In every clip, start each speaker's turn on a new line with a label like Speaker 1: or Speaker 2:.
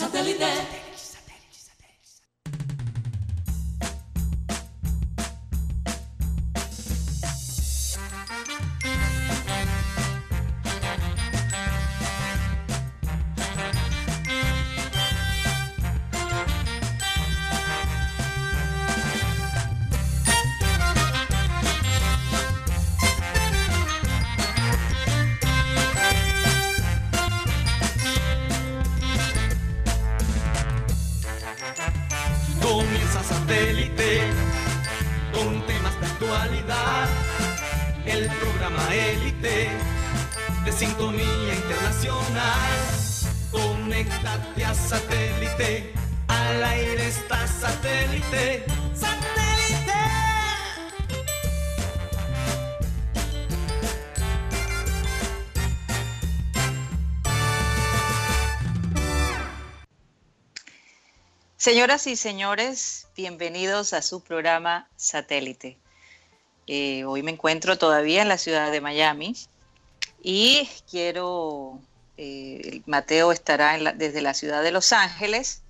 Speaker 1: Satellite.
Speaker 2: Señoras y señores, bienvenidos a su programa Satélite. Eh, hoy me encuentro todavía en la ciudad de Miami y quiero, eh, Mateo estará desde la ciudad de Los Ángeles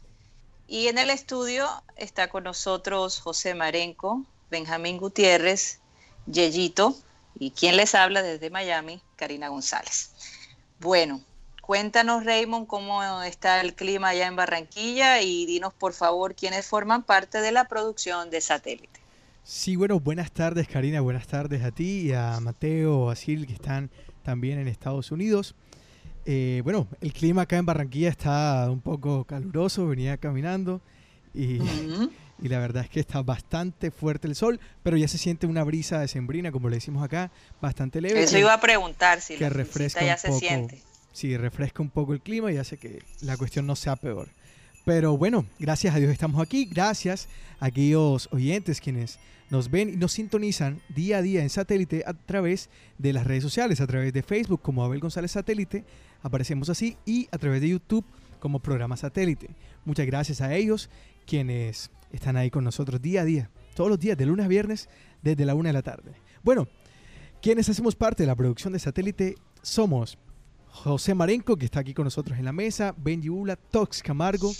Speaker 2: y en el estudio está con nosotros José Marenco, Benjamín Gutiérrez, Yeyito y quien les habla desde Miami, Karina González. Bueno, Cuéntanos, Raymond, cómo está el clima allá en Barranquilla y dinos, por favor, quiénes forman parte de la producción de Satélite.
Speaker 3: Sí, bueno, buenas tardes, Karina, buenas tardes a ti y a Mateo, a Sil, que están también en Estados Unidos. Eh, bueno, el clima acá en Barranquilla está un poco caluroso, venía caminando y, y, la verdad es que está bastante fuerte el sol, pero ya se siente una brisa de sembrina, como le decimos acá, bastante leve.
Speaker 2: Eso iba a preguntar si que la refresca ya se siente
Speaker 3: sí, refresca un poco el clima y hace que la cuestión no sea peor. Pero bueno, gracias a Dios estamos aquí. Gracias a aquellos oyentes quienes nos ven y nos sintonizan día a día en satélite a través de las redes sociales, a través de Facebook como Abel González Satélite, aparecemos así, y a través de YouTube como programa satélite. Muchas gracias a ellos quienes están ahí con nosotros día a día, todos los días, de lunes a viernes, desde la una de la tarde. Bueno, quienes hacemos parte de la producción de satélite somos José Marenco, que está aquí con nosotros en la mesa, Benji Ula, Tox Camargo,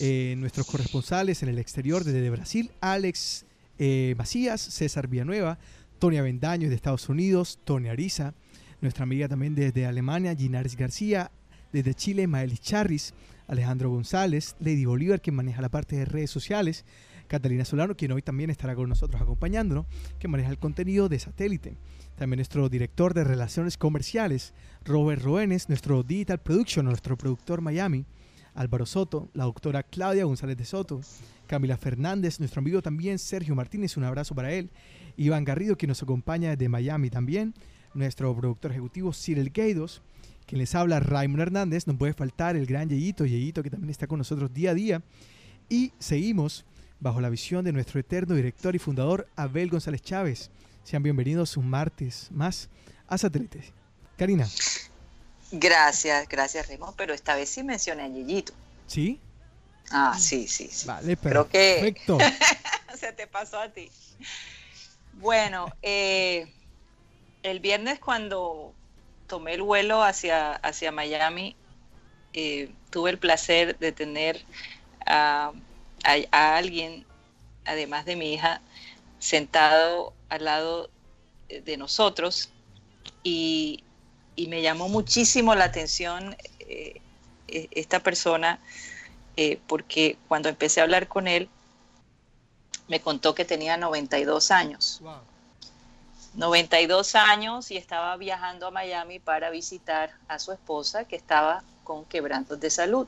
Speaker 3: eh, nuestros corresponsales en el exterior desde Brasil, Alex eh, Macías, César Villanueva, Tony Avendaño de Estados Unidos, Tony Ariza, nuestra amiga también desde Alemania, Ginares García, desde Chile, Maelis Charris, Alejandro González, Lady Bolívar, que maneja la parte de redes sociales, Catalina Solano, quien hoy también estará con nosotros acompañándonos, que maneja el contenido de satélite. También nuestro director de relaciones comerciales, Robert Roenes, nuestro Digital Production, nuestro productor Miami, Álvaro Soto, la doctora Claudia González de Soto, Camila Fernández, nuestro amigo también Sergio Martínez, un abrazo para él, Iván Garrido, que nos acompaña desde Miami también, nuestro productor ejecutivo Cyril Gaidos, quien les habla Raymond Hernández, no puede faltar el gran Yeyito, Yeyito que también está con nosotros día a día, y seguimos bajo la visión de nuestro eterno director y fundador Abel González Chávez. Sean bienvenidos un martes más a Satélite. Karina.
Speaker 2: Gracias, gracias Remo, pero esta vez sí mencioné a Yeyito.
Speaker 3: ¿Sí?
Speaker 2: Ah, sí, sí, sí.
Speaker 3: Vale, perfecto.
Speaker 2: Creo que se te pasó a ti. Bueno, eh, el viernes cuando tomé el vuelo hacia, hacia Miami, eh, tuve el placer de tener a, a, alguien, además de mi hija, sentado al lado de nosotros y, y me llamó muchísimo la atención eh, e, esta persona eh, porque cuando empecé a hablar con él me contó que tenía 92 años. 92 años y estaba viajando a Miami para visitar a su esposa que estaba con quebrantos de salud.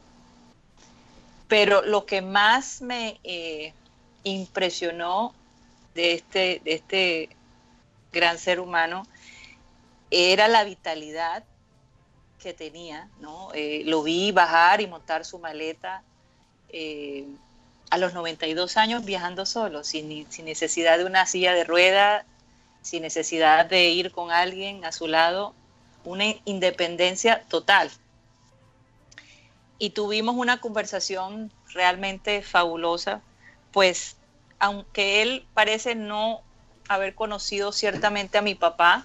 Speaker 2: Pero lo que más me eh, impresionó de este, de este gran ser humano era la vitalidad que tenía, ¿no? Eh, lo vi bajar y montar su maleta eh, a los 92 años viajando solo, sin, sin, necesidad de una silla de rueda, sin necesidad de ir con alguien a su lado, una independencia total. Y tuvimos una conversación realmente fabulosa, pues aunque él parece no haber conocido ciertamente a mi papá,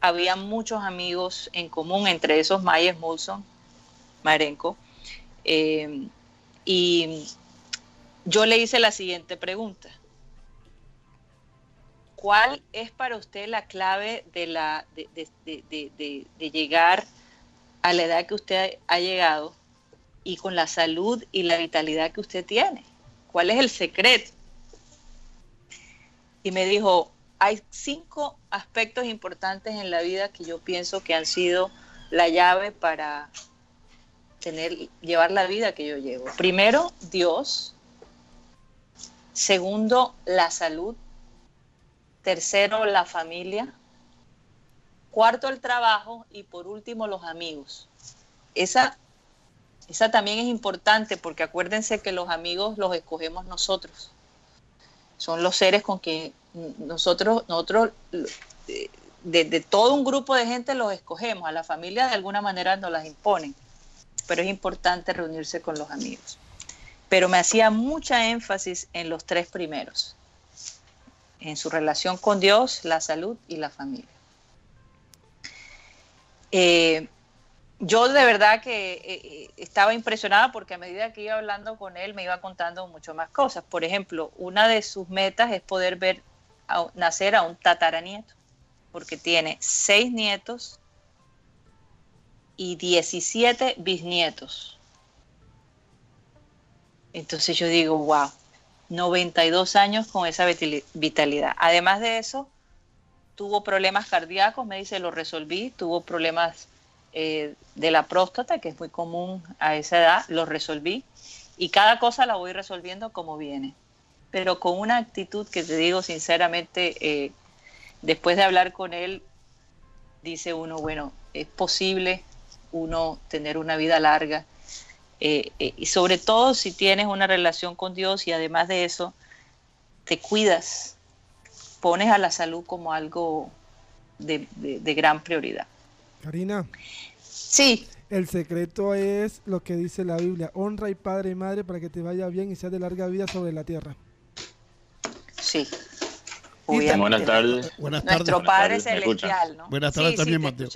Speaker 2: había muchos amigos en común, entre esos Myers Mulson, Marenco, eh, Y yo le hice la siguiente pregunta. ¿Cuál es para usted la clave de, la, de, llegar a la edad que usted ha llegado y con la salud y la vitalidad que usted tiene? ¿Cuál es el secreto? Y me dijo, hay cinco aspectos importantes en la vida que yo pienso que han sido la llave para tener, llevar la vida que yo llevo. Primero, Dios. Segundo, la salud. Tercero, la familia. Cuarto, el trabajo. Y por último, los amigos. Esa, esa también es importante porque acuérdense que los amigos los escogemos nosotros. Son los seres con que nosotros, nosotros de, todo un grupo de gente los escogemos. A la familia de alguna manera nos las imponen. Pero es importante reunirse con los amigos. Pero me hacía mucha énfasis en los tres primeros en su relación con Dios, la salud y la familia. Eh, yo de verdad que eh, eh, estaba impresionada porque a medida que iba hablando con él me iba contando mucho más cosas. Por ejemplo, una de sus metas es poder ver nacer a un tataranieto, porque tiene seis nietos y 17 bisnietos. Entonces yo digo, wow, 92 años con esa vitalidad. Además de eso, tuvo problemas cardíacos, me dice, lo resolví, tuvo problemas eh, de la próstata, que es muy común a esa edad, lo resolví. Y cada cosa la voy resolviendo como viene. Pero con una actitud que te digo sinceramente, eh, después de hablar con él, dice uno, bueno, es posible uno tener una vida larga eh, eh, y sobre todo si tienes una relación con Dios y además de eso te cuidas, pones a la salud como algo de, gran prioridad.
Speaker 1: Karina.
Speaker 2: Sí.
Speaker 1: El secreto es lo que dice la Biblia, honra y padre y madre para que te vaya bien y seas de larga vida sobre la tierra.
Speaker 2: Sí.
Speaker 4: Buenas tardes.
Speaker 2: Buenas tardes. Nuestro Padre Celestial, ¿no?
Speaker 5: Buenas tardes también, Mateo.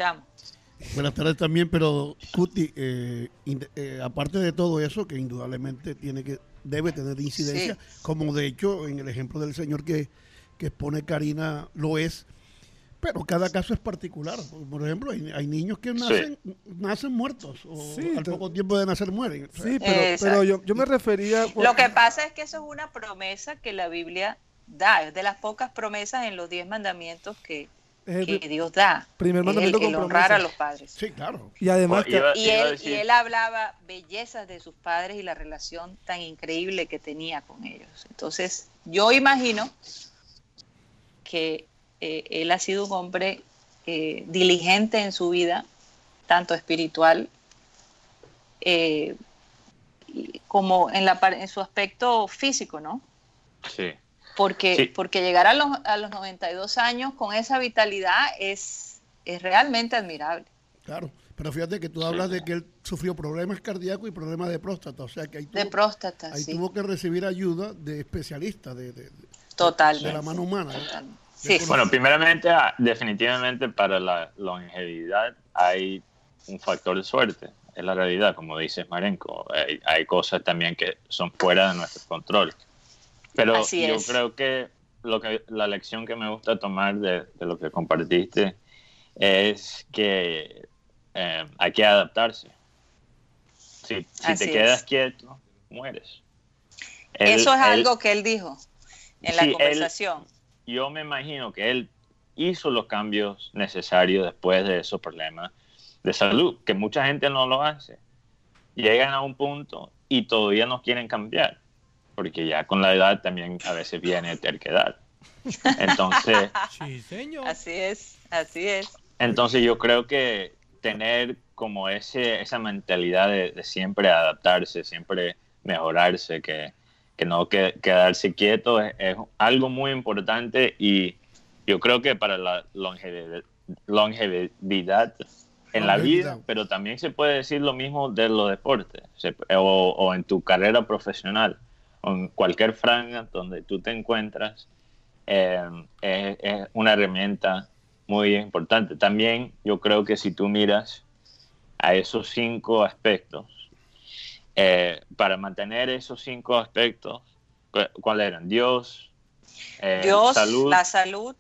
Speaker 5: Buenas tardes también, pero Cuti, eh, eh, aparte de todo eso, que indudablemente tiene que debe tener incidencia, como de hecho en el ejemplo del señor que, que expone Karina lo es, pero cada caso es particular. Por ejemplo, hay, niños que nacen, nacen muertos o al poco tiempo de nacer mueren.
Speaker 1: Sí, pero, yo, yo, me refería...
Speaker 2: Lo que pasa es que eso es una promesa que la Biblia da, es de las pocas promesas en los diez mandamientos que que Dios da.
Speaker 1: Primer mandamiento
Speaker 2: el, honrar a los padres.
Speaker 5: Sí, claro.
Speaker 1: Y además
Speaker 2: y, él, y él hablaba bellezas de sus padres y la relación tan increíble que tenía con ellos. Entonces, yo imagino que eh, él ha sido un hombre eh, diligente en su vida, tanto espiritual eh, como en, la, en su aspecto físico, ¿no?
Speaker 4: Sí.
Speaker 2: Porque, porque llegar a los, a los 92 años con esa vitalidad es, es realmente admirable.
Speaker 5: Claro, pero fíjate que tú hablas de que él sufrió problemas cardíacos y problemas de próstata, o sea que ahí
Speaker 2: tuvo, de próstata,
Speaker 5: ahí tuvo que recibir ayuda de especialistas de, de,
Speaker 2: de
Speaker 5: la mano humana.
Speaker 4: Sí. Bueno, primeramente, ah, definitivamente para la longevidad hay un factor de suerte, es la realidad, como dices Marenco, hay, hay cosas también que son fuera de nuestro control. Pero yo creo que, lo que la lección que me gusta tomar de, lo que compartiste es que eh, hay que adaptarse. Si, te quedas quieto, mueres.
Speaker 2: Eso es algo que él dijo en la conversación.
Speaker 4: Yo me imagino que él hizo los cambios necesarios después de esos problemas de salud, que mucha gente no lo hace. Llegan a un punto y todavía no quieren cambiar porque ya con la edad también a veces viene terquedad. Entonces,
Speaker 2: Así es, así es.
Speaker 4: Entonces yo creo que tener como ese, esa mentalidad de, siempre adaptarse, siempre mejorarse, que, que no quedarse quieto es, algo muy importante y yo creo que para la longevidad, longevidad en la vida, pero también se puede decir lo mismo de los deportes o, o en tu carrera profesional en cualquier franja donde tú te encuentras, eh, es, una herramienta muy importante. También yo creo que si tú miras a esos cinco aspectos, eh, para mantener esos cinco aspectos, ¿cuáles eran? Dios,
Speaker 2: eh, Dios, la salud,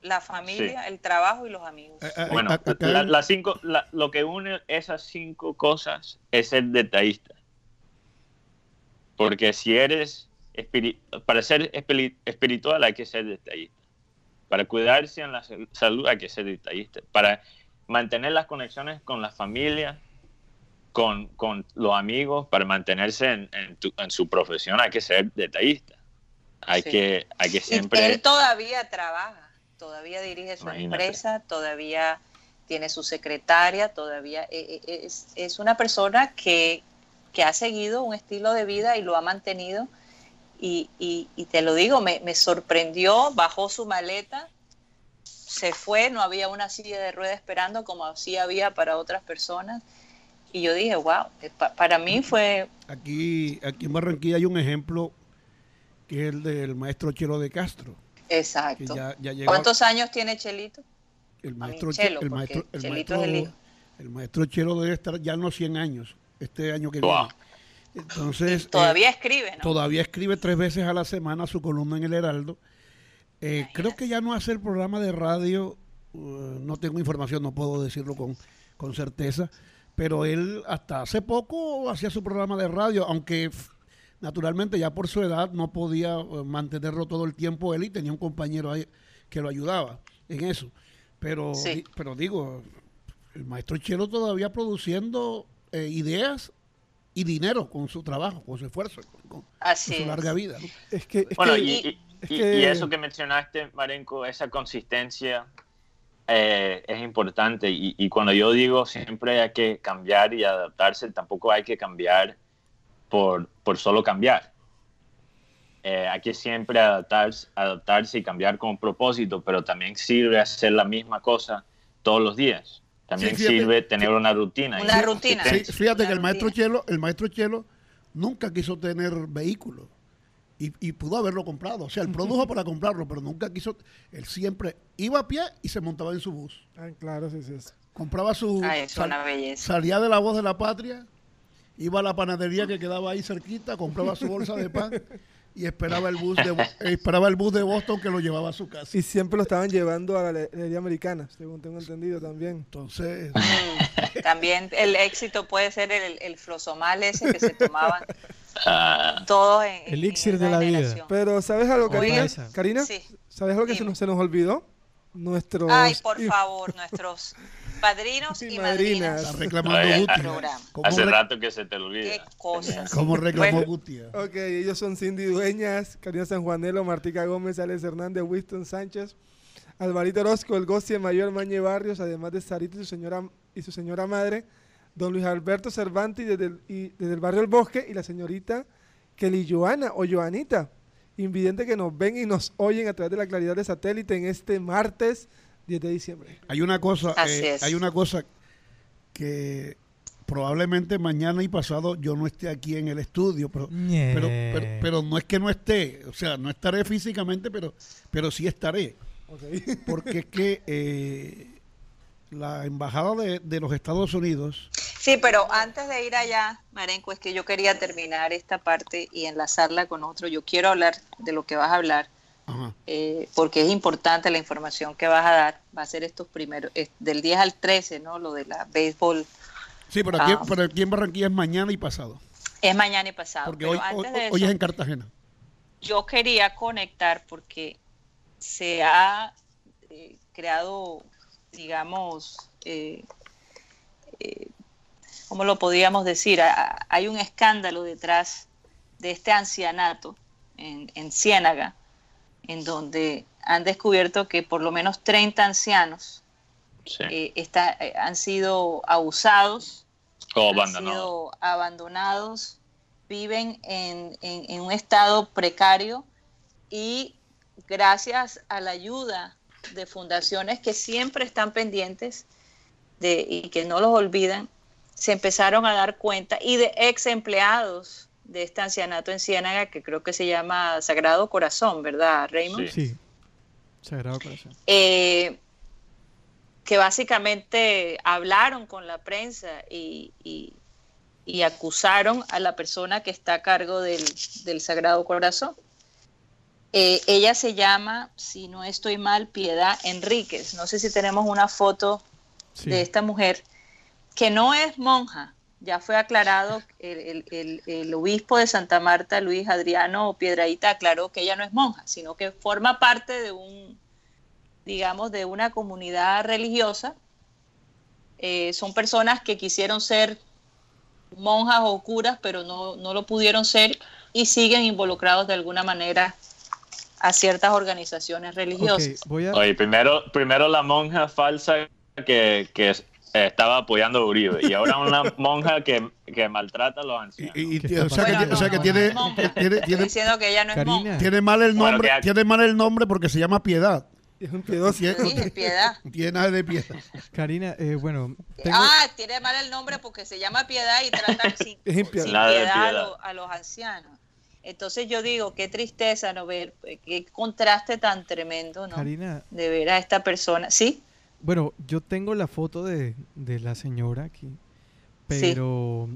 Speaker 2: la familia, el trabajo y los amigos.
Speaker 4: Eh, bueno, la, cinco, lo que une esas cinco cosas es ser detallista. Porque si eres, para ser espiritual hay que ser detallista. Para cuidarse en la salud hay que ser detallista. Para mantener las conexiones con la familia, con, con los amigos, para mantenerse en, en, su profesión hay que ser detallista. Hay, que, hay que siempre...
Speaker 2: él todavía trabaja, todavía dirige su empresa, todavía tiene su secretaria, todavía eh, eh, es, es una persona que, que, ha seguido un estilo de vida y lo ha mantenido. Y, y, y te lo digo, me, me sorprendió, bajó su maleta se fue, no había una silla de ruedas esperando como así había para otras personas. Y yo dije, wow, eh, para mí fue...
Speaker 5: Aquí, aquí en Barranquilla hay un ejemplo que es el del maestro Chelo de Castro.
Speaker 2: Exacto. ¿Cuántos años tiene Chelito?
Speaker 5: El maestro Chelo, el maestro, el maestro, el, maestro Chelo debe estar ya no 100 años, este año que viene. Entonces,
Speaker 2: todavía eh, escribe, ¿no?
Speaker 5: Todavía escribe tres veces a la semana su columna en el Heraldo eh, creo que ya no hace el programa de radio, uh, no tengo información, no puedo decirlo con, con certeza, pero él hasta hace poco hacía su programa de radio, aunque naturalmente ya por su edad no podía uh, mantenerlo todo el tiempo él y tenía un compañero ahí que lo ayudaba en eso. Pero, pero digo, el maestro Chelo todavía produciendo eh, ideas y dinero con su trabajo, con su esfuerzo, con, su larga vida.
Speaker 1: Es que,
Speaker 4: y, eso que mencionaste, Marenco, esa consistencia eh, es importante. Y, cuando yo digo siempre hay que cambiar y adaptarse, tampoco hay que cambiar por, por solo cambiar. Eh, hay que siempre adaptarse, adaptarse y cambiar con propósito, pero también sirve hacer la misma cosa todos los días. También sirve tener una rutina.
Speaker 2: Una rutina.
Speaker 5: fíjate que el maestro Chelo, el maestro Chelo nunca quiso tener vehículo y, pudo haberlo comprado. O sea, él produjo para comprarlo, pero nunca quiso. Él siempre iba a pie y se montaba en su bus.
Speaker 1: Ah, claro, sí, sí.
Speaker 5: Compraba su. Salía de la voz de la patria, iba a la panadería que quedaba ahí cerquita, compraba su bolsa de pan y esperaba el bus de esperaba el bus de Boston que lo llevaba a su casa.
Speaker 1: Y siempre lo estaban llevando a la ley americana, según tengo entendido también.
Speaker 5: Entonces,
Speaker 2: mm, también el éxito puede ser el, el flosomal ese que se tomaban ah. todos en
Speaker 3: elixir de la vida.
Speaker 1: Pero ¿sabes algo, Karina? Karina, ¿sabes algo que se nos, se nos olvidó? Nuestros
Speaker 2: Ay, por favor, nuestros padrinos y, madrinas. Está
Speaker 5: reclamando
Speaker 4: Gutia. Hace rato que se te olvida.
Speaker 2: Qué cosas.
Speaker 5: ¿Cómo reclamó Gutia?
Speaker 1: Ok, ellos son Cindy Dueñas, Karina San Juanelo, Martica Gómez, Alex Hernández, Winston Sánchez, Alvarito Orozco, el Gosti Mayor Mañe Barrios, además de Sarita y su señora, y su señora madre, don Luis Alberto Cervantes desde el, y desde el barrio El Bosque y la señorita Kelly Joana o Joanita, invidente que nos ven y nos oyen a través de la claridad de satélite en este martes 10 de diciembre.
Speaker 5: Hay una cosa, eh, hay una cosa que probablemente mañana y pasado yo no esté aquí en el estudio, pero, pero, pero, no es que no esté, o sea, no estaré físicamente, pero, pero sí estaré. Porque es que eh, la embajada de, de, los Estados Unidos.
Speaker 2: Sí, pero antes de ir allá, Marenco, es que yo quería terminar esta parte y enlazarla con otro. Yo quiero hablar de lo que vas a hablar eh, porque es importante la información que vas a dar. Va a ser estos primeros, del 10 al 13, ¿no? Lo de la béisbol.
Speaker 5: Sí, pero aquí, ah. aquí en Barranquilla es mañana y pasado.
Speaker 2: Es mañana y pasado.
Speaker 5: Porque hoy, hoy, es en Cartagena.
Speaker 2: Yo quería conectar porque se ha eh, creado, digamos, eh, eh, ¿cómo lo podríamos decir? hay un escándalo detrás de este ancianato en, en Ciénaga, en donde han descubierto que por lo menos 30 ancianos eh, eh, han sido abusados,
Speaker 4: o
Speaker 2: han sido abandonados, viven en, un estado precario y gracias a la ayuda de fundaciones que siempre están pendientes de, y que no los olvidan, se empezaron a dar cuenta y de ex empleados de este ancianato en Ciénaga que creo que se llama Sagrado Corazón, ¿verdad, Raymond?
Speaker 3: Sí, Sagrado Corazón.
Speaker 2: Eh, que básicamente hablaron con la prensa y, y acusaron a la persona que está a cargo del, Sagrado Corazón. Eh, ella se llama, si no estoy mal, Piedad Enríquez. No sé si tenemos una foto de esta mujer, que no es monja. Ya fue aclarado, el, obispo de Santa Marta, Luis Adriano Piedraíta, aclaró que ella no es monja, sino que forma parte de un, digamos, de una comunidad religiosa. Eh, son personas que quisieron ser monjas o curas, pero no, no lo pudieron ser y siguen involucrados de alguna manera a ciertas organizaciones religiosas.
Speaker 4: Oye, primero, primero la monja falsa que, que estaba apoyando a Uribe y ahora una monja que, que maltrata a los ancianos.
Speaker 5: o sea que, tiene, tiene, tiene,
Speaker 2: diciendo que ella no es monja.
Speaker 5: Tiene mal el nombre, tiene mal el nombre porque se llama Piedad.
Speaker 1: Es un piedoso.
Speaker 2: Sí, piedad.
Speaker 5: Tiene nada de piedad.
Speaker 3: Karina, eh, bueno.
Speaker 2: Ah, tiene mal el nombre porque se llama piedad y trata sin, piedad, A, los, ancianos. Entonces yo digo, qué tristeza no ver, qué contraste tan tremendo, ¿no?
Speaker 3: Karina.
Speaker 2: De ver a esta persona. ¿Sí?
Speaker 3: Bueno, yo tengo la foto de, de la señora aquí, pero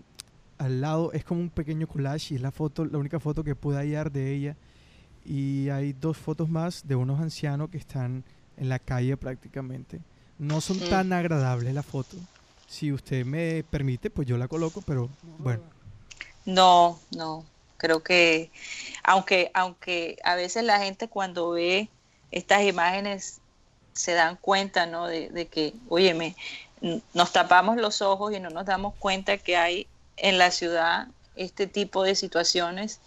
Speaker 3: al lado es como un pequeño collage y es la foto, la única foto que pude hallar de ella y hay dos fotos más de unos ancianos que están en la calle prácticamente. No son tan agradables las fotos. Si usted me permite, pues yo la coloco, pero bueno.
Speaker 2: No, no. Creo que aunque aunque a veces la gente cuando ve estas imágenes se dan cuenta, ¿no? De, de que, óyeme, nos tapamos los ojos y no nos damos cuenta que hay en la ciudad este tipo de situaciones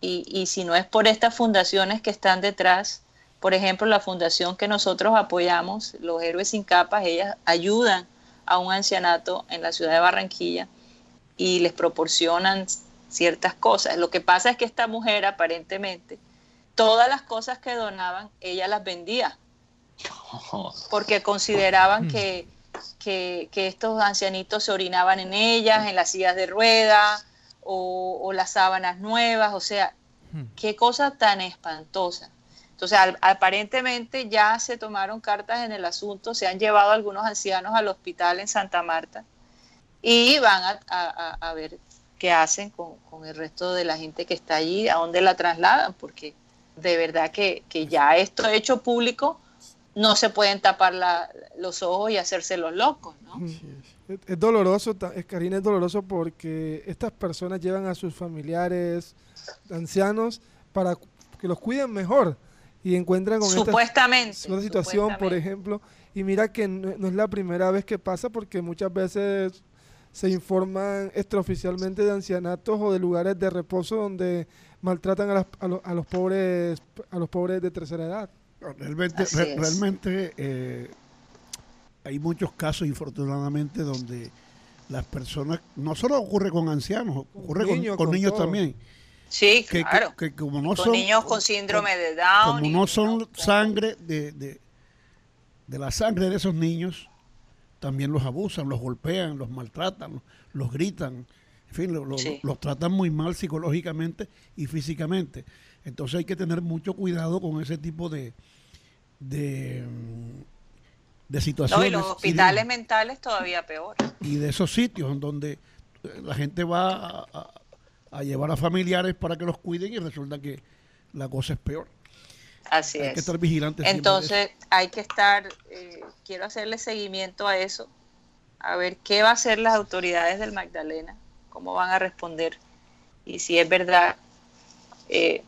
Speaker 2: y, si no es por estas fundaciones que están detrás, por ejemplo, la fundación que nosotros apoyamos, los Héroes sin Capas, ellas ayudan a un ancianato en la ciudad de Barranquilla y les proporcionan ciertas cosas. Lo que pasa es que esta mujer aparentemente, todas las cosas que donaban, ella las vendía, porque consideraban que, que, que estos ancianitos se orinaban en ellas, en las sillas de ruedas, o, las sábanas nuevas, o sea, hmm. qué cosa tan espantosa. Entonces, aparentemente ya se tomaron cartas en el asunto, se han llevado algunos ancianos al hospital en Santa Marta y van a, ver qué hacen con, el resto de la gente que está allí, a dónde la trasladan, porque de verdad que, ya esto hecho público, no se pueden tapar los ojos y hacerse los locos, ¿no?
Speaker 1: Es, doloroso, es, Karina, es doloroso porque estas personas llevan a sus familiares ancianos para que los cuiden mejor y encuentran con
Speaker 2: supuestamente,
Speaker 1: esta, situación, por ejemplo, y mira que no, es la primera vez que pasa porque muchas veces se informan extraoficialmente de ancianatos o de lugares de reposo donde maltratan a, a, los pobres a los pobres de tercera edad.
Speaker 5: Realmente, realmente eh, hay muchos casos, infortunadamente, donde las personas, no solo ocurre con ancianos, ocurre con, niños también.
Speaker 2: Sí, claro.
Speaker 5: como no
Speaker 2: son, niños con síndrome de Down.
Speaker 5: Como no son sangre de, de, la sangre de esos niños, también los abusan, los golpean, los maltratan, los, gritan, en fin, los tratan muy mal psicológicamente y físicamente. Entonces hay que tener mucho cuidado con ese tipo de, de de situaciones.
Speaker 2: y los hospitales mentales todavía peor.
Speaker 5: Y de esos sitios en donde la gente va a, llevar a familiares para que los cuiden y resulta que la cosa es peor.
Speaker 2: Así
Speaker 5: hay
Speaker 2: es.
Speaker 5: que estar vigilantes.
Speaker 2: Entonces hay que estar, eh, quiero hacerle seguimiento a eso, a ver qué va a hacer las autoridades del Magdalena, cómo van a responder y si es verdad eh,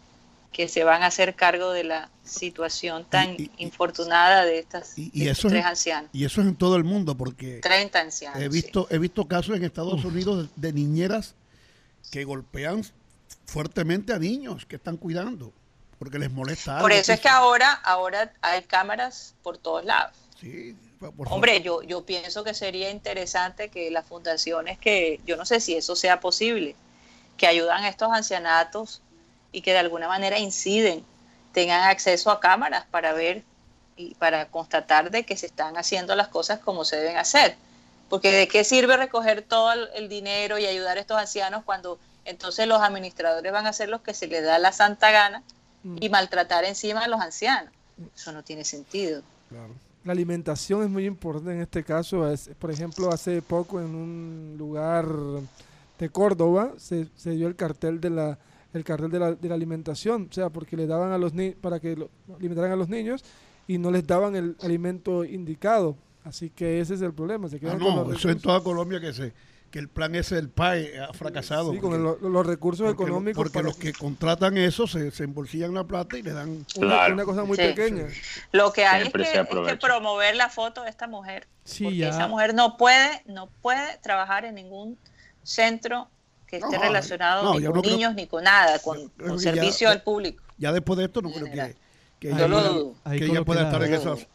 Speaker 2: que se van a hacer cargo de la situación tan infortunada de estas tres ancianas.
Speaker 5: Y eso es en todo el mundo, porque
Speaker 2: 30 ancianos.
Speaker 5: He visto, he visto casos en Estados Unidos de, niñeras que golpean fuertemente a niños que están cuidando, porque les molesta.
Speaker 2: Por eso es que ahora, ahora hay cámaras por todos lados.
Speaker 5: Sí,
Speaker 2: Hombre, yo, yo pienso que sería interesante que las fundaciones que, yo no sé si eso sea posible, que ayudan a estos ancianatos y que de alguna manera inciden tengan acceso a cámaras para ver y para constatar de que se están haciendo las cosas como se deben hacer. Porque de qué sirve recoger todo el dinero y ayudar a estos ancianos cuando entonces los administradores van a hacer lo que se les da la santa gana y mm. maltratar encima a los ancianos. Eso no tiene sentido.
Speaker 1: La alimentación es muy importante en este caso. Es, por ejemplo, hace poco en un lugar de Córdoba se, se dio el cartel de la el cartel de la, de la alimentación, o sea, porque le daban a los niños para que lo, alimentaran a los niños y no les daban el alimento indicado. Así que ese es el problema. Se
Speaker 5: Ah,
Speaker 1: quedan
Speaker 5: no, eso en toda Colombia que se que el plan ese del PAE ha fracasado.
Speaker 1: Sí, con el- los recursos
Speaker 5: porque,
Speaker 1: económicos.
Speaker 5: porque
Speaker 1: para
Speaker 5: los que contratan eso se, se embolsillan la plata y le dan...
Speaker 1: una,
Speaker 4: Claro.
Speaker 1: una cosa muy
Speaker 2: Sí.
Speaker 1: pequeña.
Speaker 2: Lo que hay es que, es que promover la foto de esta mujer.
Speaker 3: Sí,
Speaker 2: porque
Speaker 3: ya.
Speaker 2: esa mujer no puede, no puede trabajar en ningún centro que esté
Speaker 5: No,
Speaker 2: relacionado
Speaker 5: no,
Speaker 2: ni con
Speaker 5: no creo-
Speaker 2: niños ni con nada, con,
Speaker 5: que ya-
Speaker 2: servicio al público.
Speaker 5: Ya después de esto no creo que, ella pueda-
Speaker 2: dudo.
Speaker 3: Ahí
Speaker 5: que ella pueda estar en esas,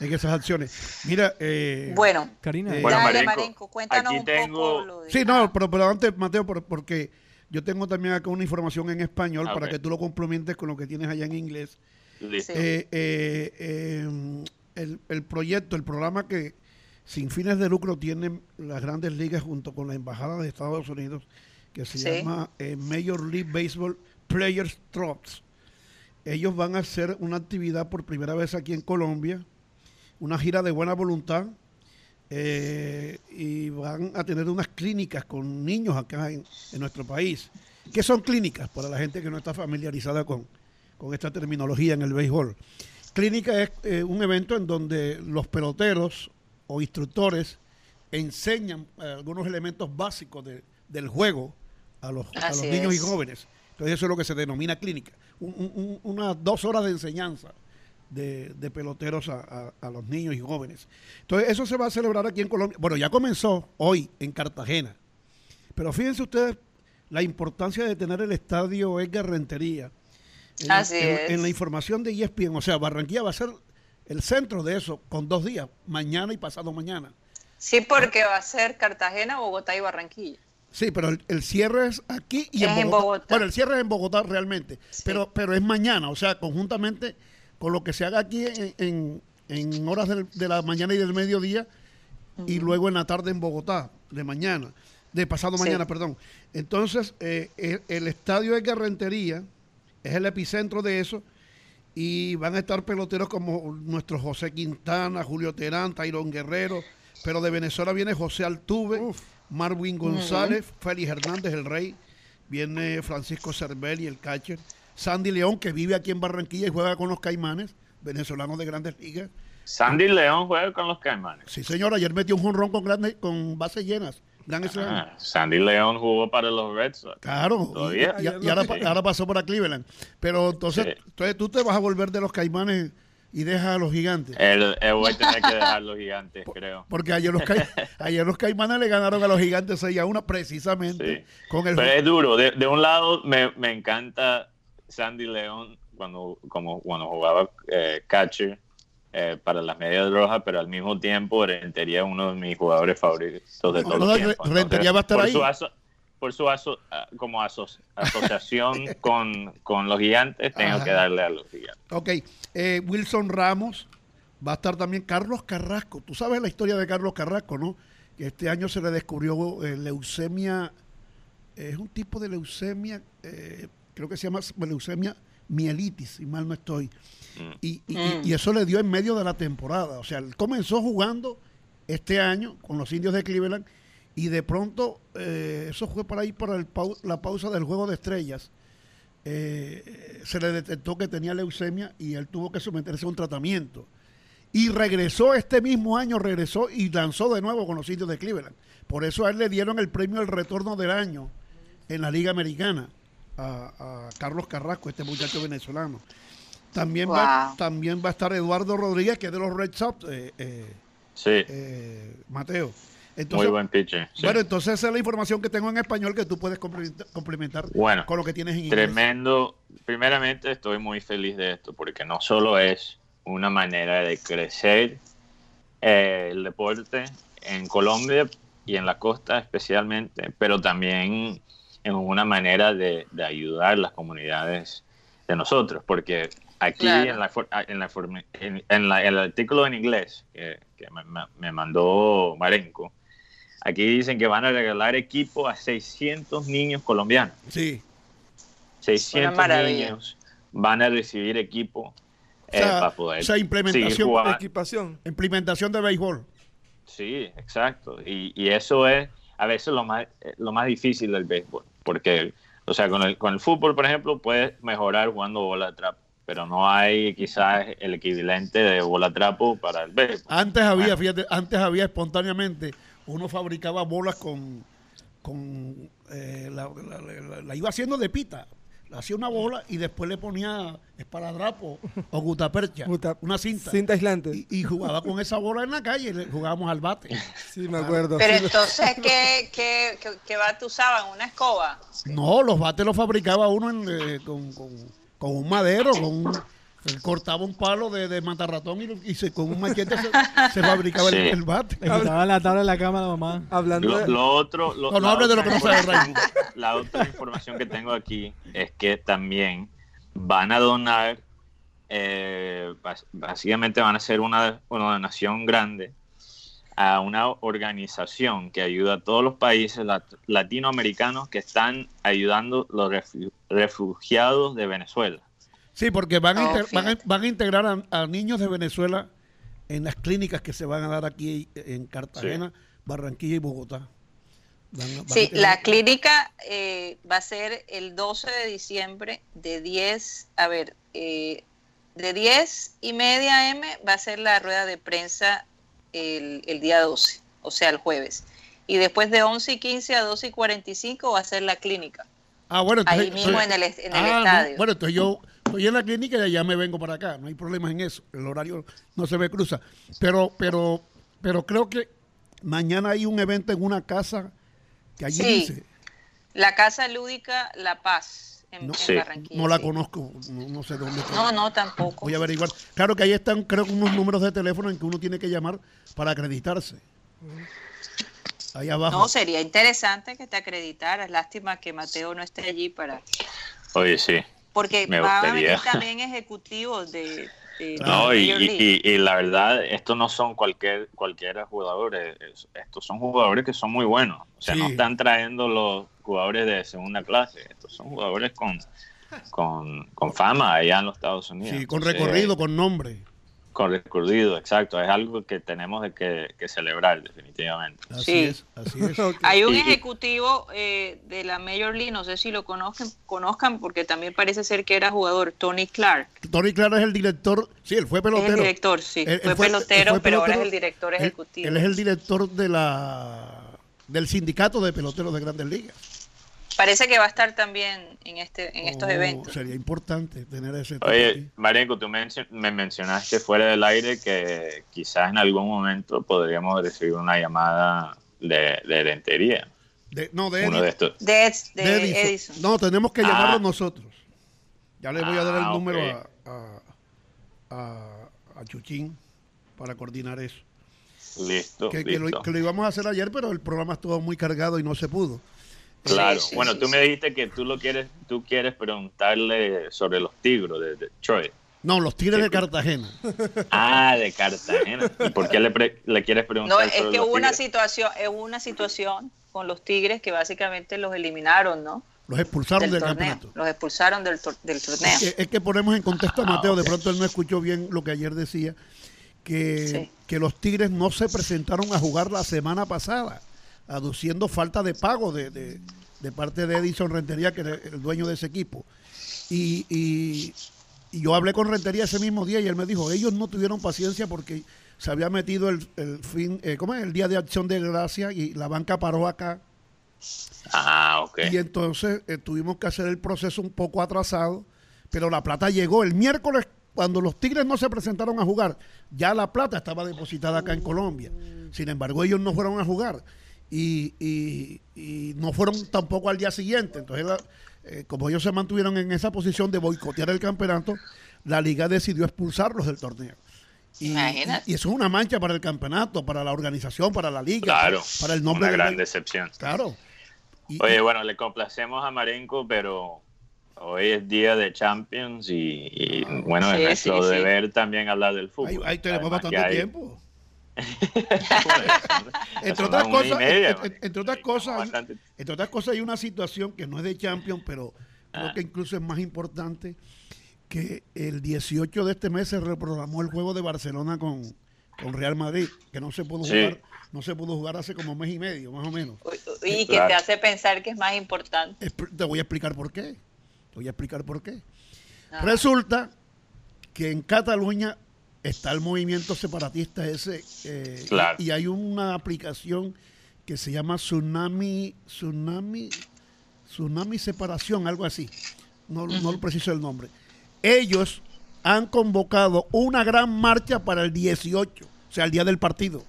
Speaker 5: en esas acciones. Mira, eh,
Speaker 2: Bueno,
Speaker 3: Karina,
Speaker 5: Eh,
Speaker 4: Bueno,
Speaker 2: dale,
Speaker 4: Marenco,
Speaker 2: Marenco, cuéntanos
Speaker 4: aquí
Speaker 2: un
Speaker 4: tengo-
Speaker 2: poco lo de...
Speaker 5: Sí, no, pero, pero antes, Mateo, por- porque yo tengo también acá una información en español
Speaker 4: Ah,
Speaker 5: para
Speaker 4: ok.
Speaker 5: que tú lo complementes con lo que tienes allá en inglés.
Speaker 2: Sí.
Speaker 5: Eh, eh, eh, el, el proyecto, el programa que sin fines de lucro tienen las grandes ligas junto con la Embajada de Estados Unidos, que se
Speaker 2: Sí.
Speaker 5: llama eh, Major League Baseball Players Trust. Ellos van a hacer una actividad por primera vez aquí en Colombia, una gira de buena voluntad, eh, y van a tener unas clínicas con niños acá en, en nuestro país. ¿Qué son clínicas para la gente que no está familiarizada con, con esta terminología en el béisbol? Clínica es eh, un evento en donde los peloteros o instructores enseñan eh, algunos elementos básicos de- del juego a los, a los niños y
Speaker 2: es.
Speaker 5: jóvenes. Entonces eso es lo que se denomina clínica. Un- un- un- unas dos horas de enseñanza de, de peloteros a, a- a los niños y jóvenes. Entonces eso se va a celebrar aquí en Colombia. Bueno, ya comenzó hoy en Cartagena. Pero fíjense ustedes la importancia de tener el estadio Edgar Rentería. En,
Speaker 2: Así
Speaker 5: en-
Speaker 2: es.
Speaker 5: en la información de ESPN, o sea, Barranquilla va a ser el centro de eso con dos días, mañana y pasado mañana.
Speaker 2: Sí, porque va a ser Cartagena, Bogotá y Barranquilla.
Speaker 5: Sí, pero el, el cierre es aquí y
Speaker 2: Es
Speaker 5: en,
Speaker 2: en
Speaker 5: Bogotá.
Speaker 2: Bogotá.
Speaker 5: Bueno, el cierre es en Bogotá realmente,
Speaker 2: Sí.
Speaker 5: pero, pero es mañana, o sea, conjuntamente con lo que se haga aquí en, en- en horas del- de la mañana y del mediodía y luego en la tarde en Bogotá, de mañana, de pasado
Speaker 2: Sí.
Speaker 5: mañana, perdón. Entonces, eh, el, el estadio de Rentería es el epicentro de eso y van a estar peloteros como nuestro José Quintana, Julio Terán, Tyrón Guerrero, pero de Venezuela viene José Altuve, Marwin González, Félix Hernández, el rey, viene Francisco Cervelli, el catcher, Sandy León, que vive aquí en Barranquilla y juega con los Caimanes, venezolanos de grandes ligas.
Speaker 4: Sandy León juega con los Caimanes.
Speaker 5: Sí, señor, ayer metió un jonrón con, grandes, con bases llenas. Gran.
Speaker 4: Ah, Sandy León jugó para los Red Sox.
Speaker 5: Claro, y,
Speaker 4: Todavía.
Speaker 5: y- y ahora, ahora pasó para Cleveland. Pero entonces,
Speaker 4: Sí.
Speaker 5: entonces tú te vas a volver de los Caimanes y dejas a los gigantes.
Speaker 4: El, el voy a tener que dejar los gigantes, creo.
Speaker 5: Porque ayer los, ayer los Caimanes le ganaron a los gigantes 6 a 1 precisamente
Speaker 4: Sí.
Speaker 5: con el
Speaker 4: Pero es duro. De, de un lado, me, me encanta Sandy León cuando, como, cuando jugaba eh, catcher eh, para las medias rojas, pero al mismo tiempo Rentería uno de mis jugadores favoritos de todos los tiempos.
Speaker 5: Rentería va a estar
Speaker 4: por
Speaker 5: ahí.
Speaker 4: Su aso- por su aso- ah, como aso- asociación con, con los gigantes, tengo
Speaker 5: Ajá.
Speaker 4: que darle a los gigantes.
Speaker 5: Ok, eh, Wilson Ramos, va a estar también Carlos Carrasco. Tú sabes la historia de Carlos Carrasco, ¿no? Que este año se le descubrió eh, leucemia, es un tipo de leucemia, eh, creo que se llama leucemia mielitis, si mal no estoy.
Speaker 4: Mm.
Speaker 5: Y, y-
Speaker 2: Mm.
Speaker 5: y eso le dio en medio de la temporada. O sea, él comenzó jugando este año con los indios de Cleveland y de pronto eh, eso fue para ahí para el pau- la pausa del juego de estrellas. Eh, se le detectó que tenía leucemia y él tuvo que someterse a un tratamiento. Y regresó este mismo año, regresó y lanzó de nuevo con los indios de Cleveland. Por eso a él le dieron el premio al retorno del año en la Liga Americana a, a Carlos Carrasco, este muchacho venezolano. También, va, también va a estar Eduardo Rodríguez, que es de los Red Sox, eh, eh,
Speaker 4: Sí,
Speaker 5: eh, Mateo.
Speaker 4: muy buen pitcher. sí.
Speaker 5: Bueno, entonces esa es la información que tengo en español que tú puedes complementar, complementar
Speaker 4: Bueno,
Speaker 5: con lo que tienes en inglés.
Speaker 4: Tremendo. Primeramente estoy muy feliz de esto porque no solo es una manera de crecer eh, el deporte en Colombia y en la costa especialmente, pero también es una manera de, de ayudar las comunidades de nosotros, porque aquí
Speaker 2: Claro.
Speaker 4: en, la, for- en, la en- en la- el artículo en inglés que, que me, me- mandó Marenco, aquí dicen que van a regalar equipo a 600 niños colombianos.
Speaker 5: Sí.
Speaker 4: 600
Speaker 2: maravilla.
Speaker 4: niños van a recibir equipo
Speaker 5: O
Speaker 4: eh,
Speaker 5: sea,
Speaker 4: para poder
Speaker 5: o sea, implementación.
Speaker 1: Equipación.
Speaker 5: implementación de béisbol.
Speaker 4: Sí, exacto. Y, y eso es a veces lo más, lo más difícil del béisbol, porque, o sea, con el, con el fútbol, por ejemplo, puedes mejorar jugando bola de trapo, pero no hay quizás el equivalente de bola trapo para el béisbol.
Speaker 5: Antes había, fíjate, antes había espontáneamente, uno fabricaba bolas con, con eh, la, la, iba haciendo de pita, hacía una bola y después le ponía esparadrapo o gutapercha, una cinta.
Speaker 1: Cinta aislante.
Speaker 5: Y, jugaba con esa bola en la calle y jugábamos al bate.
Speaker 1: Sí, me acuerdo.
Speaker 2: Pero entonces, ¿qué, qué, qué, bate usaban? ¿Una escoba?
Speaker 5: No, los bates los fabricaba uno eh, con, con, con, un madero, con él cortaba un palo de, de matarratón y, se, con un machete se, fabricaba el, bate.
Speaker 3: Le quitaba la tabla de la cama a la mamá.
Speaker 4: Hablando lo, lo otro.
Speaker 5: no, no hable de lo que no sabe
Speaker 4: La otra información que tengo aquí es que también van a donar, eh, básicamente van a hacer una, una donación grande a una organización que ayuda a todos los países latinoamericanos que están ayudando a los refugiados de Venezuela.
Speaker 5: Sí, porque van a, oh, van, a integrar a, niños de Venezuela en las clínicas que se van a dar aquí en Cartagena, Barranquilla y Bogotá.
Speaker 2: sí, la clínica eh, va a ser el 12 de diciembre de 10, a ver, eh, de 10 y media M va a ser la rueda de prensa el, el, día 12, o sea, el jueves. Y después de 11 y 15 a 12 y 45 va a ser la clínica.
Speaker 5: Ah, bueno,
Speaker 2: Ahí mismo en el, en el ah, estadio.
Speaker 5: bueno, entonces yo estoy en la clínica y ya me vengo para acá. No hay problema en eso. El horario no se me cruza. Pero, pero, pero creo que mañana hay un evento en una casa que allí dice.
Speaker 2: La Casa Lúdica La Paz. En,
Speaker 5: no,
Speaker 2: Barranquilla,
Speaker 5: no la conozco, no, sé dónde
Speaker 2: está. No, no, tampoco.
Speaker 5: Voy a averiguar. Claro que ahí están, creo que unos números de teléfono en que uno tiene que llamar para acreditarse. Ahí abajo.
Speaker 2: No, sería interesante que te acreditaras. Lástima que Mateo no esté allí para.
Speaker 4: Oye, sí.
Speaker 2: Porque van a venir también ejecutivos de,
Speaker 4: no, y, la verdad, estos no son cualquier cualquiera jugadores, estos son jugadores que son muy buenos. O sea, no están trayendo los jugadores de segunda clase, estos son jugadores con, con, con fama allá en los Estados Unidos.
Speaker 5: Sí, con recorrido, con nombre.
Speaker 4: Con recorrido, exacto. Es algo que tenemos de que, celebrar, definitivamente.
Speaker 2: Así sí. es, así es. Hay un ejecutivo eh, de la Major League, no sé si lo conozcan, conozcan, porque también parece ser que era jugador, Tony Clark.
Speaker 5: Tony Clark es el director, sí, él fue pelotero.
Speaker 2: Es el director, sí. fue, pelotero, pero ahora es el director ejecutivo.
Speaker 5: él, es el director de la del sindicato de peloteros de grandes ligas.
Speaker 2: Parece que va a estar también en este en estos oh, eventos.
Speaker 5: Sería importante tener ese.
Speaker 4: Oye, Marenco, tú me mencionaste fuera del aire que quizás en algún momento podríamos recibir una llamada de, de lentería.
Speaker 5: no, de,
Speaker 2: Uno de, estos. de, Edison.
Speaker 5: No, tenemos que llamarlo ah. nosotros. Ya le voy a dar el ah, número a, a, a, Chuchín para coordinar eso.
Speaker 4: Listo,
Speaker 5: que, lo, que, lo, íbamos a hacer ayer, pero el programa estuvo muy cargado y no se pudo.
Speaker 4: Claro, bueno, tú me dijiste que tú lo quieres, tú quieres preguntarle sobre los tigros de, Detroit.
Speaker 5: No, los tigres de Cartagena.
Speaker 4: Ah, de Cartagena. ¿Y por qué le, quieres preguntar?
Speaker 2: No, es que hubo una situación, es una situación con los tigres que básicamente los eliminaron, ¿no?
Speaker 5: Los expulsaron del, campeonato.
Speaker 2: Los expulsaron del, del torneo.
Speaker 5: Es que, ponemos en contexto a ah, Mateo, de pronto él no escuchó bien lo que ayer decía, que, que los Tigres no se presentaron a jugar la semana pasada aduciendo falta de pago de, de, parte de Edison Rentería, que era el dueño de ese equipo. Y, y, yo hablé con Rentería ese mismo día y él me dijo, ellos no tuvieron paciencia porque se había metido el, el fin, eh, ¿cómo es? El día de acción de gracia y la banca paró acá.
Speaker 4: Ah, ok.
Speaker 5: Y entonces eh, tuvimos que hacer el proceso un poco atrasado, pero la plata llegó el miércoles cuando los Tigres no se presentaron a jugar, ya la plata estaba depositada acá en Colombia. Sin embargo, ellos no fueron a jugar y, y, no fueron tampoco al día siguiente. Entonces, eh, como ellos se mantuvieron en esa posición de boicotear el campeonato, la liga decidió expulsarlos del torneo. Y, y, eso es una mancha para el campeonato, para la organización, para la liga,
Speaker 4: claro,
Speaker 5: para, el nombre.
Speaker 4: Una gran decepción.
Speaker 5: Claro.
Speaker 4: Oye, bueno, le complacemos a Marenco, pero hoy es día de Champions y, bueno, es nuestro deber también hablar del fútbol.
Speaker 5: Ahí, tenemos bastante tiempo. entre otras cosas, entre, otras cosas, entre otras cosas hay una situación que no es de Champions, pero creo ah. que incluso es más importante que el 18 de este mes se reprogramó el juego de Barcelona con, con Real Madrid, que no se pudo jugar, no se pudo jugar hace como un mes y medio, más o menos.
Speaker 2: y que te hace pensar que es más importante.
Speaker 5: Te voy a explicar por qué. Te voy a explicar por qué. Resulta que en Cataluña está el movimiento separatista ese eh, y, hay una aplicación que se llama Tsunami, Tsunami, Tsunami Separación, algo así. No, no lo preciso el nombre. Ellos han convocado una gran marcha para el 18, o sea, el día del partido.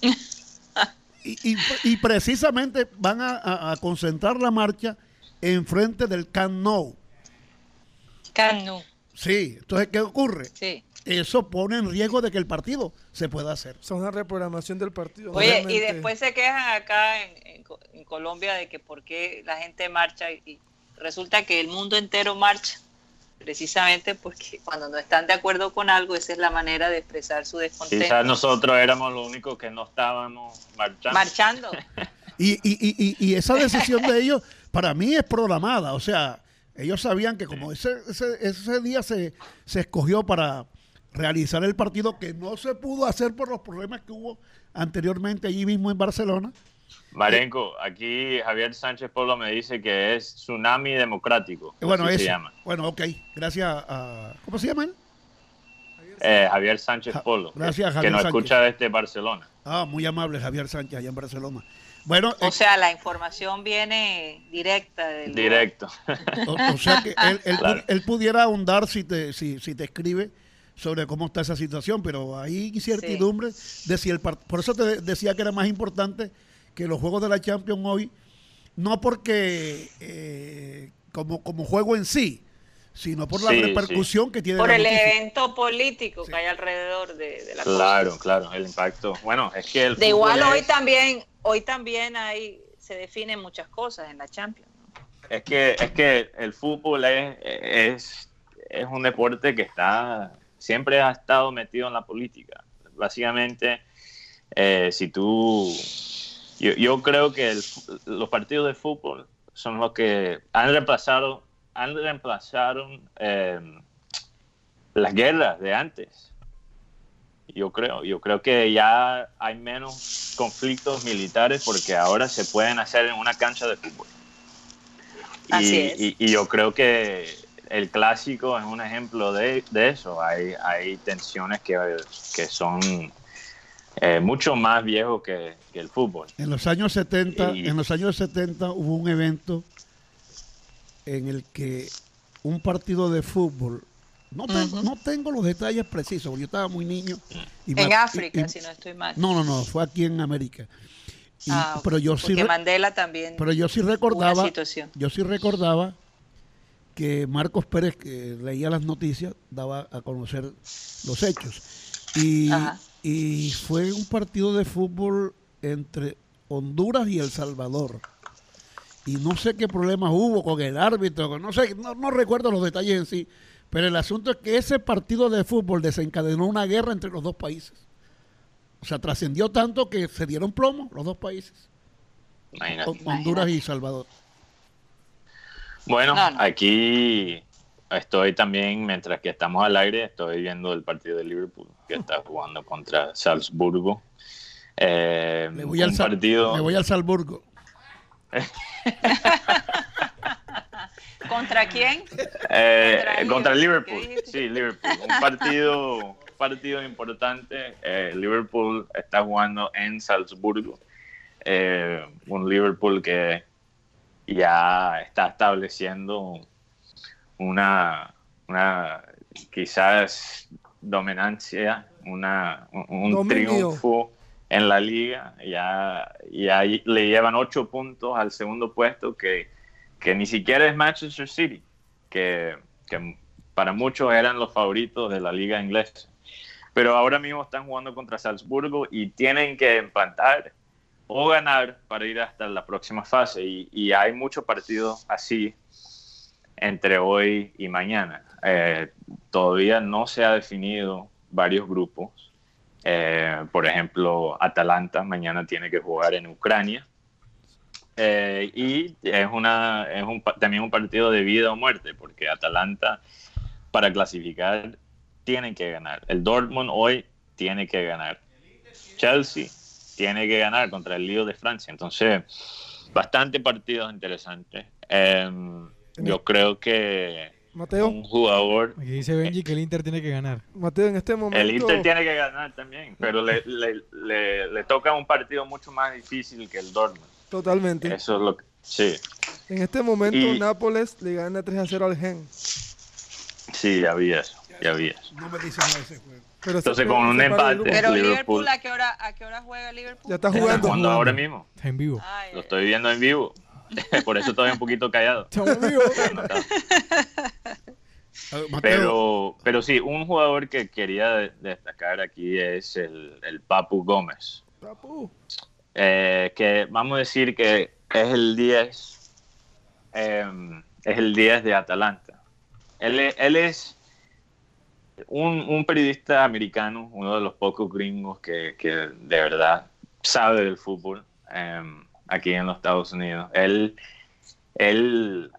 Speaker 5: y, precisamente van a, concentrar la marcha enfrente del Camp Nou.
Speaker 2: Camp Nou.
Speaker 5: Sí, entonces, ¿qué ocurre?
Speaker 2: Sí.
Speaker 5: Eso pone en riesgo de que el partido se pueda hacer.
Speaker 1: Son una reprogramación del partido.
Speaker 2: Oye, y después se quejan acá en, en, Colombia de que por qué la gente marcha y resulta que el mundo entero marcha precisamente porque cuando no están de acuerdo con algo, esa es la manera de expresar su descontento.
Speaker 4: Quizás nosotros éramos los únicos que no estábamos marchando.
Speaker 2: Marchando.
Speaker 5: y, y, y, y, esa decisión de ellos, para mí es programada. O sea, ellos sabían que como ese, ese, ese día se, se escogió para realizar el partido que no se pudo hacer por los problemas que hubo anteriormente allí mismo en Barcelona,
Speaker 4: Marenco, aquí Javier Sánchez Polo me dice que es Tsunami Democrático.
Speaker 5: Bueno, se llama. Bueno, ok. Gracias a... ¿Cómo se llama él?
Speaker 4: Eh, Javier Sánchez Polo. Gracias, Javier Que nos escucha desde Barcelona.
Speaker 5: Ah, muy amable Javier Sánchez allá en Barcelona. Bueno,
Speaker 2: o eh, sea, la información viene directa. Del
Speaker 4: Directo.
Speaker 5: O, sea que él, pudiera ahondar si te, si, si te escribe sobre cómo está esa situación, pero hay incertidumbre de si el por eso te decía que era más importante que los juegos de la Champions hoy, no porque eh, como, como juego en sí, sino por la repercusión que tiene.
Speaker 2: Por el evento político que hay alrededor de, la
Speaker 4: Claro, claro, el impacto. Bueno, es que el
Speaker 2: De igual hoy también, hoy también hay, se definen muchas cosas en la Champions.
Speaker 4: Es que, es que el fútbol es, es, es un deporte que está, siempre ha estado metido en la política. Básicamente, eh, si tú yo, yo creo que los partidos de fútbol son los que han reemplazado, han reemplazado em, las guerras de antes. Yo creo, yo creo que ya hay menos conflictos militares porque ahora se pueden hacer en una cancha de fútbol. Y, y, yo creo que el clásico es un ejemplo de, de eso. Hay, hay tensiones que, que son eh, mucho más viejo que, el fútbol.
Speaker 5: En los años 70, en los años 70 hubo un evento en el que un partido de fútbol, no tengo, no tengo los detalles precisos, porque yo estaba muy niño.
Speaker 2: en África, si no estoy mal.
Speaker 5: No, no, no, fue aquí en América. ah, pero yo sí
Speaker 2: Mandela también.
Speaker 5: Pero yo sí recordaba, yo sí recordaba que Marcos Pérez, que leía las noticias, daba a conocer los hechos. Y y fue un partido de fútbol entre Honduras y El Salvador. Y no sé qué problemas hubo con el árbitro, no sé, no, recuerdo los detalles en sí, pero el asunto es que ese partido de fútbol desencadenó una guerra entre los dos países. O sea, trascendió tanto que se dieron plomo los dos países. Honduras y Salvador.
Speaker 4: Bueno, aquí estoy también, mientras que estamos al aire, estoy viendo el partido de Liverpool, que está jugando contra Salzburgo.
Speaker 5: Eh, me, voy al partido... me voy al Salzburgo.
Speaker 2: ¿Contra quién?
Speaker 4: Eh, contra, Liverpool. Sí, Liverpool. Un partido, partido importante. Eh, Liverpool está jugando en Salzburgo. un Liverpool que ya está estableciendo una, una quizás dominancia, una, un, triunfo en la liga. Ya, ya le llevan ocho puntos al segundo puesto que, que ni siquiera es Manchester City, que, que, para muchos eran los favoritos de la liga inglesa. Pero ahora mismo están jugando contra Salzburgo y tienen que empatar o ganar para ir hasta la próxima fase. Y, hay muchos partidos así entre hoy y mañana. Eh, todavía no se ha definido varios grupos. Eh, por ejemplo, Atalanta mañana tiene que jugar en Ucrania. Eh, y es, una, es un, también un partido de vida o muerte, porque Atalanta, para clasificar, tienen que ganar. El Dortmund hoy tiene que ganar. Chelsea tiene que ganar contra el lío de Francia. Entonces, bastante partidos interesantes. Em, yo creo que
Speaker 1: Mateo.
Speaker 4: un jugador...
Speaker 3: Aquí dice Benji que el Inter tiene que ganar.
Speaker 1: Mateo, en este momento...
Speaker 4: El Inter tiene que ganar también, pero le, le, le, le toca un partido mucho más difícil que el Dortmund.
Speaker 1: Totalmente.
Speaker 4: Eso es lo que... Sí,
Speaker 1: En este momento
Speaker 4: Y-
Speaker 1: Nápoles le gana 3 a 0 al Gen.
Speaker 4: sí, ya vi eso, ya vi eso.
Speaker 5: No me dicen nada ese juego.
Speaker 1: Pero
Speaker 4: Entonces, con un empate.
Speaker 2: Pero
Speaker 4: Liverpool.
Speaker 2: Liverpool, ¿a qué hora, a qué hora juega Liverpool?
Speaker 1: Ya está jugando.
Speaker 4: Está jugando ahora mismo.
Speaker 3: Está en vivo.
Speaker 2: Ay,
Speaker 4: Lo estoy viendo en vivo. Por eso estoy un poquito callado.
Speaker 3: Está en vivo.
Speaker 5: Ah,
Speaker 4: Pero, pero sí, un jugador que quería de- destacar aquí es el, el Papu Gómez.
Speaker 1: Papu.
Speaker 4: Eh, que vamos a decir que es el 10 em, es el 10 de Atalanta. Él es un, un periodista americano, uno de los pocos gringos que, que de verdad sabe del fútbol em, aquí en los Estados Unidos. Él, él,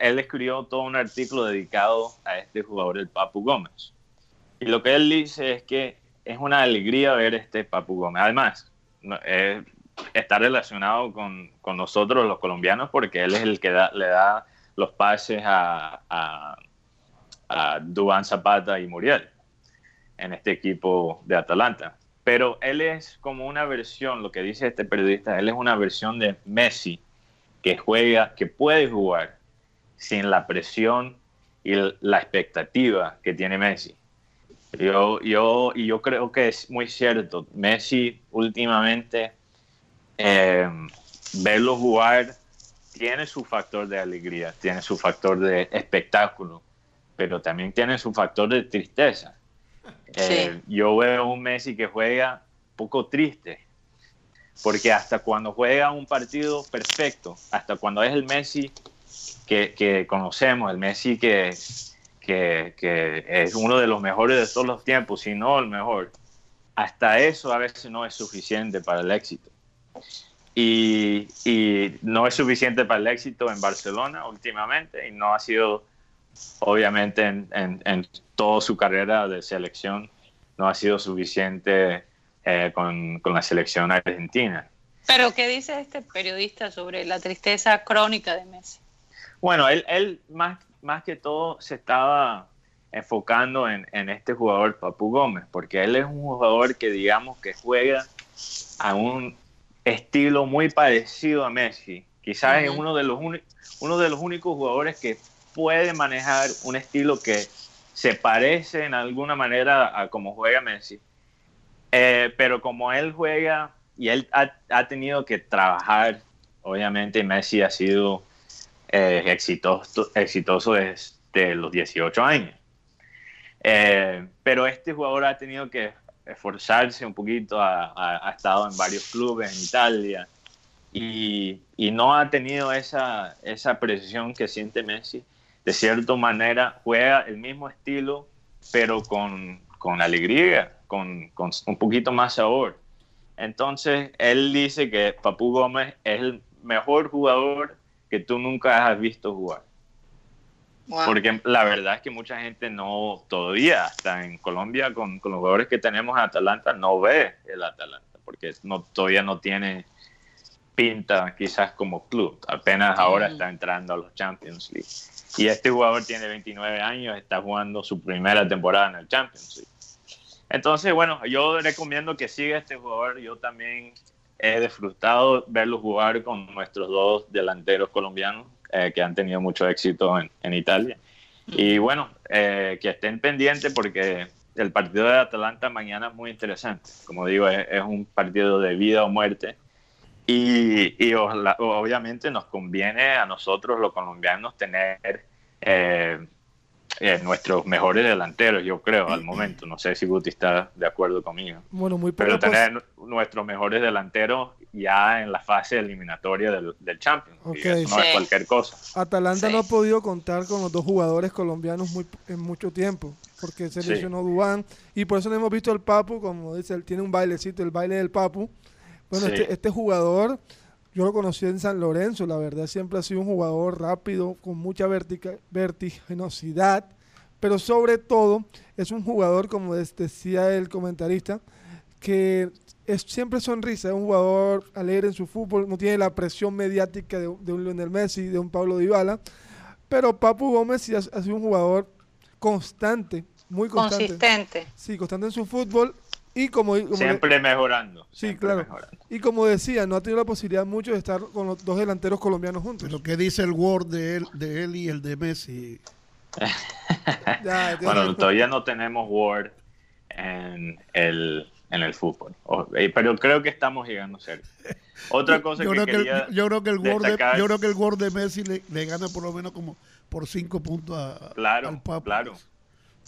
Speaker 4: él escribió todo un artículo dedicado a este jugador, el Papu Gómez. Y lo que él dice es que es una alegría ver este Papu Gómez. Además, eh, está relacionado con, con nosotros los colombianos porque él es el que da- le da los pases a, a Duván Zapata y Muriel en este equipo de Atalanta. Pero él es como una versión, lo que dice este periodista, él es una versión de Messi que juega, que puede jugar sin la presión y la expectativa que tiene Messi. Yo, yo, y yo creo que es muy cierto. Messi últimamente, eh, verlo jugar tiene su factor de alegría, tiene su factor de espectáculo, pero también tiene su factor de tristeza. Eh, yo veo un Messi que juega poco triste, porque hasta cuando juega un partido perfecto, hasta cuando es el Messi que, que conocemos, el Messi que, que, que es uno de los mejores de todos los tiempos, si no el mejor, hasta eso a veces no es suficiente para el éxito. Y, y no es suficiente para el éxito en Barcelona últimamente y no ha sido, obviamente, en, en, en toda su carrera de selección, no ha sido suficiente eh, con, con la selección argentina.
Speaker 2: Pero ¿qué dice este periodista sobre la tristeza crónica de Messi?
Speaker 4: Bueno, él, él más, más que todo se estaba enfocando en, en este jugador Papu Gómez, porque él es un jugador que digamos que juega a un estilo muy parecido a Messi. Quizás es uno de, los uno de los únicos jugadores que puede manejar un estilo que se parece en alguna manera a como juega Messi. Eh, pero como él juega y él ha, ha tenido que trabajar, obviamente Messi ha sido eh, exitoso, exitoso desde los 18 años. Eh, pero este jugador ha tenido que esforzarse un poquito, ha, ha- ha estado en varios clubes en Italia y, y no ha tenido esa, esa precisión que siente Messi. De cierta manera juega el mismo estilo, pero con, con alegría, con, con un poquito más sabor. Entonces, él dice que Papu Gómez es el mejor jugador que tú nunca has visto jugar.
Speaker 2: Wow.
Speaker 4: Porque la verdad es que mucha gente no, todavía, hasta en Colombia, con, con los jugadores que tenemos en Atalanta, no ve el Atalanta, porque no, todavía no tiene pinta quizás como club. Apenas ahora
Speaker 2: Mm.
Speaker 4: está entrando a los Champions League. Y este jugador tiene 29 años, está jugando su primera temporada en el Champions League. Entonces, bueno, yo recomiendo que siga este jugador. Yo también he disfrutado verlo jugar con nuestros dos delanteros colombianos eh, que han tenido mucho éxito en, Italia. Y bueno, eh, que estén pendientes porque el partido de Atalanta mañana es muy interesante. Como digo, es un partido de vida o muerte. Y, y ojalá- obviamente nos conviene a nosotros los colombianos tener eh, eh, nuestros mejores delanteros, yo creo, al momento. No sé si Guti está de acuerdo conmigo.
Speaker 1: Bueno, muy
Speaker 4: Pero
Speaker 1: poco
Speaker 4: tener nu- nuestros mejores delanteros ya en la fase eliminatoria del, del Champions. y
Speaker 1: Ok.
Speaker 4: eso no
Speaker 2: Sí.
Speaker 4: es cualquier cosa.
Speaker 1: Atalanta
Speaker 2: Sí.
Speaker 1: no ha podido contar con los dos jugadores colombianos muy, en mucho tiempo, porque se
Speaker 4: Sí.
Speaker 1: lesionó Dubán, y por eso no hemos visto al Papu, como dice, él tiene un bailecito, el baile del Papu. Bueno,
Speaker 4: Sí.
Speaker 1: este, este jugador, yo lo conocí en San Lorenzo, la verdad siempre ha sido un jugador rápido, con mucha vertica- vertiginosidad, pero sobre todo es un jugador, como decía el comentarista, que es siempre sonrisa, es un jugador alegre en su fútbol, no tiene la presión mediática de, un Lionel Messi, de un Pablo Dybala, pero Papu Gómez sí ha, sido un jugador constante, muy constante.
Speaker 2: Consistente.
Speaker 1: Sí, constante en su fútbol y como,
Speaker 4: siempre mejorando.
Speaker 1: Sí, claro. Y como decía, no ha tenido la posibilidad mucho de estar con los dos delanteros colombianos juntos.
Speaker 5: Pero ¿qué dice el Word de él, de él y el de Messi?
Speaker 4: bueno, todavía no tenemos Word en el, en el fútbol, eh, pero creo que estamos llegando cerca. Otra cosa
Speaker 5: yo
Speaker 4: que
Speaker 5: creo
Speaker 4: que
Speaker 5: yo creo que el Word de, yo creo que el Word de Messi le, gana por lo menos como por cinco puntos a,
Speaker 4: claro, al Papa. Claro.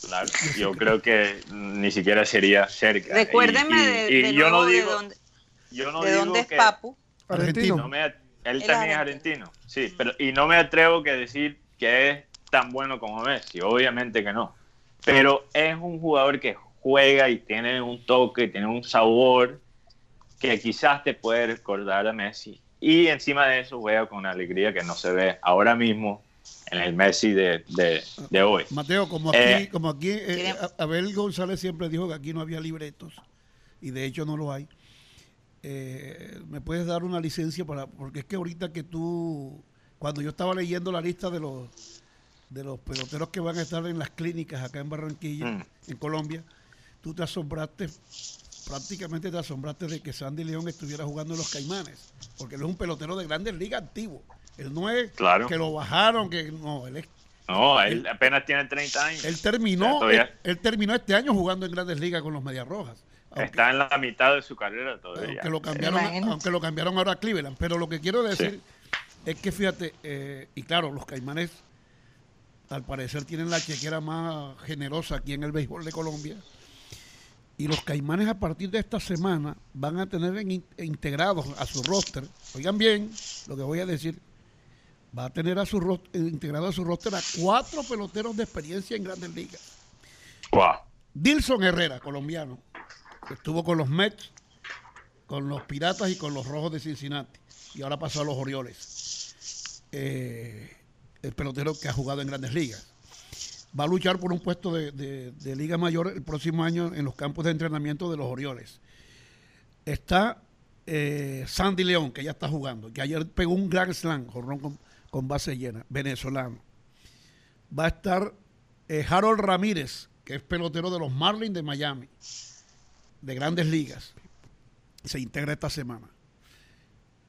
Speaker 4: Claro, yo creo que ni siquiera sería cerca.
Speaker 2: Recuérdeme de, yo no digo, de dónde, yo no digo es Papu.
Speaker 4: Argentino. él también es argentino, sí, pero y no me atrevo que decir que es tan bueno como Messi, obviamente que no. Pero es un jugador que juega y tiene un toque, tiene un sabor que quizás te puede recordar a Messi. Y encima de eso juega con una alegría que no se ve ahora mismo en el Messi de, de, hoy.
Speaker 5: Mateo, como aquí, eh, como aquí eh, Abel González siempre dijo que aquí no había libretos, y de hecho no lo hay. Eh, ¿Me puedes dar una licencia para.? Porque es que ahorita que tú. Cuando yo estaba leyendo la lista de los de los peloteros que van a estar en las clínicas acá en Barranquilla, mm. en Colombia, tú te asombraste, prácticamente te asombraste de que Sandy León estuviera jugando en los Caimanes, porque él es un pelotero de grandes ligas antiguo. Él no es que lo bajaron, que no, él es
Speaker 4: no, él, apenas tiene 30 años.
Speaker 5: Él terminó, él, terminó este año jugando en Grandes Ligas con los Medias Rojas.
Speaker 4: Está en la mitad de su carrera todavía.
Speaker 5: Aunque lo cambiaron, aunque lo cambiaron ahora a Cleveland. Pero lo que quiero decir es que fíjate, eh, y claro, los Caimanes al parecer tienen la chequera más generosa aquí en el béisbol de Colombia. Y los Caimanes a partir de esta semana van a tener integrados a su roster. Oigan bien lo que voy a decir va a tener a su eh, integrado a su roster a cuatro peloteros de experiencia en grandes ligas. Dilson Herrera, colombiano, estuvo con los Mets, con los Piratas y con los Rojos de Cincinnati. Y ahora pasó a los Orioles. Eh, el pelotero que ha jugado en grandes ligas. Va a luchar por un puesto de, Liga Mayor el próximo año en los campos de entrenamiento de los Orioles. Está eh, Sandy León, que ya está jugando, que ayer pegó un Grand Slam, jorrón con, base llena, venezolano. Va a estar eh, Harold Ramírez, que es pelotero de los Marlins de Miami, de grandes ligas. Se integra esta semana.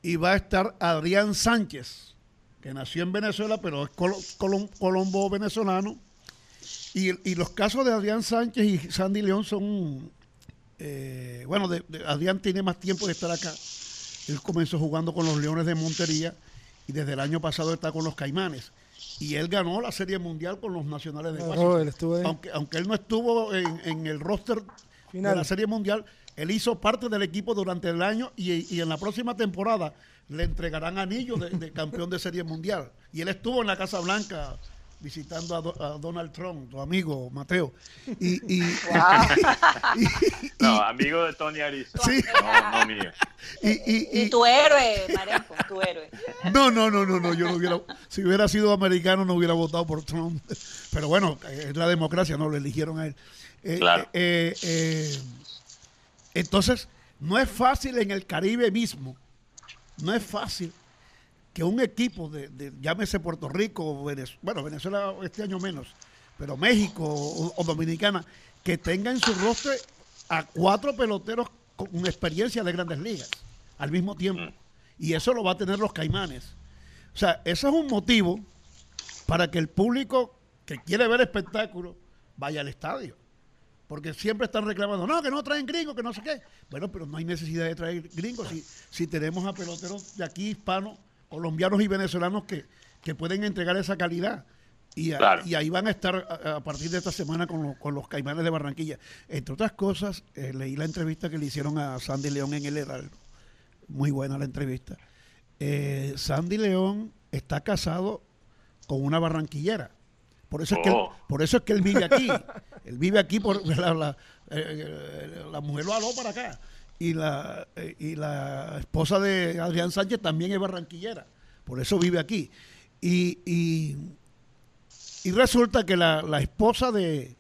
Speaker 5: Y va a estar Adrián Sánchez, que nació en Venezuela, pero es colombo venezolano. Y, los casos de Adrián Sánchez y Sandy León son, eh, bueno, Adrián tiene más tiempo de estar acá. Él comenzó jugando con los Leones de Montería y desde el año pasado está con los Caimanes. Y él ganó la Serie Mundial con los Nacionales de Washington. aunque, aunque él no estuvo en, el roster de la Serie Mundial, él hizo parte del equipo durante el año y, en la próxima temporada le entregarán anillos de, campeón de Serie Mundial. Y él estuvo en la Casa Blanca visitando a, Donald Trump, tu amigo Mateo. Y,
Speaker 4: no, amigo de Tony Ariza.
Speaker 2: Sí. No, no mío. Y, tu héroe, Marenco, tu héroe.
Speaker 5: No, no, no, no, no, yo no hubiera, si hubiera sido americano no hubiera votado por Trump. Pero bueno, es la democracia, no lo eligieron a él.
Speaker 4: Eh, claro.
Speaker 5: Eh, eh, entonces, no es fácil en el Caribe mismo, no es fácil que un equipo de, llámese Puerto Rico, Venezuela, bueno, Venezuela este año menos, pero México o, Dominicana, que tenga en su rostro a cuatro peloteros con experiencia de grandes ligas al mismo tiempo. Mm. Y eso lo va a tener los caimanes. O sea, eso es un motivo para que el público que quiere ver espectáculo vaya al estadio. Porque siempre están reclamando, no, que no traen gringos, que no sé qué. Bueno, pero no hay necesidad de traer gringos si, si tenemos a peloteros de aquí hispanos colombianos y venezolanos que, pueden entregar esa calidad. Y, y, ahí van a estar a, partir de esta semana con, con, los caimanes de Barranquilla. Entre otras cosas, eh, leí la entrevista que le hicieron a Sandy León en el Heraldo. Muy buena la entrevista. Eh, Sandy León está casado con una barranquillera. Por eso, es que él, oh. por eso es que él vive aquí. él vive aquí por la, la, eh, la mujer lo aló para acá y la, eh, y la esposa de Adrián Sánchez también es barranquillera, por eso vive aquí. Y, y, resulta que la, esposa de,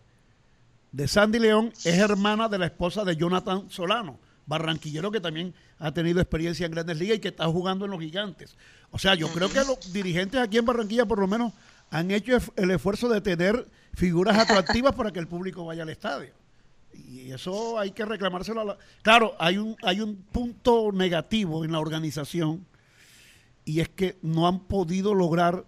Speaker 5: de Sandy León es hermana de la esposa de Jonathan Solano, barranquillero que también ha tenido experiencia en grandes ligas y que está jugando en los gigantes. O sea, yo creo que los dirigentes aquí en Barranquilla por lo menos han hecho el esfuerzo de tener figuras atractivas para que el público vaya al estadio. Y eso hay que reclamárselo a la... Claro, hay un, hay un punto negativo en la organización y es que no han podido lograr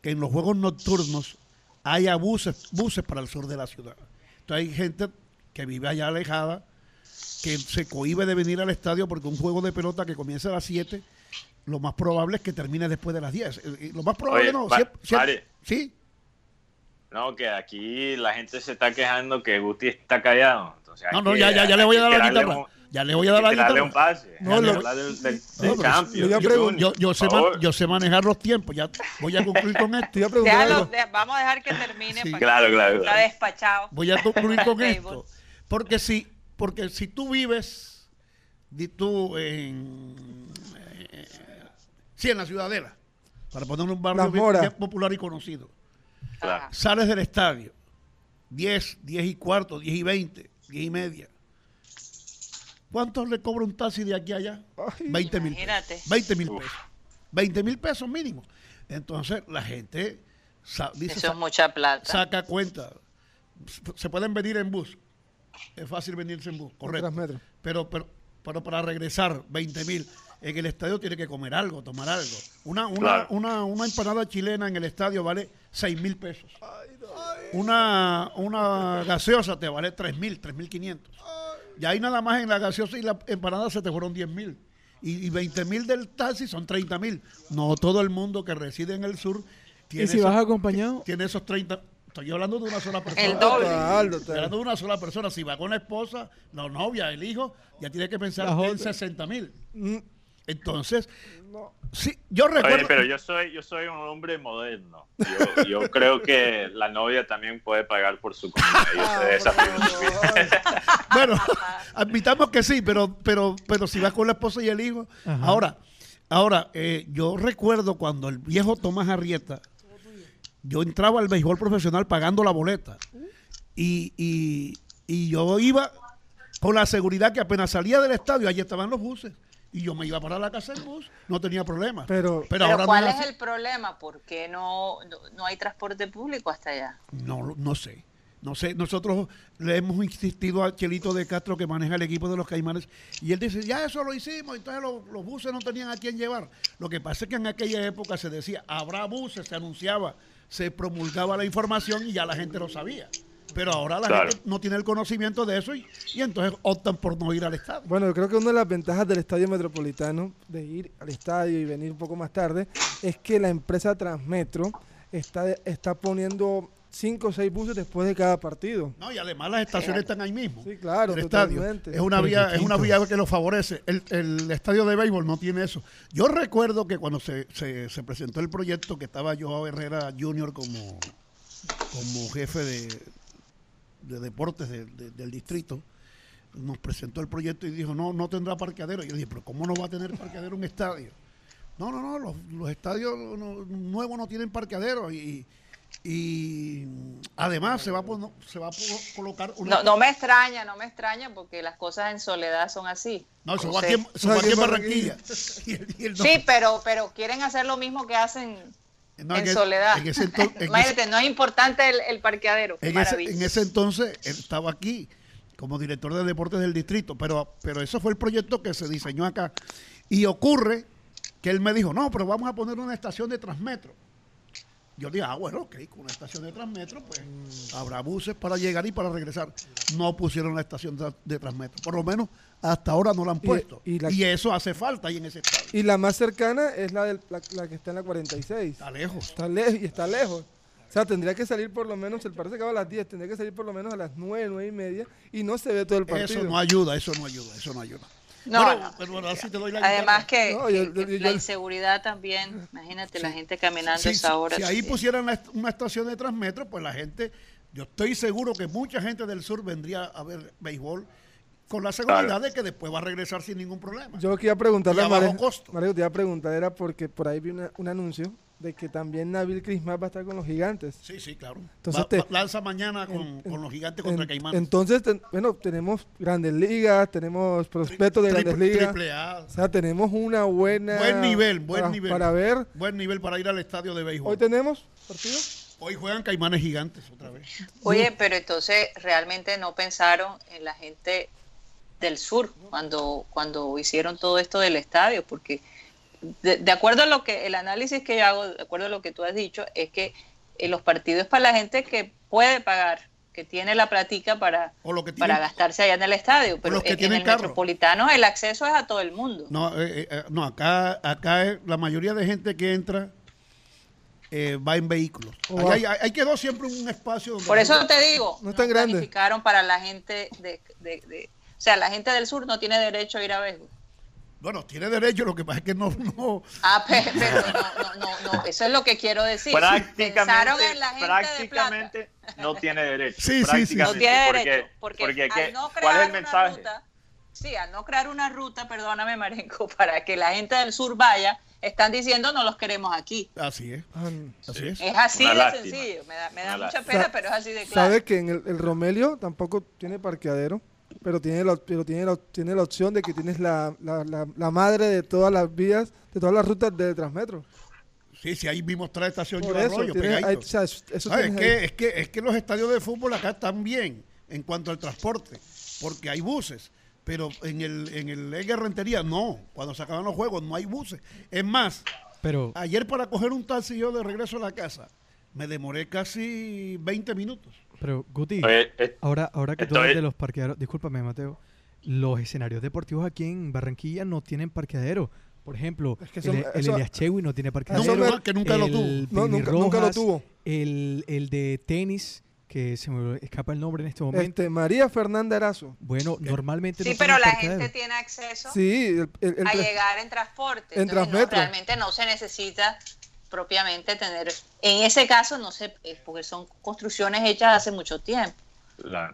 Speaker 5: que en los juegos nocturnos haya buses, buses para el sur de la ciudad. Entonces hay gente que vive allá alejada, que se cohibe de venir al estadio porque un juego de pelota que comienza a las 7, lo más probable es que termine después de las 10. Eh, lo más probable no.
Speaker 4: ¿Sí? No, que aquí la gente se está quejando que Guti está callado.
Speaker 5: no, no, ya, ya, ya le voy a dar la guitarra. ya le voy a dar la guitarra.
Speaker 4: un pase. No, lo, del, del,
Speaker 5: del yo, yo, sé yo, sé manejar los tiempos. Ya voy a concluir con esto.
Speaker 2: Déjalo, vamos a dejar que termine. Sí.
Speaker 4: Para claro, claro,
Speaker 2: Está despachado.
Speaker 5: Voy a concluir con esto. Porque si, porque si tú vives, di tú en, eh, sí, en la Ciudadela, para poner un barrio bien popular y conocido Sales del estadio, 10, 10 y cuarto, 10 y 20, 10 y media. ¿Cuánto le cobra un taxi de aquí a allá? 20 mil pesos. 20 mil pesos. 20 mil pesos mínimo. Entonces la gente
Speaker 2: dice, Eso es mucha plata.
Speaker 5: Saca cuenta. Se pueden venir en bus. Es fácil venirse en bus, correcto. Pero, pero, pero para regresar, 20 mil en el estadio tiene que comer algo, tomar algo. Una, una, una, una empanada chilena en el estadio vale 6 mil pesos. Una, una gaseosa te vale 3 mil, 3 mil 500. Y ahí nada más en la gaseosa y la empanada se te fueron 10 mil. Y, 20 mil del taxi son 30 mil. No todo el mundo que reside en el sur
Speaker 3: tiene. ¿Y si vas acompañado?
Speaker 5: Tiene esos 30. Estoy hablando de una sola persona.
Speaker 2: El doble.
Speaker 5: Estoy hablando de una sola persona. Si va con la esposa, la novia, el hijo, ya tiene que pensar en 60 mil. Entonces, sí, yo recuerdo.
Speaker 4: pero yo soy, yo soy un hombre moderno. Yo, creo que la novia también puede pagar por su comida.
Speaker 5: bueno, admitamos que sí, pero, pero, pero si vas con la esposa y el hijo. Ahora, ahora eh, yo recuerdo cuando el viejo Tomás Arrieta, yo entraba al béisbol profesional pagando la boleta. Y, y, y yo iba con la seguridad que apenas salía del estadio, allí estaban los buses y yo me iba para la casa en bus, no tenía problema.
Speaker 2: Pero, pero, ahora ¿cuál es el problema? ¿Por qué no, no, hay transporte público hasta allá?
Speaker 5: No, no sé. No sé, nosotros le hemos insistido a Chelito de Castro que maneja el equipo de los Caimanes y él dice, ya eso lo hicimos, entonces los, los buses no tenían a quién llevar. Lo que pasa es que en aquella época se decía, habrá buses, se anunciaba, se promulgaba la información y ya la gente lo sabía. Pero ahora la gente no tiene el conocimiento de eso y, entonces optan por no ir al estadio.
Speaker 1: Bueno, yo creo que una de las ventajas del estadio metropolitano, de ir al estadio y venir un poco más tarde, es que la empresa Transmetro está, está poniendo cinco o seis buses después de cada partido.
Speaker 5: No, y además las estaciones están ahí mismo.
Speaker 1: Sí, claro,
Speaker 5: el estadio. Es una vía, es una vía que lo favorece. El, el, estadio de béisbol no tiene eso. Yo recuerdo que cuando se, se, se presentó el proyecto que estaba Joao Herrera Jr. como, como jefe de, de deportes del distrito, nos presentó el proyecto y dijo, no, no tendrá parqueadero. Y yo dije, pero ¿cómo no va a tener parqueadero un estadio? No, no, no, los, estadios nuevos no tienen parqueadero y, y además se va a, se va a colocar
Speaker 2: una... No, no, me extraña, no me extraña porque las cosas en soledad son así.
Speaker 5: No, eso va aquí, en Barranquilla.
Speaker 2: Sí, pero, pero quieren hacer lo mismo que hacen en, soledad. Imagínate, no es importante el, parqueadero.
Speaker 5: En ese, entonces él estaba aquí como director de deportes del distrito, pero, pero eso fue el proyecto que se diseñó acá. Y ocurre que él me dijo, no, pero vamos a poner una estación de Transmetro. Yo dije, ah, bueno, ok, con una estación de Transmetro, pues habrá buses para llegar y para regresar. No pusieron la estación de Transmetro. Por lo menos hasta ahora no la han puesto. Y, eso hace falta ahí en ese estado.
Speaker 1: Y la más cercana es la, del, la, que está en la 46.
Speaker 5: Está lejos.
Speaker 1: Está lejos y está lejos. O sea, tendría que salir por lo menos, el parece que va a las 10, tendría que salir por lo menos a las 9, 9 y media y no se ve todo el partido.
Speaker 5: Eso no ayuda, eso no ayuda, eso no ayuda.
Speaker 2: No, Además que, la inseguridad también, imagínate la gente caminando esa hora.
Speaker 5: Si ahí pusieran una estación de Transmetro, pues la gente, yo estoy seguro que mucha gente del sur vendría a ver béisbol con la seguridad de que después va a regresar sin ningún problema.
Speaker 1: Yo quería preguntarle a Mario, Mario, te iba a preguntar, era porque por ahí vi un anuncio de que también Nabil Crismal va a estar con los gigantes.
Speaker 5: Sí, sí, claro.
Speaker 1: Entonces
Speaker 5: Va-
Speaker 1: te-
Speaker 5: va- lanza mañana con,
Speaker 1: en-
Speaker 5: con los gigantes contra
Speaker 1: En-
Speaker 5: Caimanes.
Speaker 1: entonces, ten- bueno, tenemos grandes ligas, tenemos prospectos de
Speaker 5: Triple-
Speaker 1: grandes ligas.
Speaker 5: triple A.
Speaker 1: O sea, tenemos una buena...
Speaker 5: Buen nivel, buen
Speaker 1: para,
Speaker 5: nivel.
Speaker 1: Para ver.
Speaker 5: Buen nivel para ir al estadio de béisbol.
Speaker 1: Hoy tenemos partido.
Speaker 5: Hoy juegan Caimanes Gigantes otra vez.
Speaker 2: Oye, pero entonces realmente no pensaron en la gente del sur cuando, cuando hicieron todo esto del estadio, porque de, de acuerdo a lo que el análisis que yo hago, de acuerdo a lo que tú has dicho, es que eh, los partidos es para la gente que puede pagar, que tiene la platica para,
Speaker 5: O lo que
Speaker 2: para gastarse allá en el estadio, pero
Speaker 5: los que
Speaker 2: en, en
Speaker 5: tienen
Speaker 2: el
Speaker 5: carro.
Speaker 2: metropolitano el acceso es a todo el mundo.
Speaker 5: No, eh, eh, eh, no acá, acá es- la mayoría de gente que entra eh, va en vehículos.
Speaker 1: O
Speaker 5: Ahí
Speaker 1: va-
Speaker 5: hay, hay- hay quedó siempre un espacio donde
Speaker 2: Por eso te digo,
Speaker 1: No es tan grande.
Speaker 2: planificaron para la gente de, de- de- o sea, la gente del sur no tiene derecho a ir a béisbol.
Speaker 5: Bueno, tiene derecho, lo que pasa es que no, no
Speaker 2: Ah, pe- pero no, no, no, no, eso es lo que quiero decir. Pensaron
Speaker 4: prácticamente,
Speaker 2: en la gente de plata.
Speaker 4: prácticamente no tiene derecho.
Speaker 5: Sí, sí, sí.
Speaker 2: No tiene
Speaker 4: porque-
Speaker 2: derecho, porque,
Speaker 4: porque
Speaker 2: al
Speaker 4: ¿qué-
Speaker 2: no crear
Speaker 4: ¿cuál es el
Speaker 2: una
Speaker 4: mensaje?
Speaker 2: ruta, sí, al no crear una ruta, perdóname Marenco, para que la gente del sur vaya, están diciendo no los queremos aquí.
Speaker 5: así es,
Speaker 1: Ah,
Speaker 5: así es.
Speaker 2: Es así
Speaker 4: Una
Speaker 2: de
Speaker 4: lástima.
Speaker 2: sencillo, me da, me da mucha
Speaker 1: lástima.
Speaker 2: pena, pero es así de claro.
Speaker 1: Sabe que en el, el Romelio tampoco tiene parqueadero, pero tiene la, pero tiene la, tiene la opción de que tienes la, la, la, la madre de todas las vías, de todas las rutas de Transmetro.
Speaker 5: Sí, sí, ahí vimos tres estaciones
Speaker 1: Por
Speaker 5: de
Speaker 1: eso,
Speaker 5: arroyo,
Speaker 1: tienes- hay- o sea, eso
Speaker 5: es, que, es, que, es que los estadios de fútbol acá están bien en cuanto al transporte, porque hay buses, pero en el, en el Edgar Rentería no, cuando se acaban los juegos no hay buses. Es más,
Speaker 3: Pero,
Speaker 5: ayer para coger un taxi yo de regreso a la casa, me demoré casi 20 minutos.
Speaker 3: Pero Guti,
Speaker 4: Oye, eh,
Speaker 3: ahora, ahora que tú
Speaker 4: estoy-
Speaker 3: hablas de los parqueaderos, discúlpame Mateo, los escenarios deportivos aquí en Barranquilla no tienen parqueadero. Por ejemplo,
Speaker 1: Es que eso-
Speaker 3: el, el
Speaker 1: eso-
Speaker 3: Elias Chewi no tiene parqueadero.
Speaker 1: Me-
Speaker 5: que nunca lo
Speaker 3: el
Speaker 5: tuvo.
Speaker 1: No, nunca- nunca lo tuvo.
Speaker 3: El, el de tenis, que se me escapa el nombre en este momento.
Speaker 1: Este, María Fernanda Erazo.
Speaker 3: Bueno, normalmente
Speaker 2: Sí,
Speaker 3: no
Speaker 2: pero la
Speaker 3: parqueadero.
Speaker 2: gente tiene acceso
Speaker 1: Sí, el, el- el
Speaker 2: a llegar en transporte.
Speaker 1: en
Speaker 2: Entonces, no, realmente no se necesita propiamente tener. En ese caso, no sé, eh, porque son construcciones hechas hace mucho tiempo.
Speaker 4: la-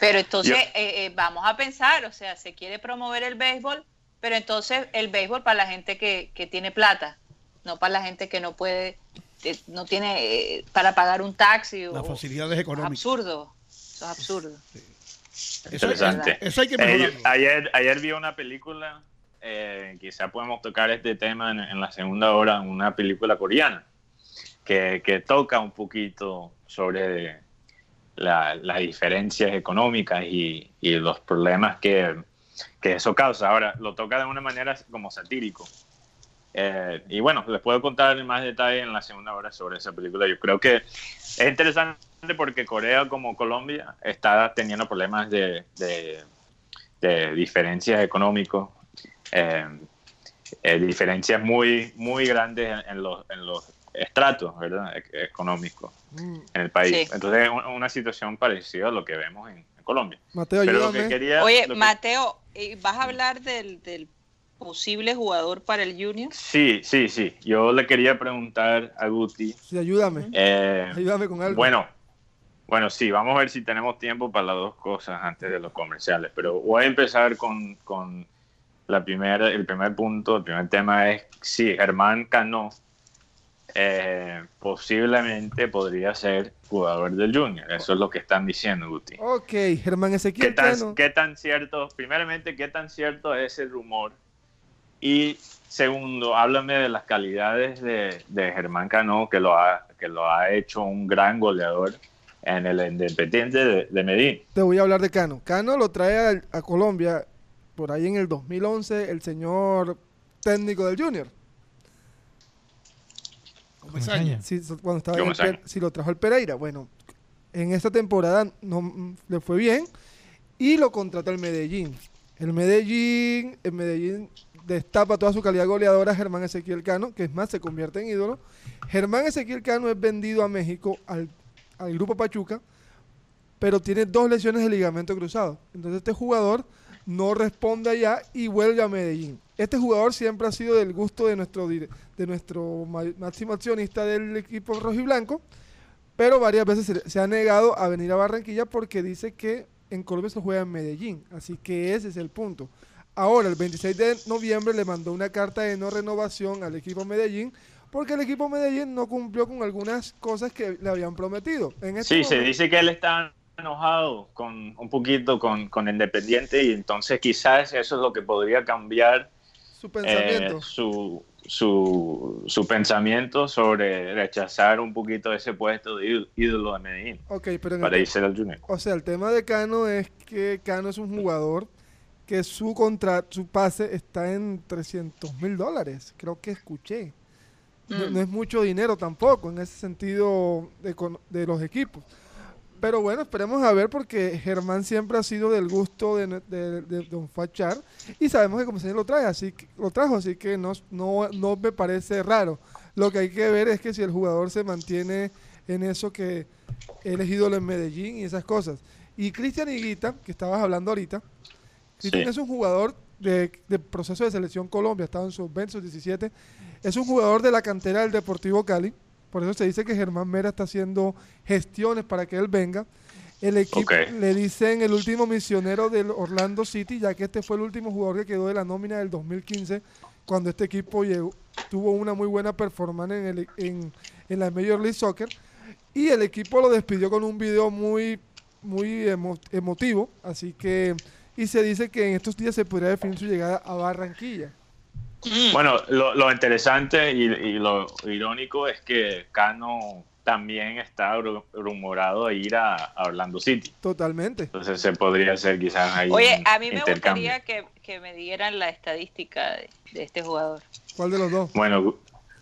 Speaker 2: Pero entonces
Speaker 4: Yo-
Speaker 2: eh, eh, vamos a pensar, o sea, se quiere promover el béisbol, pero entonces el béisbol para la gente que, que tiene plata, no para la gente que no puede, eh, no tiene eh, para pagar un taxi.
Speaker 5: Las
Speaker 2: o-
Speaker 5: facilidades
Speaker 2: es
Speaker 5: económicas.
Speaker 2: absurdo, eso es absurdo.
Speaker 5: Eso,
Speaker 4: Interesante.
Speaker 5: eso hay que
Speaker 4: ayer, ayer vi una película, eh, quizá podemos tocar este tema en, en la segunda hora, una película coreana, que, que toca un poquito sobre la- las diferencias económicas y, y los problemas que, que eso causa. Ahora, lo toca de una manera como satírico. Eh, y bueno, les puedo contar más detalle en la segunda hora sobre esa película. Yo creo que es interesante porque Corea como Colombia está teniendo problemas de, de, de diferencias económicos, eh, eh, diferencias muy, muy grandes en, en los, en los estratos ¿verdad? E- económicos
Speaker 1: Mm,
Speaker 4: en el país.
Speaker 2: Sí.
Speaker 4: Entonces es un- una situación parecida a lo que vemos en, en Colombia.
Speaker 1: Mateo,
Speaker 4: Pero lo que quería...
Speaker 2: Oye,
Speaker 4: lo que-
Speaker 2: Mateo, ¿y ¿vas a hablar del, del posible jugador para el Junior?
Speaker 4: Sí, sí, sí. Yo le quería preguntar a Guti.
Speaker 1: Sí, ayúdame.
Speaker 4: eh,
Speaker 1: Ayúdame con algo.
Speaker 4: Bueno, bueno, sí, vamos a ver si tenemos tiempo para las dos cosas antes de los comerciales, pero voy a empezar con, con la primera, el primer punto, el primer tema es si Germán Cano eh, posiblemente podría ser jugador del Junior, eso es lo que están diciendo, Guti.
Speaker 1: Ok, Germán
Speaker 4: ¿Qué
Speaker 1: Ezequiel
Speaker 4: tan,
Speaker 1: Cano.
Speaker 4: qué tan cierto, primeramente, qué tan cierto es ese rumor? Y segundo, háblame de las calidades de, de Germán Cano, que lo, ha, que lo ha hecho un gran goleador en el Independiente de, de Medellín.
Speaker 1: Te voy a hablar de Cano. Cano lo trae a, a Colombia por ahí en el 2011 el señor técnico del Junior.
Speaker 5: Comesaña.
Speaker 1: Sí, cuando estaba en el sí, lo trajo el Pereira. Bueno, en esta temporada no le fue bien y lo contrató el Medellín. El Medellín, el Medellín destapa toda su calidad goleadora a Germán Ezequiel Cano, que es más, se convierte en ídolo. Germán Ezequiel Cano es vendido a México al, al grupo Pachuca, pero tiene dos lesiones de ligamento cruzado. Entonces este jugador no responde allá y vuelve a Medellín. Este jugador siempre ha sido del gusto de nuestro, de nuestro máximo accionista del equipo rojiblanco, pero varias veces se, se ha negado a venir a Barranquilla porque dice que en Colombia se juega en Medellín. Así que ese es el punto. Ahora, el 26 de noviembre le mandó una carta de no renovación al equipo Medellín porque el equipo Medellín no cumplió con algunas cosas que le habían prometido.
Speaker 4: En este sí, se dice que él está enojado con un poquito con, con Independiente y entonces quizás eso es lo que podría cambiar
Speaker 1: su pensamiento.
Speaker 4: Eh, su, su, su, pensamiento sobre rechazar un poquito ese puesto de ídolo de Medellín para irse al Junior.
Speaker 1: O sea, el tema de Cano es que Cano es un jugador que su contrato, su pase está en 300 mil dólares, creo que escuché. Mm. No, es mucho dinero tampoco en ese sentido de, de los equipos. Pero bueno, esperemos a ver porque Germán siempre ha sido del gusto de, de, Don Fachar y sabemos que como señor lo trae, así que, lo trajo, así que no, no, no me parece raro. Lo que hay que ver es que si el jugador se mantiene en eso que él es ídolo en Medellín y esas cosas. Y Cristian Higuita, que estabas hablando ahorita, Cristian es un jugador de, proceso de selección Colombia, estaba en sus 20, sus 17, es un jugador de la cantera del Deportivo Cali por eso se dice que Germán Mera está haciendo gestiones para que él venga. El equipo le dicen el último misionero del Orlando City, ya que este fue el último jugador que quedó de la nómina del 2015, cuando este equipo llegó, tuvo una muy buena performance en, el, en, en, la Major League Soccer. Y el equipo lo despidió con un video muy, muy emotivo. Así que, y se dice que en estos días se podría definir su llegada a Barranquilla.
Speaker 4: Mm. Bueno, lo, interesante y, lo irónico es que Cano también está rumorado a ir a, Orlando City.
Speaker 1: Totalmente.
Speaker 4: Entonces se podría hacer quizás ahí.
Speaker 2: Oye, a mí me gustaría que, me dieran la estadística de, este jugador.
Speaker 1: ¿Cuál de los dos?
Speaker 4: Bueno,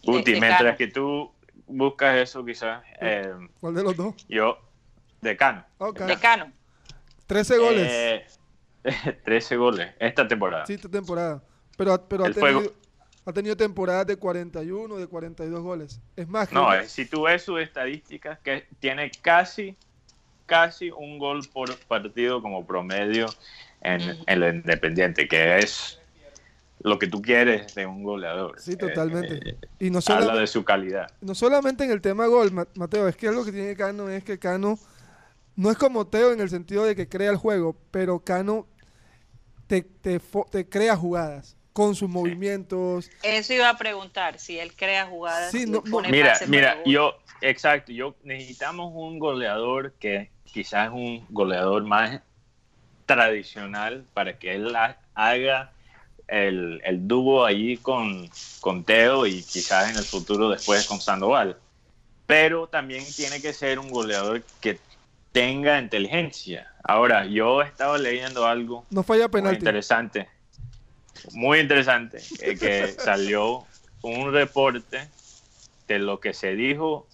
Speaker 4: Guti, mientras que tú buscas eso quizás. Eh,
Speaker 1: ¿Cuál de los dos?
Speaker 4: Yo, de Cano.
Speaker 2: De Cano.
Speaker 1: 13 goles.
Speaker 4: 13 eh, goles esta temporada.
Speaker 1: Sí, esta temporada. Pero, pero ha, tenido, ha, tenido, temporadas de 41, de 42 goles. Es más
Speaker 4: que... No, si tú ves sus estadísticas, que tiene casi, casi un gol por partido como promedio en, el Independiente, que es lo que tú quieres de un goleador.
Speaker 1: Sí, totalmente.
Speaker 4: Eh, y no habla de su calidad.
Speaker 1: No solamente en el tema gol, Mateo, es que algo que tiene Cano es que Cano no es como Teo en el sentido de que crea el juego, pero Cano te, te, te crea jugadas con sus movimientos.
Speaker 2: Eso iba a preguntar, si él crea jugadas.
Speaker 4: mira, mira, yo, exacto, yo necesitamos un goleador que quizás es un goleador más tradicional para que él haga el, el dúo allí con, con Teo y quizás en el futuro después con Sandoval. Pero también tiene que ser un goleador que tenga inteligencia. Ahora, yo estaba leyendo algo
Speaker 1: no falla penalti.
Speaker 4: interesante muy interesante eh, que salió un reporte de lo que se dijo,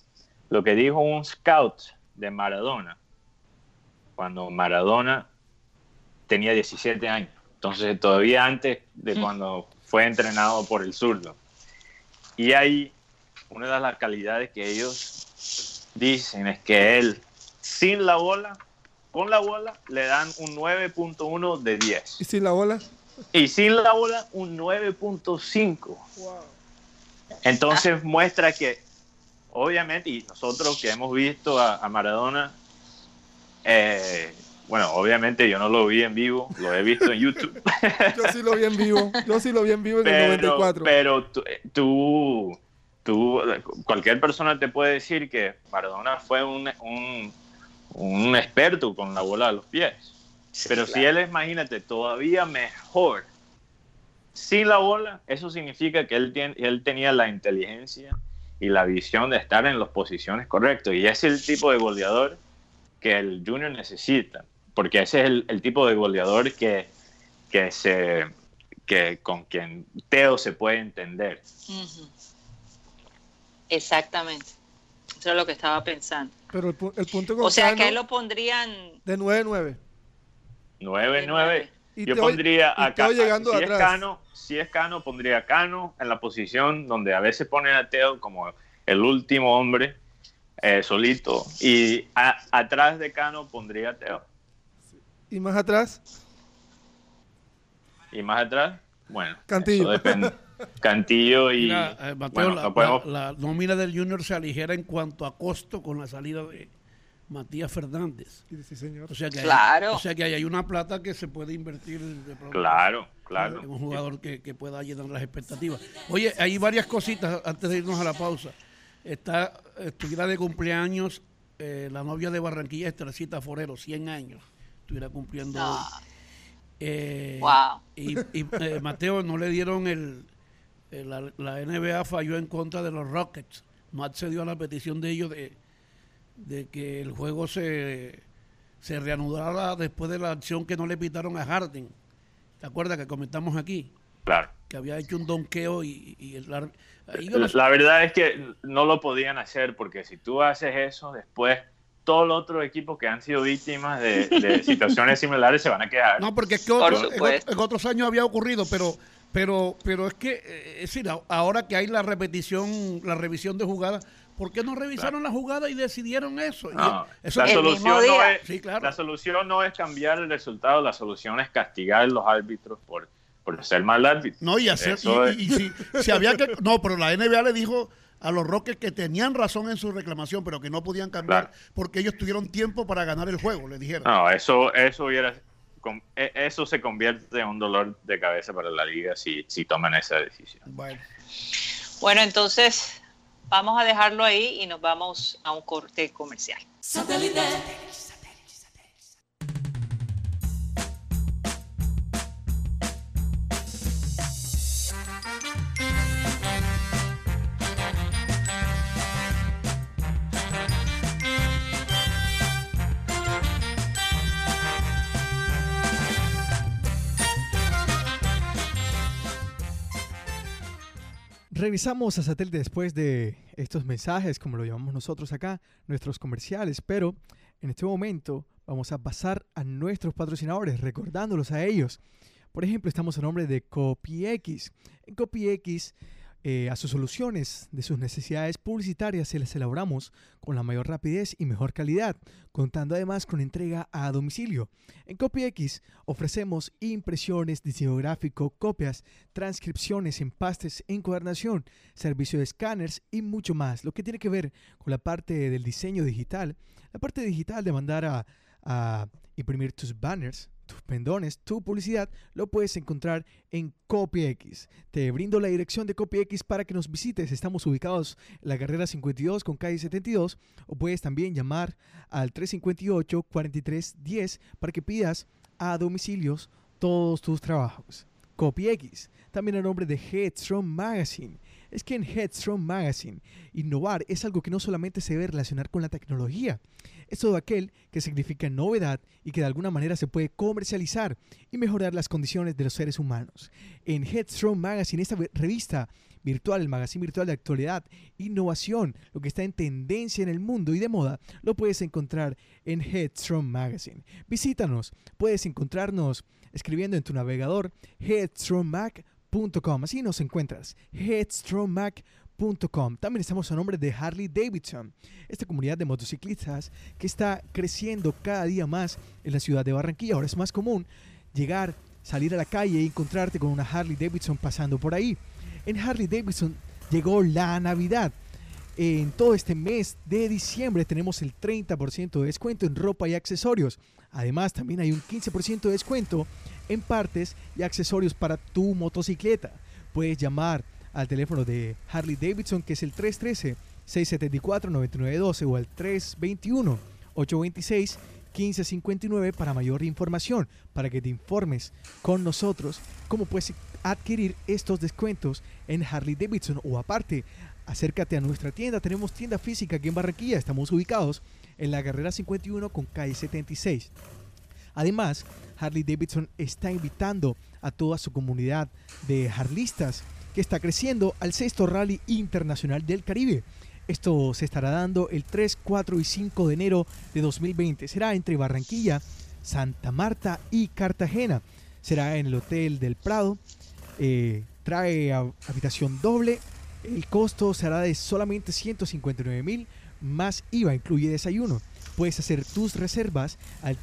Speaker 4: lo que dijo un scout de Maradona cuando Maradona tenía 17 años. Entonces, todavía antes de cuando fue entrenado por el zurdo. Y ahí, una de las calidades que ellos dicen es que él, sin la bola, con la bola, le dan un 9.1 de 10.
Speaker 1: ¿Y sin la bola?
Speaker 4: Y sin la bola, un 9.5. Entonces muestra que, obviamente, y nosotros que hemos visto a, Maradona, eh, bueno, obviamente yo no lo vi en vivo, lo he visto en YouTube.
Speaker 1: yo sí lo vi en vivo, yo sí lo vi en vivo en el 94.
Speaker 4: Pero tú, tú, cualquier persona te puede decir que Maradona fue un, un, un experto con la bola a los pies. Pero si él, imagínate, todavía mejor sin la bola, eso significa que él, tiene, él tenía la inteligencia y la visión de estar en las posiciones correctas. Y ese es el tipo de goleador que el Junior necesita, porque ese es el, tipo de goleador que, que, se, que con quien Teo se puede entender.
Speaker 2: Exactamente. Eso es lo que estaba pensando.
Speaker 1: Pero el, punto
Speaker 2: O sea, que él lo pondrían...
Speaker 1: De 9-9.
Speaker 4: 9-9. Yo pondría acá. si, es Cano, si es Cano, pondría Cano en la posición donde a veces ponen a Teo como el último hombre eh, solito. Y atrás de Cano pondría a Teo.
Speaker 1: ¿Y más atrás?
Speaker 4: ¿Y más atrás? Bueno,
Speaker 1: Cantillo.
Speaker 4: depende. Cantillo y.
Speaker 5: Eh, Mateo, la, nómina del Junior se aligera en cuanto a costo con la salida de, Matías Fernández.
Speaker 1: Sí, señor.
Speaker 5: O sea que,
Speaker 2: Claro.
Speaker 5: hay, o sea que hay una plata que se puede invertir de pronto
Speaker 4: Claro, claro.
Speaker 5: en un jugador que, que pueda llenar las expectativas. Oye, hay varias cositas antes de irnos a la pausa. Está, estuviera de cumpleaños eh, la novia de Barranquilla, Estercita Forero, 100 años. Estuviera cumpliendo hoy.
Speaker 2: Ah,
Speaker 5: Eh,
Speaker 2: Wow.
Speaker 5: Y, y, eh, Mateo, no le dieron el. el- la, la NBA falló en contra de los Rockets. No accedió a la petición de ellos de, de que el juego se, se reanudara después de la acción que no le pitaron a Harden. ¿Te acuerdas que comentamos aquí?
Speaker 4: Claro.
Speaker 5: Que había hecho un donqueo y, y el ar- ahí yo no sé.
Speaker 4: La verdad es que no lo podían hacer porque si tú haces eso, después todos los otros equipos que han sido víctimas de, de situaciones similares se van a quedar.
Speaker 5: No, porque es que
Speaker 2: Por
Speaker 5: otro- en, en otros años había ocurrido, pero pero pero es que eh, es decir, ahora que hay la repetición, la revisión de jugadas, ¿por qué no revisaron la jugada y decidieron eso?
Speaker 4: No,
Speaker 5: eso
Speaker 4: la, solución no es,
Speaker 5: Sí, claro.
Speaker 4: la solución no es cambiar el resultado, la solución es castigar a los árbitros por, por ser mal árbitro.
Speaker 5: No, y hacer.
Speaker 4: Eso
Speaker 5: y-
Speaker 4: es-
Speaker 5: y- y si, si había que. No, pero la NBA le dijo a los Rockets que tenían razón en su reclamación, pero que no podían cambiar
Speaker 4: Claro.
Speaker 5: porque ellos tuvieron tiempo para ganar el juego, le dijeron.
Speaker 4: No, eso, eso hubiera, e- eso se convierte en un dolor de cabeza para la liga si, si toman esa decisión.
Speaker 5: Bueno,
Speaker 2: Bueno, entonces vamos a dejarlo ahí y nos vamos a un corte comercial.
Speaker 3: Regresamos a satélite después de estos mensajes, como lo llamamos nosotros acá, nuestros comerciales, pero en este momento vamos a pasar a nuestros patrocinadores, recordándolos a ellos. Por ejemplo, estamos a nombre de CopyX. En CopyX, eh, a sus soluciones de sus necesidades publicitarias se las elaboramos con la mayor rapidez y mejor calidad, contando además con entrega a domicilio. En CopyX ofrecemos impresiones, diseño gráfico, copias, transcripciones, empastes, encuadernación, servicio de escáneres y mucho más. Lo que tiene que ver con la parte del diseño digital, la parte digital de mandar a, a imprimir tus banners, tus pendones, tu publicidad, lo puedes encontrar en CopyX. Te brindo la dirección de CopyX para que nos visites. Estamos ubicados en la carrera 52 con calle 72 o puedes también llamar al 358-4310 para que pidas a domicilios todos tus trabajos. CopyX, también a nombre de Headstrong Magazine. Es que en Headstrong Magazine, innovar es algo que no solamente se debe relacionar con la tecnología, es todo aquel que significa novedad y que de alguna manera se puede comercializar y mejorar las condiciones de los seres humanos. En Headstrong Magazine, esta revista virtual, el magazine virtual de actualidad, innovación, lo que está en tendencia en el mundo y de moda, lo puedes encontrar en Headstrong Magazine. Visítanos, puedes encontrarnos escribiendo en tu navegador headstrongmac.com. Así nos encuentras, También estamos a nombre de Harley Davidson, esta comunidad de motociclistas que está creciendo cada día más en la ciudad de Barranquilla. Ahora es más común llegar, salir a la calle y encontrarte con una Harley Davidson pasando por ahí. En Harley Davidson llegó la Navidad. En todo este mes de diciembre tenemos el 30% de descuento en ropa y accesorios. Además, también hay un 15% de descuento en partes y accesorios para tu motocicleta. Puedes llamar al teléfono de Harley Davidson que es el 313-674-9912 o al 321-826-1559 para mayor información, para que te informes con nosotros cómo puedes adquirir estos descuentos en Harley Davidson o aparte acércate a nuestra tienda. Tenemos tienda física aquí en Barranquilla. Estamos ubicados en la carrera 51 con calle 76. Además, Harley Davidson está invitando a toda su comunidad de harlistas que está creciendo al sexto Rally Internacional del Caribe. Esto se estará dando el 3, 4 y 5 de enero de 2020. Será entre Barranquilla, Santa Marta y Cartagena. Será en el Hotel del Prado. Eh, trae habitación doble. El costo será de solamente 159 mil más IVA, incluye desayuno. Puedes hacer tus reservas al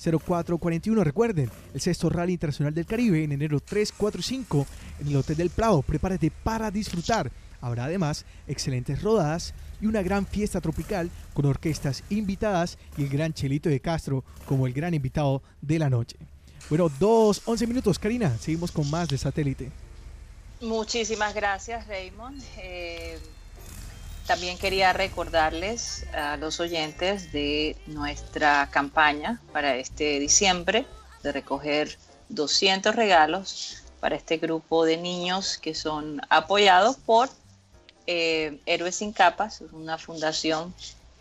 Speaker 3: 318-588-0441. Recuerden, el sexto Rally Internacional del Caribe en enero 3, 4 y 5 en el Hotel del Prado. Prepárate para disfrutar Habrá además excelentes rodadas y una gran fiesta tropical con orquestas invitadas y el gran Chelito de Castro como el gran invitado de la noche. Bueno, dos, once minutos, Karina. Seguimos con más de satélite.
Speaker 2: Muchísimas gracias, Raymond. Eh, también quería recordarles a los oyentes de nuestra campaña para este diciembre de recoger 200 regalos para este grupo de niños que son apoyados por eh, Héroes sin Capas, una fundación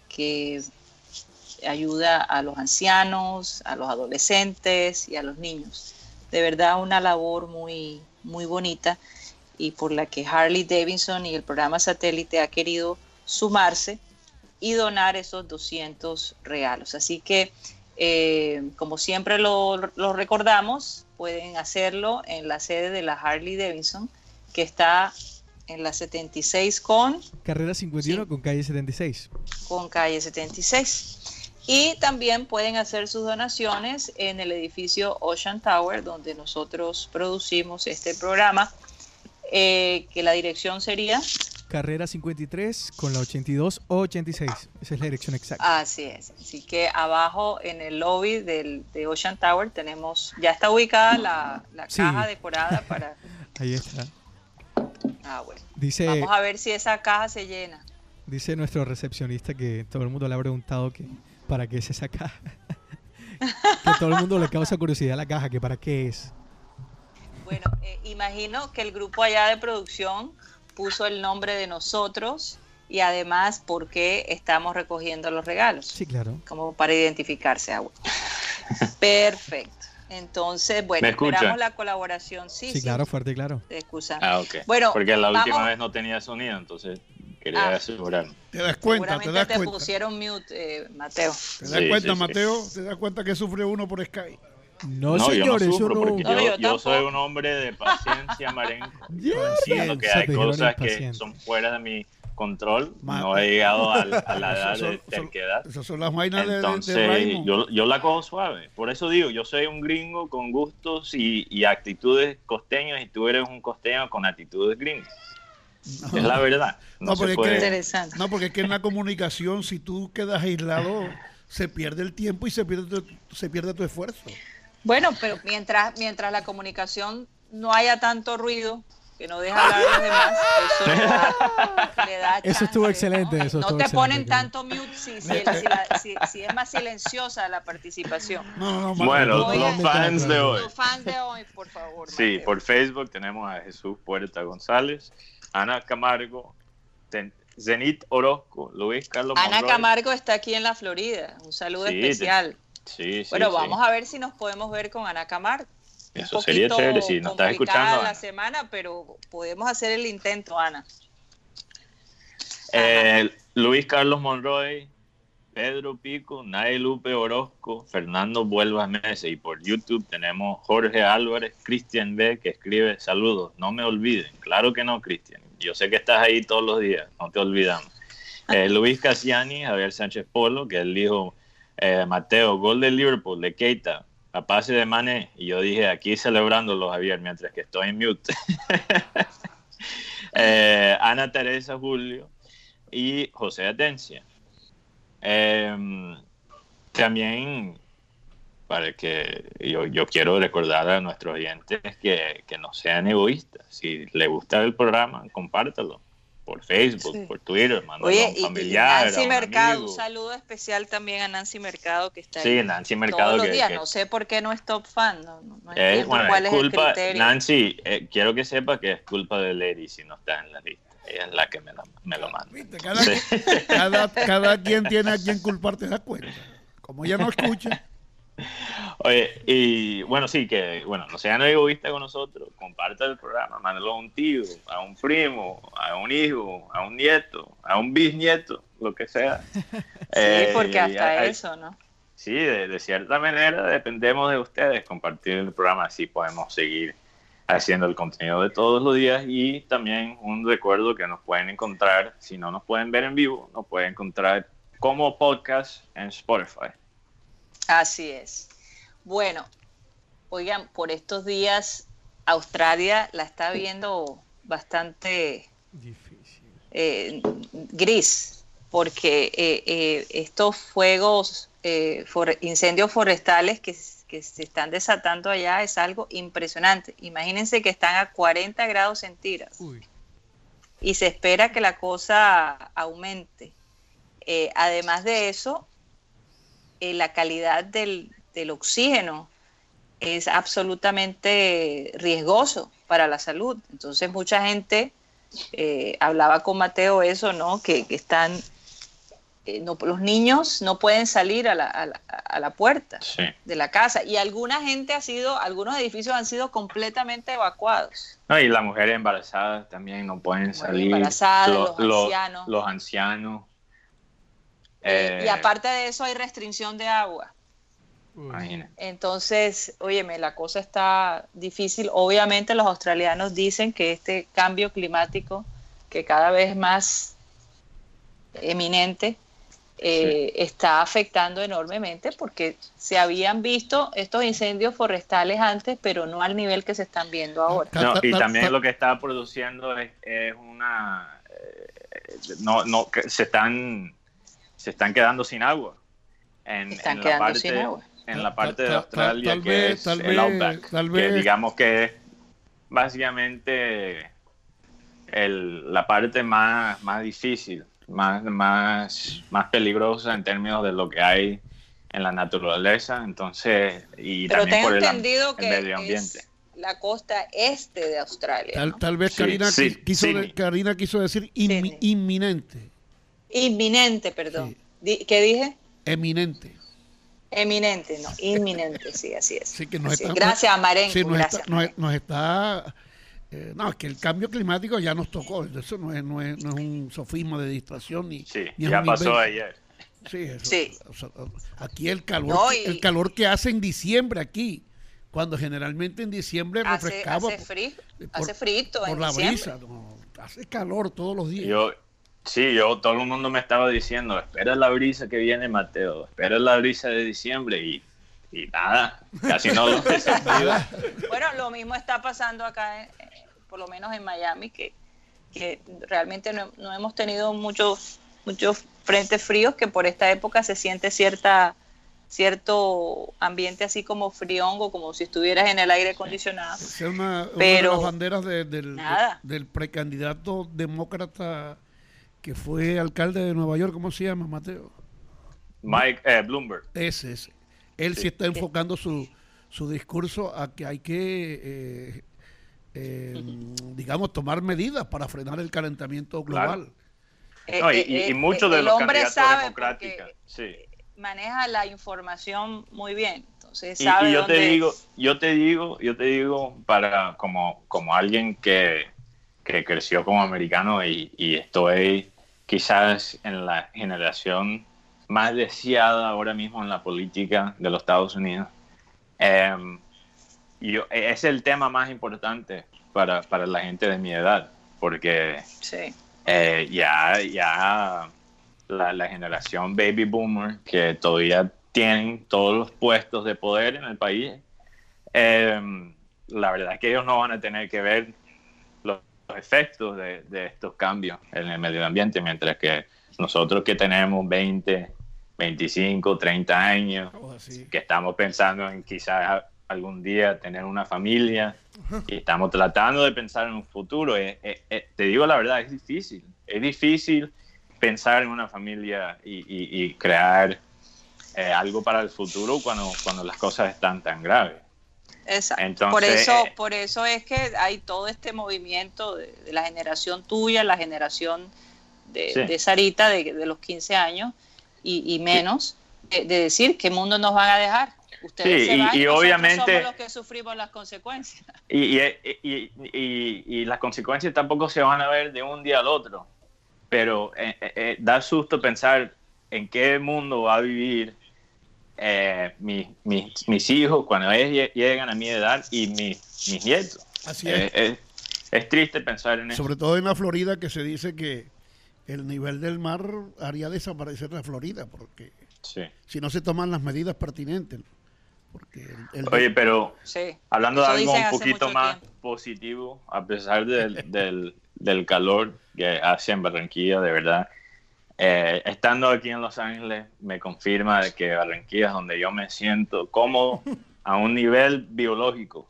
Speaker 2: que ayuda a los ancianos, a los adolescentes y a los niños. De verdad una labor muy, muy bonita y por la que Harley Davidson y el programa satélite ha querido sumarse y donar esos 200 regalos. Así que, eh, como siempre lo, recordamos, pueden hacerlo en la sede de la Harley Davidson, que está en la 76 con...
Speaker 3: Carrera 51 con calle 76.
Speaker 2: Con calle 76. Y también pueden hacer sus donaciones en el edificio Ocean Tower, donde nosotros producimos este programa eh, que la dirección sería...
Speaker 3: Carrera 53 con la 82 o 86. Esa es la dirección exacta.
Speaker 2: Así es. Así que abajo en el lobby del, de Ocean Tower tenemos, ya está ubicada la, caja decorada para...
Speaker 3: Ahí está.
Speaker 2: Ah, bueno. Dice, Vamos a ver si esa caja se llena.
Speaker 3: Dice nuestro recepcionista que todo el mundo le ha preguntado que para qué es esa caja. que todo el mundo le causa curiosidad la caja, que para qué es.
Speaker 2: Bueno, eh, imagino que el grupo allá de producción puso el nombre de nosotros y además por qué estamos recogiendo los regalos.
Speaker 3: Sí, claro.
Speaker 2: Como para identificarse. Ah, Perfecto. Entonces, bueno, esperamos la colaboración. Sí,
Speaker 3: sí, claro, fuerte y claro.
Speaker 2: Excusa.
Speaker 4: Ah, ok. Bueno, porque la última vez no tenía sonido, entonces quería ah. asegurarme.
Speaker 5: Te das cuenta, te das
Speaker 2: te pusieron mute, eh, Mateo.
Speaker 5: Te das cuenta, Mateo, te das cuenta que sufre uno por Skype.
Speaker 3: No, señor,
Speaker 4: yo no Yo, soy un hombre de paciencia, Marenco. Entiendo que hay cosas que son fuera de mi control. no he llegado a, la edad de terquedad.
Speaker 5: Esas son las vainas
Speaker 4: Entonces, de, yo, yo, la cojo suave. Por eso digo, yo soy un gringo con gustos y, actitudes costeños y tú eres un costeño con actitudes gringas. Es la verdad.
Speaker 5: No, porque es que, no, porque es que en la comunicación, si tú quedas aislado, se pierde el tiempo y se pierde se pierde tu esfuerzo.
Speaker 2: Bueno, pero mientras, mientras la comunicación no haya tanto ruido, que no deja hablar a los demás, eso le da,
Speaker 3: Eso estuvo excelente.
Speaker 2: ¿no?
Speaker 3: Eso
Speaker 2: no te ponen tanto mute si, si, si, es más silenciosa la participación.
Speaker 4: bueno, los fans de hoy.
Speaker 2: Los fans de hoy, por favor.
Speaker 4: Sí, por Facebook tenemos a Jesús Puerta González, Ana Camargo, Zenit Orozco, Luis Carlos
Speaker 2: Ana Camargo está aquí en la Florida. Un saludo especial bueno, vamos a ver si nos podemos ver con Ana Camargo.
Speaker 4: Eso sería chévere si nos estás escuchando.
Speaker 2: la semana, pero podemos hacer el intento, Ana.
Speaker 4: Eh, Luis Carlos Monroy, Pedro Pico, Nay Lupe Orozco, Fernando Vuelvas Mesa y por YouTube tenemos Jorge Álvarez, Cristian B que escribe saludos, no me olviden. Claro que no, Cristian. Yo sé que estás ahí todos los días, no te olvidamos. Eh, Luis Casiani, Javier Sánchez Polo, que él dijo eh, Mateo, gol de Liverpool, de Keita, a pase de Mané. Y yo dije, aquí celebrándolo, Javier, mientras que estoy en mute. Eh, Ana Teresa Julio y José Atencia. Em, también, para que yo, yo, quiero recordar a nuestros oyentes que, que no sean egoístas. Si le gusta el programa, compártalo por Facebook, por Twitter,
Speaker 2: Oye, a un familiar. Nancy Mercado, un, saludo especial también a Nancy Mercado que está
Speaker 4: sí,
Speaker 2: ahí
Speaker 4: Nancy Mercado
Speaker 2: todos los días. no sé por qué no es top fan, no, no, cuál es,
Speaker 4: culpa,
Speaker 2: el criterio.
Speaker 4: Nancy, eh, quiero que sepa que es culpa de Lady si no está en la lista. Ella es la que me lo, me lo manda.
Speaker 5: Cada, cada, quien tiene a quien culpar, te das cuenta. Como ella no escucha.
Speaker 4: Oye, y bueno, sí, que bueno, no sean egoístas con nosotros, comparta el programa, mándalo a un tío, a un primo, a un hijo, a un nieto, a un bisnieto, lo que sea.
Speaker 2: sí, eh, porque hasta eso, ¿no?
Speaker 4: Sí, de, cierta manera dependemos de ustedes compartir el programa, así podemos seguir haciendo el contenido de todos los días y también un recuerdo que nos pueden encontrar, si no nos pueden ver en vivo, nos pueden encontrar como podcast en Spotify.
Speaker 2: Así es. Bueno, oigan, por estos días Australia la está viendo bastante
Speaker 3: difícil.
Speaker 2: eh, gris, porque eh, estos fuegos, incendios forestales que, que, se están desatando allá es algo impresionante. Imagínense que están a 40 grados centígrados y se espera que la cosa aumente. además de eso, la calidad del, del oxígeno es absolutamente riesgoso para la salud. Entonces mucha gente, eh, hablaba con Mateo eso, ¿no? Que, están, eh, no, los niños no pueden salir a la, a la, puerta de la casa y alguna gente ha sido, algunos edificios han sido completamente evacuados.
Speaker 4: No, y las mujeres embarazadas también no pueden salir.
Speaker 2: Embarazadas, los, ancianos.
Speaker 4: Los ancianos.
Speaker 2: Y eh, aparte de eso hay restricción de agua. Entonces, óyeme, la cosa está difícil. Obviamente los australianos dicen que este cambio climático, que cada vez más eminente, eh, está afectando enormemente porque se habían visto estos incendios forestales antes, pero no al nivel que se están viendo ahora.
Speaker 4: y también lo que está produciendo es, una... Eh, no, no, se están, se están quedando sin agua.
Speaker 2: En, están quedando sin agua
Speaker 4: en la parte de Australia que es el Outback, que digamos que es básicamente el, la parte más, más difícil, más, más, más peligrosa en términos de lo que hay en la naturaleza, entonces y también por el, medio ambiente.
Speaker 2: la costa este de Australia.
Speaker 5: Tal, vez Karina, quiso, Karina quiso decir inminente.
Speaker 2: Inminente, perdón. ¿Qué dije?
Speaker 5: Eminente.
Speaker 2: Eminente, no, inminente, sí, así es. gracias, Marenco. Sí,
Speaker 5: nos está, nos, está eh, no, es que el cambio climático ya nos tocó. Eso no es, no es, no es un sofisma de distracción ni.
Speaker 4: Sí, ya pasó ayer.
Speaker 5: Sí, eso, aquí el calor, el calor que hace en diciembre aquí, cuando generalmente en diciembre refrescaba.
Speaker 2: Hace, frío, hace frito
Speaker 5: por la brisa, hace calor todos los días.
Speaker 4: Yo, Sí, yo, todo el mundo me estaba diciendo, espera la brisa que viene Mateo, espera la brisa de diciembre y, y nada, casi no lo
Speaker 2: Bueno, lo mismo está pasando acá, eh, por lo menos en Miami, que, que realmente no, no, hemos tenido muchos, muchos frentes fríos, que por esta época se siente cierta cierto ambiente así como frión como si estuvieras en el aire acondicionado.
Speaker 5: Es una, Pero, de las banderas del, del precandidato demócrata que fue alcalde de Nueva York, ¿cómo se llama, Mateo?
Speaker 4: Mike eh, Bloomberg.
Speaker 5: Ese es. Él sí, está enfocando su, su, discurso a que hay que, eh, eh, digamos, tomar medidas para frenar el calentamiento global.
Speaker 4: y, muchos de los candidatos democráticos sí.
Speaker 2: maneja la información muy bien. Entonces
Speaker 4: y, yo te digo, yo te digo, yo te digo para como, como alguien que que creció como americano y, estoy quizás en la generación más deseada ahora mismo en la política de los Estados Unidos. Em, yo, es el tema más importante para, para, la gente de mi edad, porque eh, ya, ya la, la, generación baby boomer que todavía tienen todos los puestos de poder en el país, em, la verdad es que ellos no van a tener que ver efectos de, estos cambios en el medio ambiente, mientras que nosotros que tenemos 20, 25, 30 años, que estamos pensando en quizás algún día tener una familia y estamos tratando de pensar en un futuro, eh, eh, eh, te digo la verdad, es difícil, es difícil pensar en una familia y, crear algo para el futuro cuando, cuando las cosas están tan graves.
Speaker 2: Exacto. por eso, eh, por eso es que hay todo este movimiento de, la generación tuya, la generación de, Sarita de, los 15 años y, menos, de, decir qué mundo nos van a dejar. Ustedes se van y, obviamente somos los que sufrimos las consecuencias.
Speaker 4: Y, y, las consecuencias tampoco se van a ver de un día al otro. Pero eh, eh, da susto pensar en qué mundo va a vivir eh, mis hijos cuando ellos llegan a mi edad y mis nietos.
Speaker 5: Así es.
Speaker 4: es. triste pensar en eso.
Speaker 5: Sobre todo en la Florida que se dice que el nivel del mar haría desaparecer la Florida porque si no se toman las medidas pertinentes. Porque
Speaker 4: Oye, pero hablando de algo un poquito más positivo, a pesar del, del calor que hace en Barranquilla, de verdad. Eh, estando aquí en Los Ángeles, me confirma de que Barranquilla es donde yo me siento cómodo a un nivel biológico.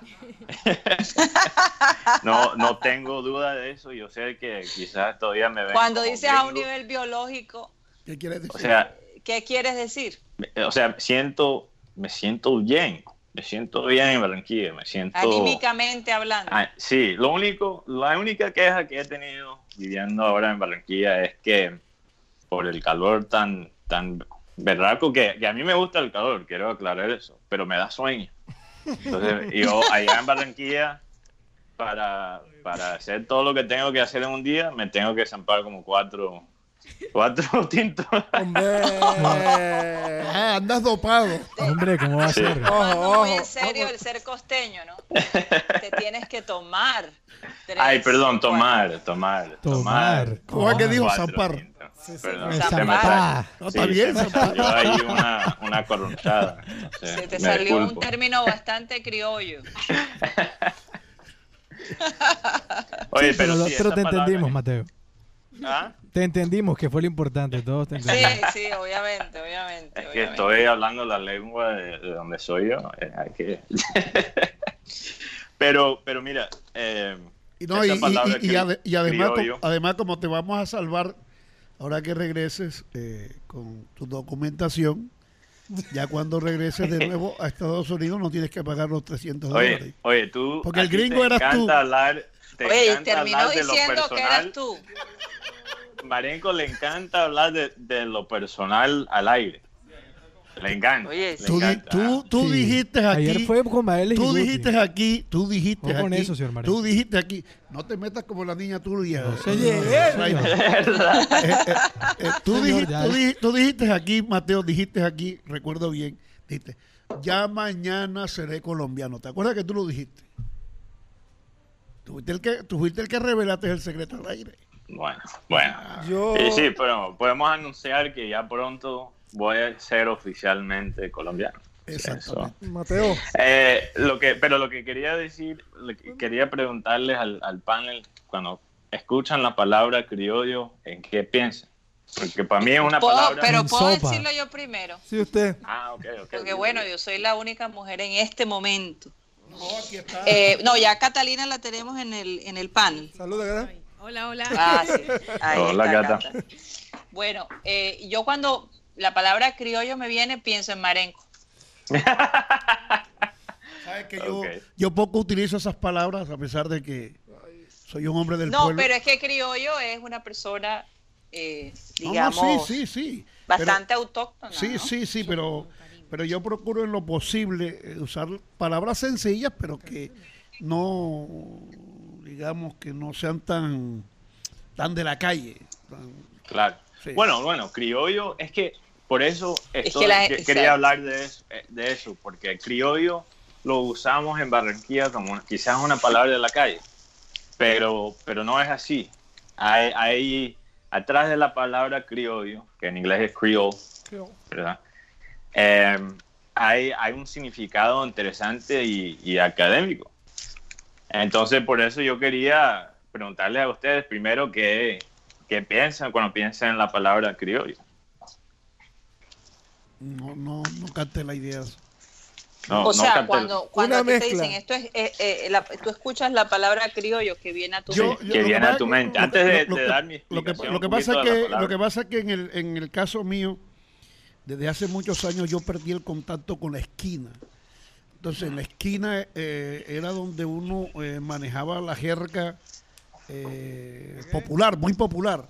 Speaker 4: no, no tengo duda de eso. Yo sé que quizás todavía me ven.
Speaker 2: Cuando dices a un nivel biológico,
Speaker 5: ¿Qué quieres decir?
Speaker 4: O sea,
Speaker 2: ¿qué quieres decir?
Speaker 4: me- o sea, siento, me siento bien. Me siento bien en Barranquilla. Me siento.
Speaker 2: Anímicamente hablando.
Speaker 4: Ah, sí, lo único, la única queja que he tenido viviendo ahora en Barranquilla es que por el calor tan, tan berraco, que, que a mí me gusta el calor, quiero aclarar eso, pero me da sueño. Entonces, yo allá en Barranquilla, para, para hacer todo lo que tengo que hacer en un día, me tengo que zampar como cuatro, cuatro tintos.
Speaker 1: Hombre.
Speaker 5: Ah, andas dopado.
Speaker 3: Hombre, ¿cómo va a
Speaker 4: Sí.
Speaker 3: ser?
Speaker 1: Ojo,
Speaker 2: Tomando muy
Speaker 1: ojo.
Speaker 2: en serio el ser costeño, ¿no? Te tienes que tomar. tres,
Speaker 4: Ay, perdón,
Speaker 2: cuatro.
Speaker 4: tomar, tomar,
Speaker 3: Tomar.
Speaker 5: ¿Cómo es que dijo zampar?
Speaker 1: Sí, sí.
Speaker 4: Perdón,
Speaker 2: zampar.
Speaker 4: salió.
Speaker 5: No, está bien,
Speaker 4: se me
Speaker 5: zampar.
Speaker 4: salió ahí una, una corronchada. entonces,
Speaker 2: Se te salió un
Speaker 4: disculpo.
Speaker 2: término bastante criollo.
Speaker 4: Oye,
Speaker 3: Sí, pero,
Speaker 4: sí,
Speaker 3: pero
Speaker 4: esa
Speaker 3: te
Speaker 4: palabra-
Speaker 3: entendimos, Mateo.
Speaker 4: ¿Ah?
Speaker 3: Te entendimos, que fue lo importante. Todos te
Speaker 2: Sí,
Speaker 3: entendimos.
Speaker 2: sí, obviamente, obviamente.
Speaker 4: Es que
Speaker 2: obviamente.
Speaker 4: estoy hablando la lengua de, de donde soy yo. eh, hay que... pero, pero mira, eh,
Speaker 5: Y, no, y, y-
Speaker 4: palabra
Speaker 5: y- y
Speaker 4: cri-
Speaker 5: ade- y además, como, además, como te vamos a salvar, ahora que regreses eh, con tu documentación, ya cuando regreses de nuevo a Estados Unidos no tienes que pagar los 300
Speaker 4: oye,
Speaker 5: dólares.
Speaker 4: oye, tú.
Speaker 5: Porque el gringo
Speaker 4: te
Speaker 5: eras tú.
Speaker 4: Hablar, te
Speaker 2: Oye,
Speaker 4: encanta
Speaker 2: terminó
Speaker 4: hablar de lo
Speaker 2: diciendo que
Speaker 4: personal.
Speaker 2: eras tú.
Speaker 4: Marenco le encanta hablar de, de lo personal al aire. Le encanta.
Speaker 2: Oye,
Speaker 4: le
Speaker 5: Tú,
Speaker 4: encanta.
Speaker 5: tú, tú
Speaker 3: Sí.
Speaker 5: dijiste aquí.
Speaker 3: Ayer fue con Maeles y
Speaker 5: Tú
Speaker 3: Guti.
Speaker 5: dijiste aquí, tú dijiste
Speaker 3: Ojo con
Speaker 5: aquí,
Speaker 3: eso, señor Marenco.
Speaker 5: tú dijiste aquí, no te metas como la niña tuya.
Speaker 3: No se
Speaker 5: eh,
Speaker 3: llegue.
Speaker 5: Eh, eh, eh, tú, tú dijiste aquí, Mateo, dijiste aquí, recuerdo bien, dijiste, ya mañana seré colombiano. ¿Te acuerdas que tú lo dijiste? Tú fuiste el que, tú fuiste el que revelaste el secreto al aire.
Speaker 4: Bueno, bueno.
Speaker 1: Yo.
Speaker 4: Sí, sí, pero podemos anunciar que ya pronto voy a ser oficialmente colombiano. Eso.
Speaker 1: Mateo.
Speaker 4: Eh, lo que, pero lo que quería decir, lo que quería preguntarles al, al panel, cuando escuchan la palabra criollo, ¿en qué piensan? Porque para mí es una
Speaker 2: Puedo-
Speaker 4: palabra...
Speaker 2: pero puedo
Speaker 3: sopa.
Speaker 2: decirlo yo primero.
Speaker 1: Sí, usted.
Speaker 4: Ah, ok, ok.
Speaker 2: Porque bueno, yo soy la única mujer en este momento.
Speaker 5: No, aquí está.
Speaker 2: Eh, no, ya Catalina la tenemos en el, en el panel.
Speaker 1: Saluda, ¿verdad?
Speaker 6: Hola, hola.
Speaker 2: Ah, sí. Ahí
Speaker 4: Hola,
Speaker 2: está,
Speaker 4: gata.
Speaker 2: Cata. Bueno, eh, yo cuando la palabra criollo me viene, pienso en Marenco.
Speaker 5: Sabes que yo, yo poco utilizo esas palabras a pesar de que soy un hombre del
Speaker 2: No,
Speaker 5: pueblo.
Speaker 2: pero es que criollo es una persona, eh,
Speaker 5: No, no,
Speaker 2: digamos,
Speaker 5: sí, sí, sí. Pero-
Speaker 2: bastante autóctona.
Speaker 5: Sí,
Speaker 2: ¿no?
Speaker 5: sí, sí, pero, pero yo procuro en lo posible eh, usar palabras sencillas, pero que no, digamos, que no sean tan, tan de la calle. tan-
Speaker 4: Claro.
Speaker 5: Sí.
Speaker 4: Bueno, bueno, criollo, es que por eso estoy-
Speaker 2: que la-
Speaker 4: que-
Speaker 2: exacto.
Speaker 4: quería hablar de eso, eh, de eso, porque criollo lo usamos en Barranquilla como una- quizás una palabra de la calle, pero, pero no es así. Hay, hay atrás de la palabra criollo, que en inglés es creole, ¿verdad? Eh, hay, hay un significado interesante y, y académico. Entonces, por eso yo quería preguntarles a ustedes primero qué, qué piensan cuando piensan en la palabra criollo.
Speaker 5: No, no, no capté la idea.
Speaker 4: No,
Speaker 2: o
Speaker 4: no
Speaker 2: sea, cuando, cuando te dicen esto es, eh, eh, la- tú escuchas la palabra criollo que viene a tu
Speaker 5: Yo-
Speaker 2: mente.
Speaker 5: yo-
Speaker 4: que viene a tu mente.
Speaker 5: lo-
Speaker 4: Antes de,
Speaker 5: lo-
Speaker 4: de
Speaker 5: lo-
Speaker 4: dar mi
Speaker 5: Lo que,
Speaker 4: explicación,
Speaker 5: lo que pasa es que, lo que pasa es que en el, en el caso mío, desde hace muchos años yo perdí el contacto con la esquina. Entonces, en la esquina eh, era donde uno eh, manejaba la jerga eh, popular, muy popular.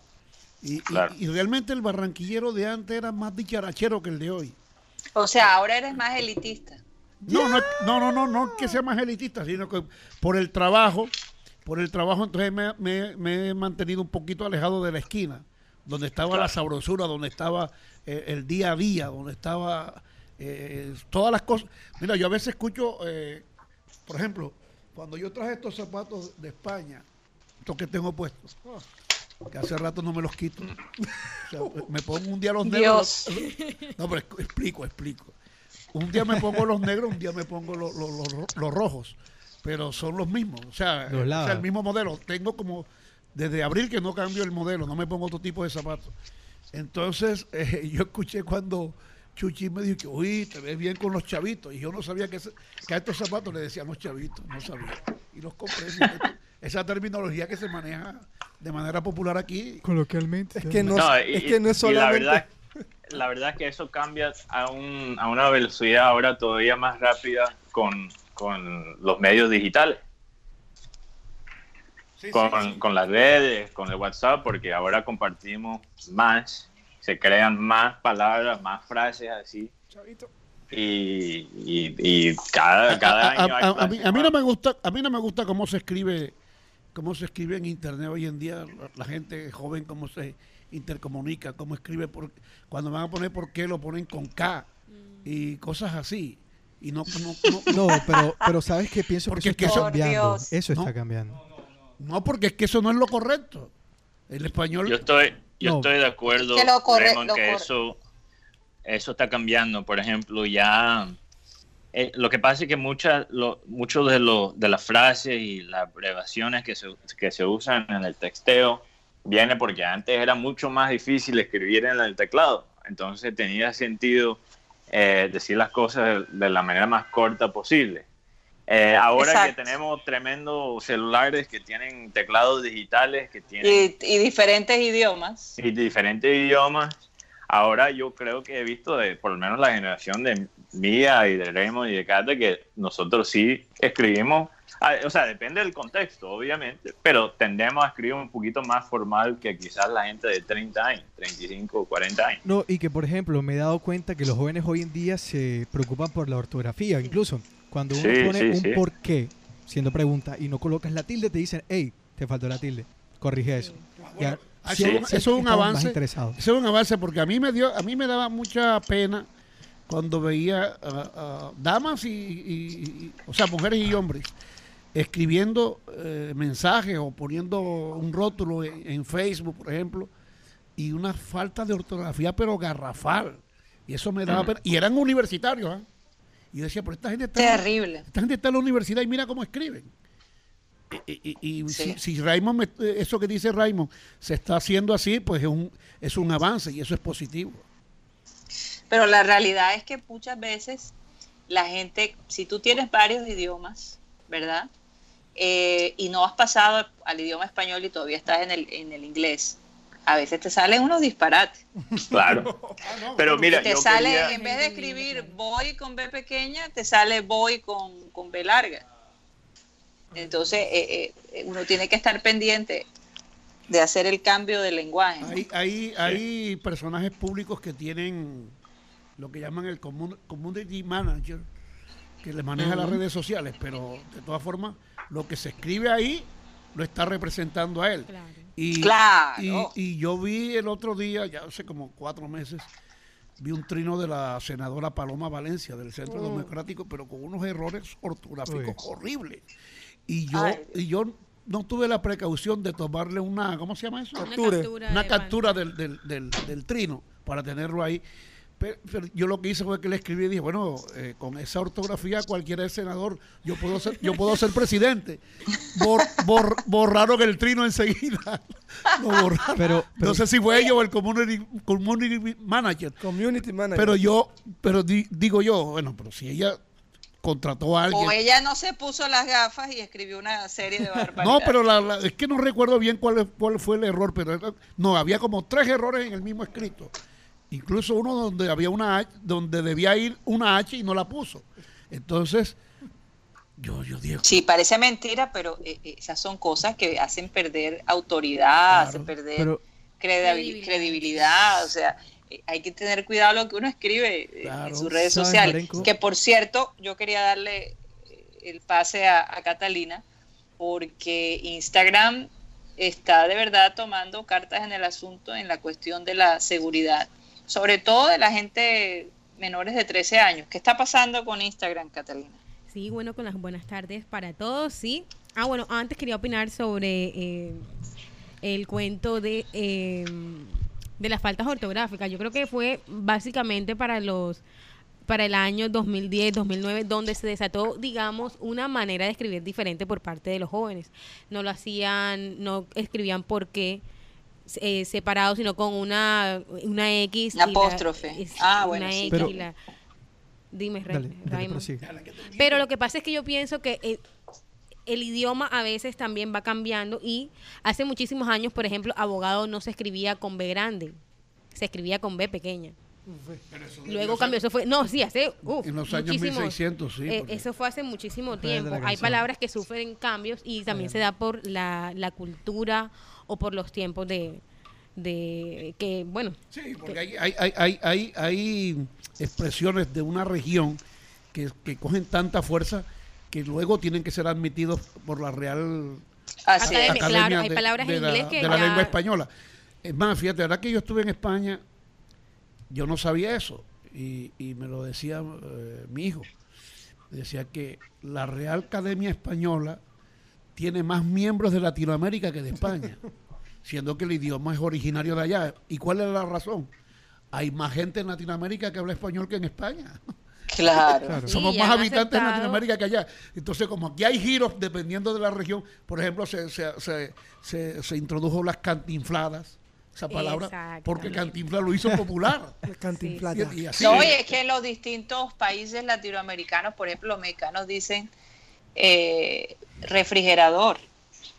Speaker 5: Y, y-
Speaker 4: Claro.
Speaker 5: y realmente el barranquillero de antes era más dicharachero que el de hoy.
Speaker 2: O sea, ahora eres más elitista.
Speaker 5: No, no, no, no, no, no que sea más elitista, sino que por el trabajo, por el trabajo, entonces me, me- me he mantenido un poquito alejado de la esquina, donde estaba la sabrosura, donde estaba eh, el día a día, donde estaba eh, todas las cosas. Mira, yo a veces escucho, eh, por ejemplo, cuando yo traje estos zapatos de España, estos que tengo puestos, que hace rato no me los quito. O sea, me pongo un día los negros. No, pero explico, explico. Un día me pongo los negros, un día me pongo los, los- los- los rojos, pero son los mismos, o sea, o el mismo modelo. Tengo como desde abril que no cambio el modelo, no me pongo otro tipo de zapatos. Entonces, eh, yo escuché cuando Chuchi me dijo que, uy, te ves bien con los chavitos. Y yo no sabía que, a estos zapatos le decían los chavitos, no sabía. Y los compré. esa terminología que se maneja de manera popular aquí.
Speaker 3: Coloquialmente.
Speaker 1: Es que no, es, que no es
Speaker 4: solamente... la verdad, la verdad es que eso cambia a, un, a una velocidad ahora todavía más rápida con, con los medios digitales. Con, con, las redes, con el WhatsApp, porque ahora compartimos más, se crean más palabras, más frases así. Y, y, cada, cada año
Speaker 5: a, mí, a, mí, no me gusta a mí no me gusta cómo se escribe cómo se escribe en internet hoy en día la, gente joven cómo se intercomunica cómo escribe por cuando van a poner por qué lo ponen con K y cosas así. Y no
Speaker 3: no, pero pero sabes que pienso que eso está cambiando. Eso está cambiando
Speaker 5: no porque es que eso no es lo correcto. El español
Speaker 4: yo estoy yo estoy de acuerdo que, que eso eso está cambiando. Por ejemplo ya eh, lo que pasa es que muchas lo, muchos de, lo, de las frases y las abreviaciones que se, que se usan en el texteo viene porque antes era mucho más difícil escribir en el teclado. Entonces tenía sentido eh, decir las cosas de, la manera más corta posible. Eh, ahora que tenemos tremendos celulares que tienen teclados digitales, que tienen...
Speaker 2: Y, diferentes idiomas.
Speaker 4: Y diferentes idiomas. Ahora yo creo que he visto, de, por lo menos la generación de mía y de Raymond y de Kate, que nosotros sí escribimos Ah, o sea, depende del contexto, obviamente, pero tendemos a escribir un poquito más formal que quizás la gente de 30 años, 35 o 40 años.
Speaker 3: No, y que por ejemplo, me he dado cuenta que los jóvenes hoy en día se preocupan por la ortografía, incluso cuando uno pone un por qué, siendo pregunta, y no colocas la tilde, te dicen, hey, te faltó la tilde, corrige eso.
Speaker 5: eso, es un avance. Eso es un avance porque a mí me dio, a mí me daba mucha pena cuando veía damas y, o sea, mujeres y hombres escribiendo eh, mensajes o poniendo un rótulo en, Facebook, por ejemplo, y una falta de ortografía, pero garrafal. Y eso me daba pena. Y eran universitarios, ¿ah? Y yo decía, pero esta gente está.
Speaker 2: Terrible.
Speaker 5: Esta gente está en la universidad y mira cómo escriben. Y, si, si, Raymond, eso que dice Raymond, se está haciendo así, pues es un, es un avance y eso es positivo.
Speaker 2: Pero la realidad es que muchas veces la gente, si tú tienes varios idiomas, ¿verdad? Eh, y no has pasado al idioma español y todavía estás en el, en el inglés, a veces te salen unos disparates.
Speaker 4: Claro. Ah, Pero mira,
Speaker 2: te sale, en vez de escribir voy con B pequeña, te sale voy con, con B larga. Entonces, eh, eh, uno tiene que estar pendiente de hacer el cambio de lenguaje.
Speaker 5: Hay, hay, hay personajes públicos que tienen lo que llaman el community manager, que le maneja las redes sociales, pero de todas formas lo que se escribe ahí lo está representando a él. Y, y, yo vi el otro día, ya hace como cuatro meses, vi un trino de la senadora Paloma Valencia del Centro oh. Democrático, pero con unos errores ortográficos horribles. Y yo, y yo no tuve la precaución de tomarle una, ¿cómo se llama eso?
Speaker 6: Una captura,
Speaker 5: una captura del, del, del, trino para tenerlo ahí. Pero, yo lo que hice fue que le escribí y dije, bueno, eh, con esa ortografía cualquiera es senador, yo puedo ser, yo puedo ser presidente. borraron el trino enseguida. Pero, no sé si fue ellos o el community, manager.
Speaker 1: Community manager.
Speaker 5: Pero yo, pero digo yo, bueno, pero si ella contrató a alguien.
Speaker 2: O ella no se puso las gafas y escribió una serie de barbaridades.
Speaker 5: No, pero es que no recuerdo bien cuál, cuál fue el error, pero no, había como tres errores en el mismo escrito. Incluso uno donde había una H, donde debía ir una H y no la puso. Entonces, yo, yo digo.
Speaker 2: Sí, parece mentira, pero eh, eh, esas son cosas que hacen perder autoridad, hacen perder credibilidad. O sea, eh, hay que tener cuidado lo que uno escribe en sus redes sociales. Que por cierto, yo quería darle el pase a, a Catalina, porque Instagram está de verdad tomando cartas en el asunto en la cuestión de la seguridad sobre todo de la gente menores de 13 años. ¿Qué está pasando con Instagram, Catalina?
Speaker 6: Sí, bueno, con las buenas tardes para todos, sí. Ah, bueno, antes quería opinar sobre eh, el cuento de, eh, de las faltas ortográficas. Yo creo que fue básicamente para los para el año 2010, 2009, donde se desató, digamos, una manera de escribir diferente por parte de los jóvenes. No lo hacían, no escribían por qué eh, separado, sino con una, una X.
Speaker 2: Una apóstrofe. ah, bueno,
Speaker 6: una
Speaker 2: sí.
Speaker 6: X
Speaker 3: Pero-
Speaker 6: y la... Dime,
Speaker 3: Dale, dale,
Speaker 6: Raymond.
Speaker 3: prosigue.
Speaker 6: Pero lo que pasa es que yo pienso que eh, el idioma a veces también va cambiando y hace muchísimos años, por ejemplo, abogado no se escribía con B grande, se escribía con B pequeña. Luego cambió, eso fue, no, sí, hace uf,
Speaker 5: En los años
Speaker 6: muchísimos-
Speaker 5: 1600, sí,
Speaker 6: eh, eso fue hace muchísimo tiempo.
Speaker 3: la
Speaker 6: Hay palabras que sufren cambios y también se da por la, la cultura o por los tiempos de, de que, bueno,
Speaker 5: Sí, porque hay, hay, hay, hay, hay, hay expresiones de una región que, que cogen tanta fuerza que luego tienen que ser admitidos por la Real
Speaker 2: Así es.
Speaker 6: Academia. claro, hay
Speaker 5: de-
Speaker 6: palabras en
Speaker 5: de la,
Speaker 6: inglés que
Speaker 5: de la
Speaker 6: ya-
Speaker 5: lengua española. Es más, fíjate, ahora que yo estuve en España, yo no sabía eso. Y, y me lo decía eh, mi hijo. Decía que la Real Academia Española tiene más miembros de Latinoamérica que de España, siendo que el idioma es originario de allá. ¿Y cuál es la razón? Hay más gente en Latinoamérica que habla español que en España.
Speaker 2: Claro.
Speaker 3: Claro.
Speaker 6: Sí,
Speaker 5: Somos más habitantes en
Speaker 6: aceptado.
Speaker 5: Latinoamérica que allá. Entonces, como aquí hay giros dependiendo de la región, por ejemplo, se, se, se, se- se introdujo las cantinfladas, esa palabra, porque cantinfla lo hizo popular.
Speaker 1: La cantinflata.
Speaker 5: Y, y así.
Speaker 2: No, y es que en los distintos países latinoamericanos, por ejemplo, los mexicanos dicen eh, refrigerador,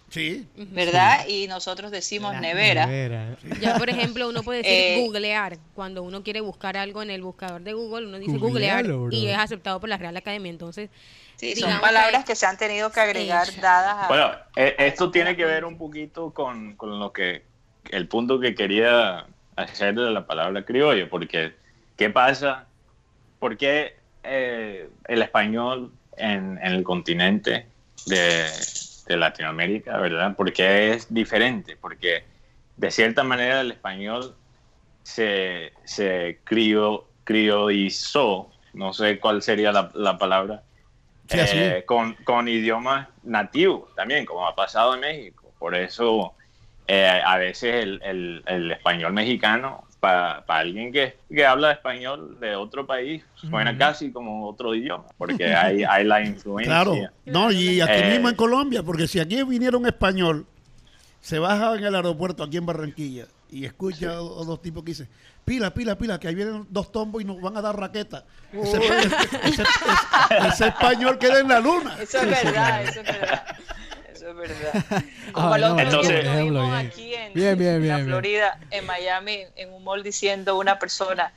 Speaker 5: Sí.
Speaker 2: ¿verdad? Y nosotros decimos
Speaker 3: La
Speaker 2: nevera.
Speaker 3: nevera.
Speaker 6: Ya, por ejemplo, uno puede decir
Speaker 2: Eh,
Speaker 6: googlear. Cuando uno quiere buscar algo en el buscador de Google, uno dice googlear y es aceptado por la Real Academia. Entonces,
Speaker 2: Sí, son palabras
Speaker 6: que-
Speaker 2: que se han tenido que agregar dadas a...
Speaker 4: Bueno, eh, esto tiene que ver un poquito con, con lo que el punto que quería hacer de la palabra criollo, porque ¿qué pasa? ¿Por qué eh, el español en, en el continente de, de Latinoamérica, verdad? ¿Por qué es diferente? Porque de cierta manera el español se, se crió, criollizó, no sé cuál sería la, la palabra,
Speaker 5: Sí,
Speaker 4: eh, con, con idiomas nativos también, como ha pasado en México. Por eso eh, a veces el, el- el español mexicano, para alguien que, que habla español de otro país, suena casi como otro idioma, porque hay, hay la influencia.
Speaker 5: Claro. No, y aquí
Speaker 4: Eh,
Speaker 5: mismo en Colombia, porque si aquí viniera un español, se baja en el aeropuerto aquí en Barranquilla y escucha a a dos tipos que dicen, pila, pila, pila, que ahí vienen dos tombos y nos van a dar raqueta. Ese, ese- ese- ese español queda en la luna.
Speaker 2: Eso es verdad, eso es verdad. Eso es verdad. Como
Speaker 3: Ah,
Speaker 2: el
Speaker 3: no,
Speaker 2: otro
Speaker 4: Entonces-
Speaker 2: día que
Speaker 3: ejemplo,
Speaker 2: vimos
Speaker 3: bien.
Speaker 2: aquí en,
Speaker 3: Bien, bien,
Speaker 2: en la. Florida, en Miami, en un mall diciendo una persona,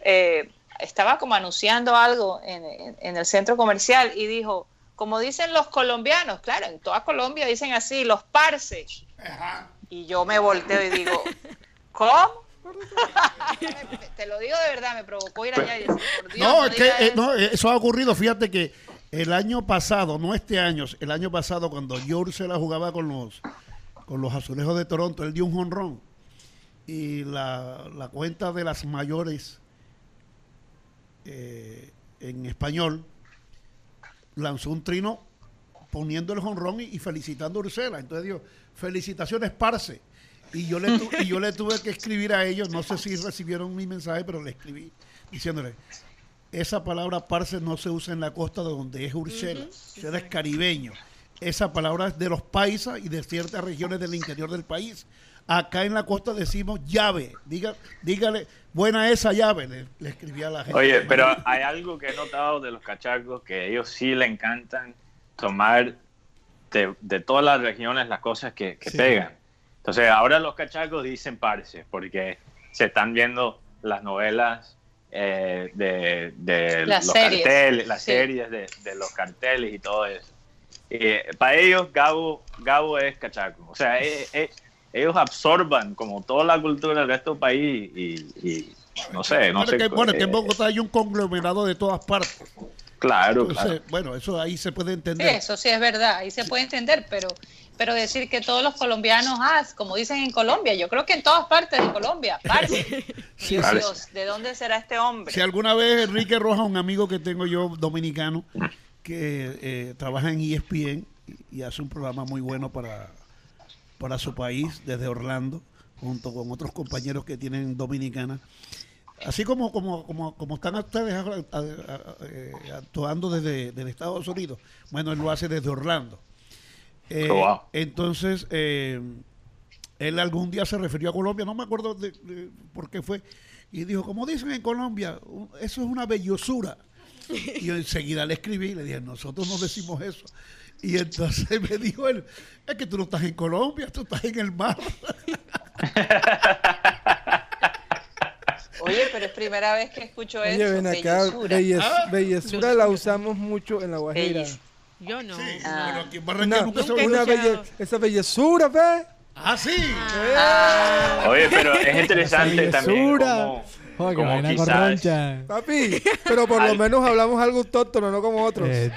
Speaker 2: eh, estaba como anunciando algo en, en- en el centro comercial y dijo, como dicen los colombianos, claro, en toda Colombia dicen así, los parces. Y yo me volteo y digo, ¿cómo? Te lo digo de verdad, me provocó ir allá y decir, por Dios,
Speaker 5: No, es que eh,
Speaker 2: eso".
Speaker 5: no, eh, eso ha ocurrido. Fíjate que el año pasado, no este año, el año pasado cuando yo Ursula jugaba con los con los azulejos de Toronto, él dio un jonrón y la, la cuenta de las mayores eh, en español lanzó un trino poniendo el jonrón y, y felicitando a Ursela. Entonces dijo, felicitaciones, Parce. Y yo, le tu- y yo le tuve que escribir a ellos, no sé si recibieron mi mensaje, pero le escribí diciéndole, esa palabra parce no se usa en la costa de donde es Ursela, Ursela es caribeño. Esa palabra es de los paisas y de ciertas regiones del interior del país. Acá en la costa decimos llave. Diga, dígale, buena esa llave, le, le escribí a la gente.
Speaker 4: Oye, pero hay algo que he notado de los cachacos, que ellos sí le encantan tomar de, de todas las regiones las cosas que, que
Speaker 3: Sí.
Speaker 4: pegan. Entonces, ahora los cachacos dicen parce, porque se están viendo las novelas eh, de, de
Speaker 2: Las
Speaker 4: los
Speaker 2: series,
Speaker 4: carteles, las
Speaker 2: sí.
Speaker 4: series de, de los carteles y todo eso. Y, para ellos, Gabo, Gabo es cachaco. O sea, eh, eh, ellos absorban como toda la cultura del resto del país y, y no sé, no
Speaker 5: bueno,
Speaker 4: sé.
Speaker 5: que, bueno, que en
Speaker 4: eh,
Speaker 5: Bogotá hay un conglomerado de todas partes.
Speaker 4: Claro,
Speaker 5: Entonces,
Speaker 4: claro.
Speaker 5: bueno, eso ahí se puede
Speaker 2: Sí,
Speaker 5: entender.
Speaker 2: eso sí es verdad, ahí se puede entender, pero, pero decir que todos los colombianos, ah, como dicen en Colombia, yo creo que en todas partes de Colombia, parce.
Speaker 5: Sí,
Speaker 2: Dios,
Speaker 4: sí.
Speaker 2: Dios, ¿de dónde será este hombre?
Speaker 5: Si alguna vez Enrique Rojas, un amigo que tengo yo dominicano, que eh, trabaja en ESPN y, hace un programa muy bueno para, para su país desde Orlando, junto con otros compañeros que tienen dominicana, Así como, como, como, como están ustedes eh, actuando desde, Estados Unidos, bueno, él lo hace desde Orlando. Eh, oh, entonces, eh, él algún día se refirió a Colombia, no me acuerdo de, por qué fue, y dijo, como dicen en Colombia, eso es una bellosura. Y yo enseguida le escribí y le dije, nosotros no decimos eso. Y entonces me dijo él, es que tú no estás en Colombia, tú estás en el mar.
Speaker 2: Oye, pero es primera vez que escucho eso. Oye, ven acá,
Speaker 1: bellezura, ah. bellezura la usamos mucho en la Guajira.
Speaker 6: Yo no. Sí,
Speaker 1: ah. aquí en Barranquilla nunca, se una belle, Esa bellezura, ve.
Speaker 5: Ah, sí.
Speaker 4: Ah. Oye, pero es interesante también como,
Speaker 1: Joder, como quizás... Papi, pero por lo menos hablamos algo autóctono, no como otros.
Speaker 3: Eh,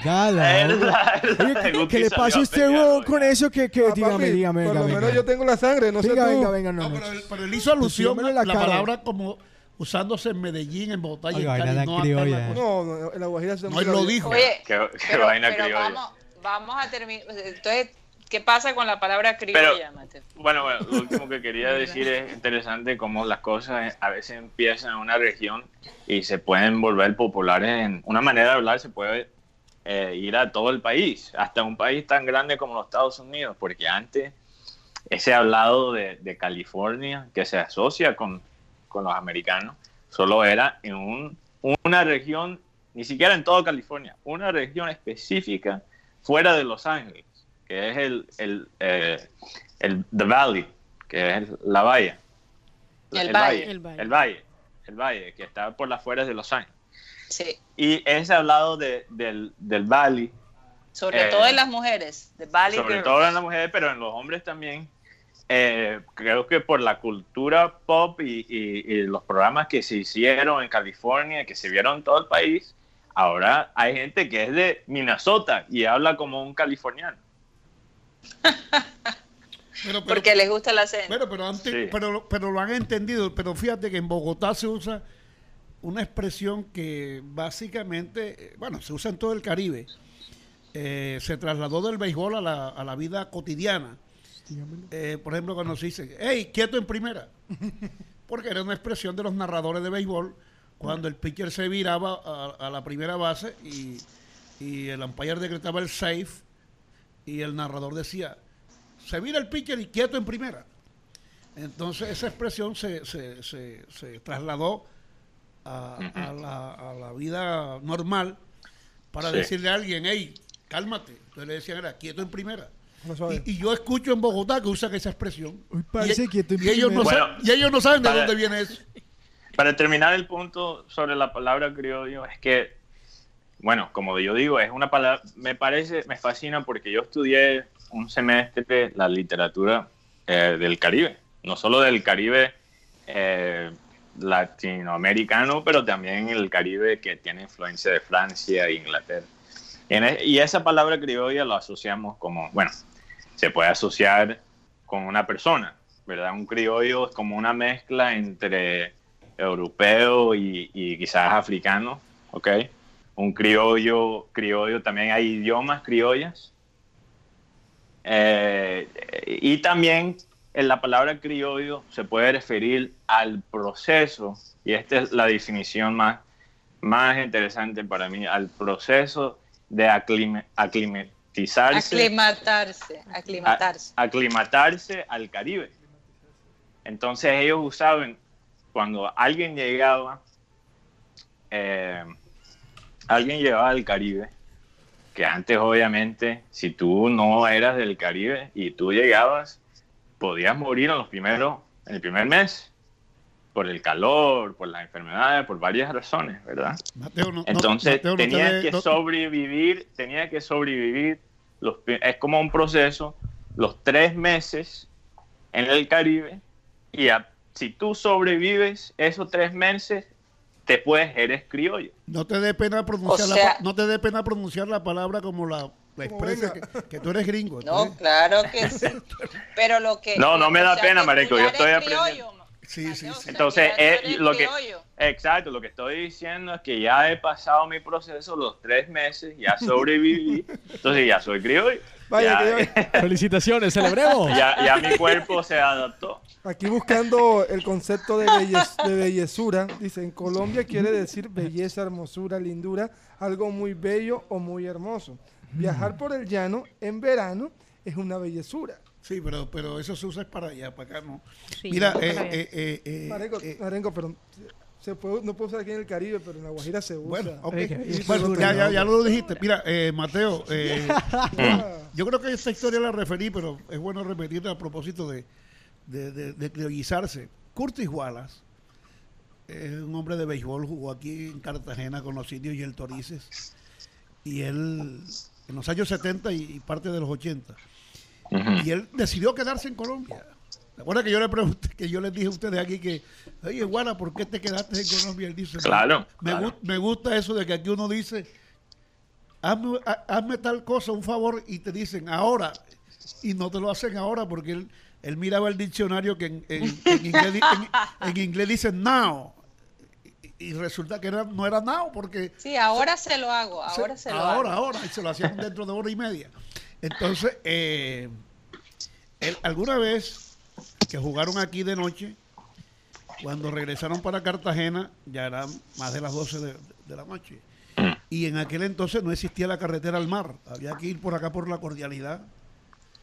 Speaker 3: ¿qué, le pasa a usted con eso? Que, que
Speaker 1: ah, dígame, dígame. Por lo menos yo tengo la sangre, no sé tú.
Speaker 5: Venga, venga, no, no, pero, él, pero él hizo alusión a la, la palabra como usándose en Medellín, en Bogotá y en Cali.
Speaker 1: No, criolla. no, no, en la Guajira se
Speaker 5: No, él lo dijo.
Speaker 2: Oye, qué, pero, vaina pero criolla. Vamos, vamos a terminar. Entonces, ¿qué pasa con la palabra criolla, Mateo?
Speaker 4: Bueno, bueno, lo último que quería decir es interesante cómo las cosas a veces empiezan en una región y se pueden volver populares en una manera de hablar, se puede eh, ir a todo el país, hasta un país tan grande como los Estados Unidos, porque antes ese hablado de, de California que se asocia con con los americanos, solo era en un, una región, ni siquiera en toda California, una región específica fuera de Los Ángeles, que es el, el, eh, el The Valley, que es la
Speaker 2: valle.
Speaker 4: El, valle, el, valle. El valle, que está por las afueras de Los Ángeles. Sí. Y ese hablado de, del, del Valley.
Speaker 2: Sobre todo en las mujeres,
Speaker 4: de Valley Sobre todo en las mujeres, pero en los hombres también eh, creo que por la cultura pop y, los programas que se hicieron en California, que se vieron en todo el país, ahora hay gente que es de Minnesota y habla como un californiano.
Speaker 2: Porque les gusta la acento.
Speaker 5: Pero, pero, antes, pero, pero lo han entendido. Pero fíjate que en Bogotá se usa una expresión que básicamente, bueno, se usa en todo el Caribe. Eh, se trasladó del béisbol a la, a la vida cotidiana eh, por ejemplo, cuando se dice, hey, quieto en primera. Porque era una expresión de los narradores de béisbol cuando el pitcher se viraba a, la primera base y, el umpire decretaba el safe y el narrador decía, se vira el pitcher y quieto en primera. Entonces esa expresión se, se, se, trasladó a, la, vida normal para decirle a alguien, hey, cálmate. Entonces le decían, era quieto en primera. Y, yo escucho en Bogotá que usan esa expresión.
Speaker 1: parece
Speaker 5: y, y, ellos no saben, y ellos no saben de dónde viene eso.
Speaker 4: Para terminar el punto sobre la palabra criollo, es que, bueno, como yo digo, es una palabra, me parece, me fascina porque yo estudié un semestre la literatura eh, del Caribe, no solo del Caribe eh, latinoamericano, pero también el Caribe que tiene influencia de Francia e Inglaterra. E, y esa palabra criolla lo asociamos como, bueno, se puede asociar con una persona, ¿verdad? Un criollo es como una mezcla entre europeo y, quizás africano, ¿ok? Un criollo, criollo, también hay idiomas criollas. Eh, y también en la palabra criollo se puede referir al proceso, y esta es la definición más, más interesante para mí, al proceso de aclimatar
Speaker 2: Aclimatarse, aclimatarse.
Speaker 4: aclimatarse al Caribe. Entonces ellos usaban, cuando alguien llegaba, eh, alguien llegaba al Caribe, que antes obviamente, si tú no eras del Caribe y tú llegabas, podías morir en los primeros, en el primer mes por el calor, por las enfermedades, por varias razones, ¿verdad? Entonces tenía que sobrevivir, tenía que sobrevivir, los, es como un proceso, los tres meses en el Caribe, y si tú sobrevives esos tres meses, te puedes, eres criollo.
Speaker 5: No te dé pena pronunciar, la, no te dé pena pronunciar la palabra como la, expresa que, tú eres gringo.
Speaker 2: No, claro que sí. Pero lo que...
Speaker 4: No, no me da pena, Mareco, yo estoy aprendiendo
Speaker 5: Sí, sí, sí.
Speaker 4: Entonces,
Speaker 2: tú
Speaker 4: eh, lo que,
Speaker 2: criollo.
Speaker 4: exacto, lo que estoy diciendo es que ya he pasado mi proceso los tres meses, ya sobreviví, entonces ya soy criollo.
Speaker 1: Vaya,
Speaker 4: ya,
Speaker 1: que
Speaker 3: Felicitaciones, celebremos.
Speaker 4: ya, ya mi cuerpo se adaptó.
Speaker 1: Aquí buscando el concepto de, bellez- de bellezura, dice, en Colombia quiere decir belleza, hermosura, lindura, algo muy bello o muy hermoso. Viajar por el llano en verano es una bellezura.
Speaker 5: Sí, pero, pero eso se usa para allá, para acá no.
Speaker 6: Sí,
Speaker 5: Mira,
Speaker 6: no,
Speaker 5: eh, eh, eh, eh,
Speaker 1: Marengo,
Speaker 5: eh,
Speaker 1: Marengo, pero se puede, no puede usar aquí en el Caribe, pero en la Guajira se usa.
Speaker 5: bueno, ok.
Speaker 3: Ok, y
Speaker 5: Bueno, ya, ya, ya lo dijiste. Mira, eh, Mateo, eh, yo creo que esta historia la referí, pero es bueno repetirla a propósito de, de, de, de criollizarse. Curtis Wallace es un hombre de béisbol, jugó aquí en Cartagena con los indios y el Torices. Y él, en los años 70 y, y parte de los 80. Y él decidió quedarse en Colombia. ¿Se acuerdan que yo le pregunté, que yo les dije a ustedes aquí que, oye, Guara, ¿por qué te quedaste en Colombia? Él dice,
Speaker 4: Claro,
Speaker 5: me,
Speaker 4: claro.
Speaker 5: gu- me gusta eso de que aquí uno dice, hazme, ha- hazme tal cosa, un favor, y te dicen ahora, y no te lo hacen ahora porque él, él miraba el diccionario que en, en- en inglés, en- en inglés dice now, y, y resulta que era- no era now porque
Speaker 2: Sí, ahora se lo hago, ahora se, lo
Speaker 5: ahora,
Speaker 2: hago.
Speaker 5: ahora, y se lo hacían dentro de hora y media. Entonces, eh, él, alguna vez que jugaron aquí de noche, cuando regresaron para Cartagena, ya eran más de las 12 de, de la noche. Y en aquel entonces no existía la carretera al mar. Había que ir por acá por la cordialidad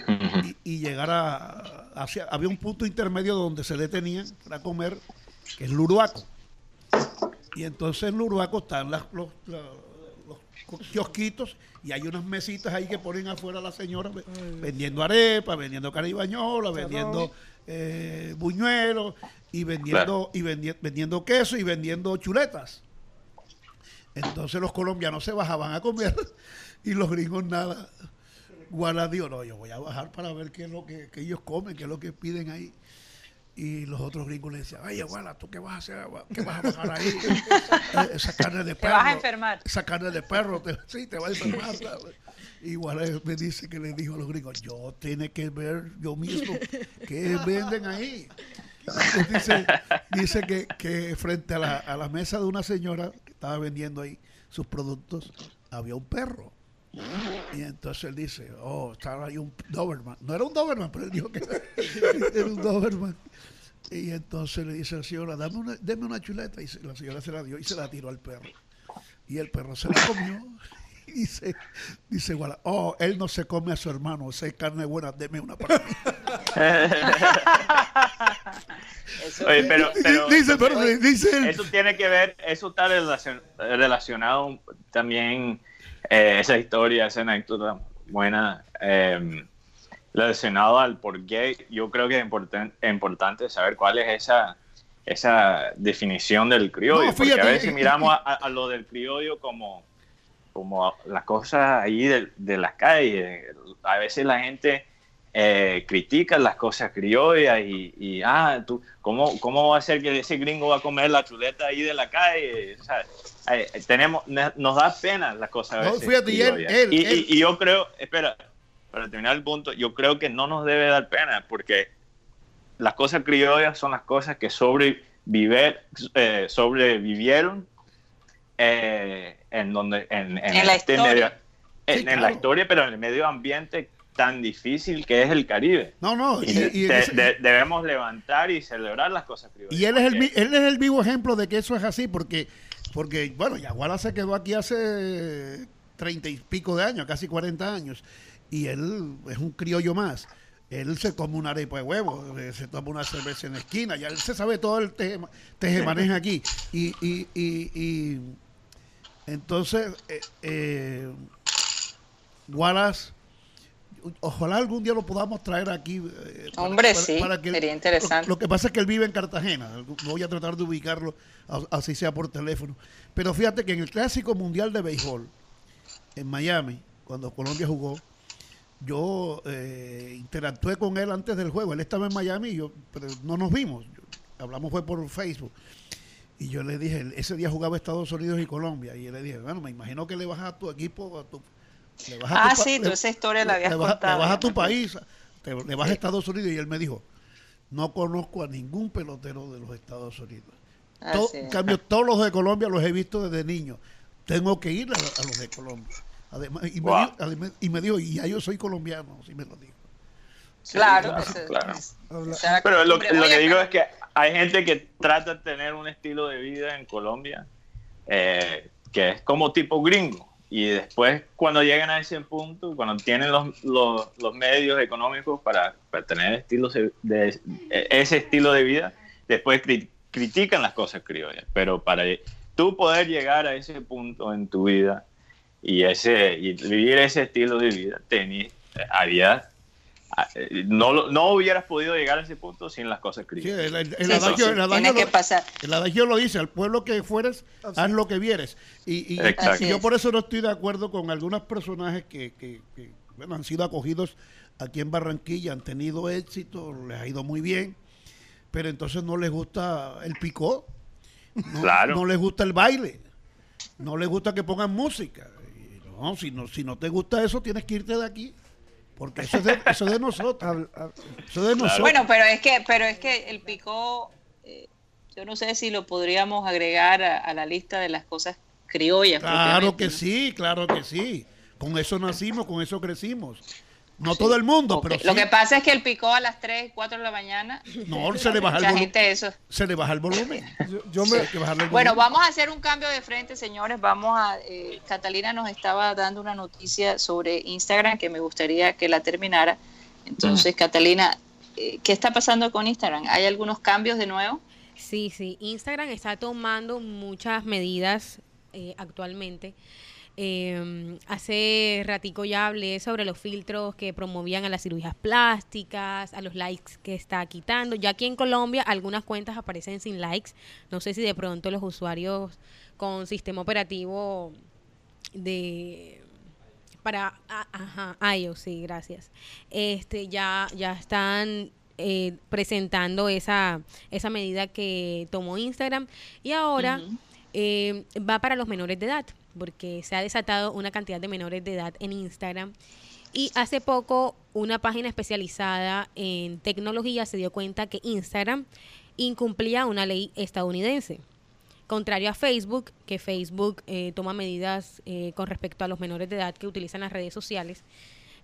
Speaker 5: y, y llegar a, hacia, había un punto intermedio donde se detenían para comer, que es Luruaco. Y entonces en Luruaco están las, los, los kiosquitos y hay unas mesitas ahí que ponen afuera las señoras ve- vendiendo arepa, vendiendo caribañola, vendiendo eh, buñuelos y vendiendo y vendi- vendiendo queso y vendiendo chuletas. Entonces los colombianos se bajaban a comer y los gringos nada. Guarda dijo, no, yo voy a bajar para ver qué es lo que, que ellos comen, qué es lo que piden ahí. Y los otros gringos le decían, oye, Guala, ¿tú qué vas a hacer? ¿Qué vas a bajar ahí? Esa carne de
Speaker 2: Te
Speaker 5: perro.
Speaker 2: vas a enfermar.
Speaker 5: Esa carne de perro, te- sí, te va a enfermar. ¿sabes? Y Guala me dice que le dijo a los gringos, yo tiene que ver yo mismo qué venden ahí. Entonces dice, dice que, que frente a la, a la mesa de una señora que estaba vendiendo ahí sus productos, había un perro. Y entonces él dice, oh, estaba ahí un Doberman. No era un Doberman, pero él dijo que era un Doberman. Y entonces le dice a la señora, dame una, deme una chuleta. Y se- la señora se la dio y se la tiró al perro. Y el perro se la comió. Y dice, dice, Guala, oh, él no se come a su hermano, esa es carne buena, deme una para mí.
Speaker 2: Eso
Speaker 4: Oye, pero, pero
Speaker 5: dice,
Speaker 4: eso,
Speaker 5: pero, dice él.
Speaker 4: eso tiene que ver, eso está relacion- relacionado también, eh, esa historia, esa anécdota buena, eh, relacionado al por qué yo creo que es importan- importante saber cuál es esa, esa definición del criollo,
Speaker 5: No,
Speaker 4: porque a veces
Speaker 5: y-
Speaker 4: miramos
Speaker 5: y-
Speaker 4: a, a lo del criollo como, como las cosas ahí de, de las calles, a veces la gente eh, critica las cosas criollas y, y, ah, tú, ¿cómo, ¿cómo va a ser que ese gringo va a comer la chuleta ahí de la calle? O sea, eh, tenemos, ne- nos da pena las cosas a
Speaker 5: No, fíjate, y él- él-
Speaker 4: y,
Speaker 5: él-
Speaker 4: y- y yo creo, espera, para terminar el punto, yo creo que no nos debe dar pena porque las cosas criollas son las cosas que sobreviver, eh, sobrevivieron eh, en donde en, en
Speaker 2: En la
Speaker 4: este
Speaker 2: historia.
Speaker 4: medio- en,
Speaker 5: Sí,
Speaker 4: en la historia, pero en el medio ambiente tan difícil que es el Caribe.
Speaker 5: No, no,
Speaker 4: Y,
Speaker 5: y,
Speaker 4: de-
Speaker 5: y en
Speaker 4: de-
Speaker 5: ese-
Speaker 4: de- debemos levantar y celebrar las cosas criollas.
Speaker 5: y él es el él es el vivo ejemplo de que eso es así, porque, porque bueno, Yaguara se quedó aquí hace treinta y pico de años, casi 40 años, y él es un criollo más. Él se come una arepa de huevo, eh, se toma una cerveza en la esquina, ya él se sabe todo el teje, tejemaneje aquí. Y, y, y, y entonces, eh, eh, Wallace, ojalá algún día lo podamos traer aquí. eh,
Speaker 2: Hombre, sí, sería interesante.
Speaker 5: Lo, lo que pasa es que él vive en Cartagena. Voy a tratar de ubicarlo, así sea por teléfono. Pero fíjate que en el Clásico Mundial de Béisbol, en Miami, cuando Colombia jugó, yo eh, interactué con él antes del juego. Él estaba en Miami, y yo, pero no nos vimos. hablamos fue por Facebook. Y yo le dije, ese día jugaba Estados Unidos y Colombia. Y yo le dije, bueno, me imagino que le vas a tu equipo, a tu... Le vas a
Speaker 2: Ah,
Speaker 5: tu
Speaker 2: sí, tú esa historia la habías
Speaker 5: le vas,
Speaker 2: contado.
Speaker 5: le vas a tu país, te- le vas a Estados Unidos. Y él me dijo, no conozco a ningún pelotero de los Estados Unidos.
Speaker 2: Es.
Speaker 5: en cambio, todos los de Colombia los he visto desde niño. Tengo que ir a, a los de Colombia. Además, y, me
Speaker 4: Wow.
Speaker 5: dijo, además- y me dijo, y ya yo soy colombiano, sí me lo dijo.
Speaker 2: Claro,
Speaker 4: claro, Pero lo, que digo es que hay gente que trata de tener un estilo de vida en Colombia eh, que es como tipo gringo. Y después, cuando llegan a ese punto, cuando tienen los, los, los medios económicos para, para tener estilos de, de- ese estilo de vida, después cri- critican las cosas criollas. Pero para tú poder llegar a ese punto en tu vida y, ese, y vivir ese estilo de vida, tení, había Ah, eh, no, lo- no hubieras podido llegar a ese punto sin las cosas
Speaker 5: Sí,
Speaker 4: criollas.
Speaker 5: el, el- el
Speaker 2: Sí,
Speaker 5: adagio,
Speaker 2: sí, sí,
Speaker 5: el adagio
Speaker 2: que
Speaker 5: lo-
Speaker 2: pasar.
Speaker 5: El adagio lo dice, al pueblo que fueres, haz lo que vieres. Y, y-
Speaker 4: Exacto.
Speaker 5: y yo por
Speaker 2: es.
Speaker 5: eso no estoy de acuerdo con algunos personajes que, que- que, bueno, han sido acogidos aquí en Barranquilla, han tenido éxito, les ha ido muy bien, pero entonces no les gusta el picó, no,
Speaker 4: Claro.
Speaker 5: no les gusta el baile, no les gusta que pongan música. No, si no, si no te gusta eso, tienes que irte de aquí, porque eso es de, eso es de nosotros. Eso es de nosotros.
Speaker 2: Bueno, pero es que, pero es que el picó, eh, yo no sé si lo podríamos agregar a, a la lista de las cosas criollas.
Speaker 5: Claro que
Speaker 2: ¿no?
Speaker 5: sí, claro que sí. Con eso nacimos, con eso crecimos. No todo el mundo, pero sí.
Speaker 2: Lo que pasa es que el picó a las 3, 4 de la mañana,
Speaker 5: No, se le baja el volumen.
Speaker 2: gente eso.
Speaker 5: Se le baja el volumen.
Speaker 1: yo, yo me,
Speaker 5: bajarle el
Speaker 2: Bueno, vamos a hacer un cambio de frente, señores. Vamos a. eh, Catalina nos estaba dando una noticia sobre Instagram que me gustaría que la terminara. Entonces, Catalina, eh, ¿qué está pasando con Instagram? ¿Hay algunos cambios de nuevo?
Speaker 6: Sí, sí. Instagram está tomando muchas medidas eh, actualmente. Eh, hace ratico ya hablé sobre los filtros que promovían a las cirugías plásticas, a los likes que está quitando. Ya aquí en Colombia algunas cuentas aparecen sin likes. No sé si de pronto los usuarios con sistema operativo de para a- ajá, iOS, sí, gracias. Este ya ya están eh, presentando esa esa medida que tomó Instagram y ahora
Speaker 2: Ujú.
Speaker 6: eh, va para los menores de edad, porque se ha desatado una cantidad de menores de edad en Instagram. Y hace poco una página especializada en tecnología se dio cuenta que Instagram incumplía una ley estadounidense. Contrario a Facebook, que Facebook eh, toma medidas eh, con respecto a los menores de edad que utilizan las redes sociales.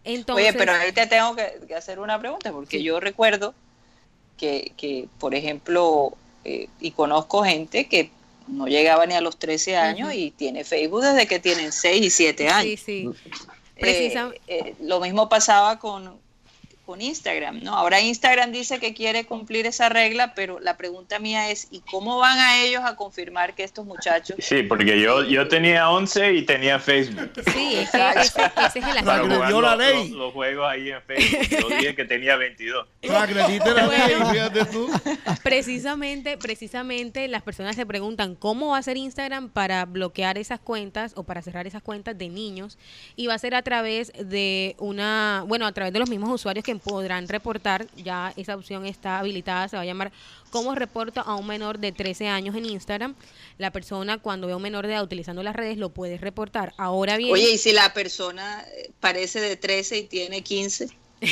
Speaker 6: Entonces,
Speaker 2: Oye, pero ahí te tengo que, que hacer una pregunta, porque
Speaker 6: Sí.
Speaker 2: yo recuerdo que, que, por ejemplo, eh, y conozco gente que no llegaba ni a los 13 años
Speaker 6: Ujú.
Speaker 2: y tiene Facebook desde que tienen 6 y 7 años.
Speaker 6: sí, sí.
Speaker 2: Eh, eh, lo mismo pasaba con, con Instagram, ¿no? Ahora Instagram dice que quiere cumplir esa regla, pero la pregunta mía es, ¿y cómo van a ellos a confirmar que estos muchachos...
Speaker 4: Sí, porque yo, yo tenía 11 y tenía Facebook.
Speaker 6: Sí, ese, ese es el asunto.
Speaker 5: La ley.
Speaker 4: los- los juegos ahí en Facebook. Yo dije que tenía 22.
Speaker 5: Transgrediste la ley,
Speaker 6: Bueno.
Speaker 5: fíjate tú.
Speaker 6: Precisamente, precisamente las personas se preguntan cómo va a ser Instagram para bloquear esas cuentas o para cerrar esas cuentas de niños y va a ser a través de una, bueno, a través de los mismos usuarios que podrán reportar, ya esa opción está habilitada, se va a llamar cómo reporta a un menor de 13 años en Instagram. La persona cuando ve a un menor de edad utilizando las redes lo puede reportar. Ahora bien,
Speaker 2: Oye, ¿y si la persona eh, parece de 13 y tiene 15?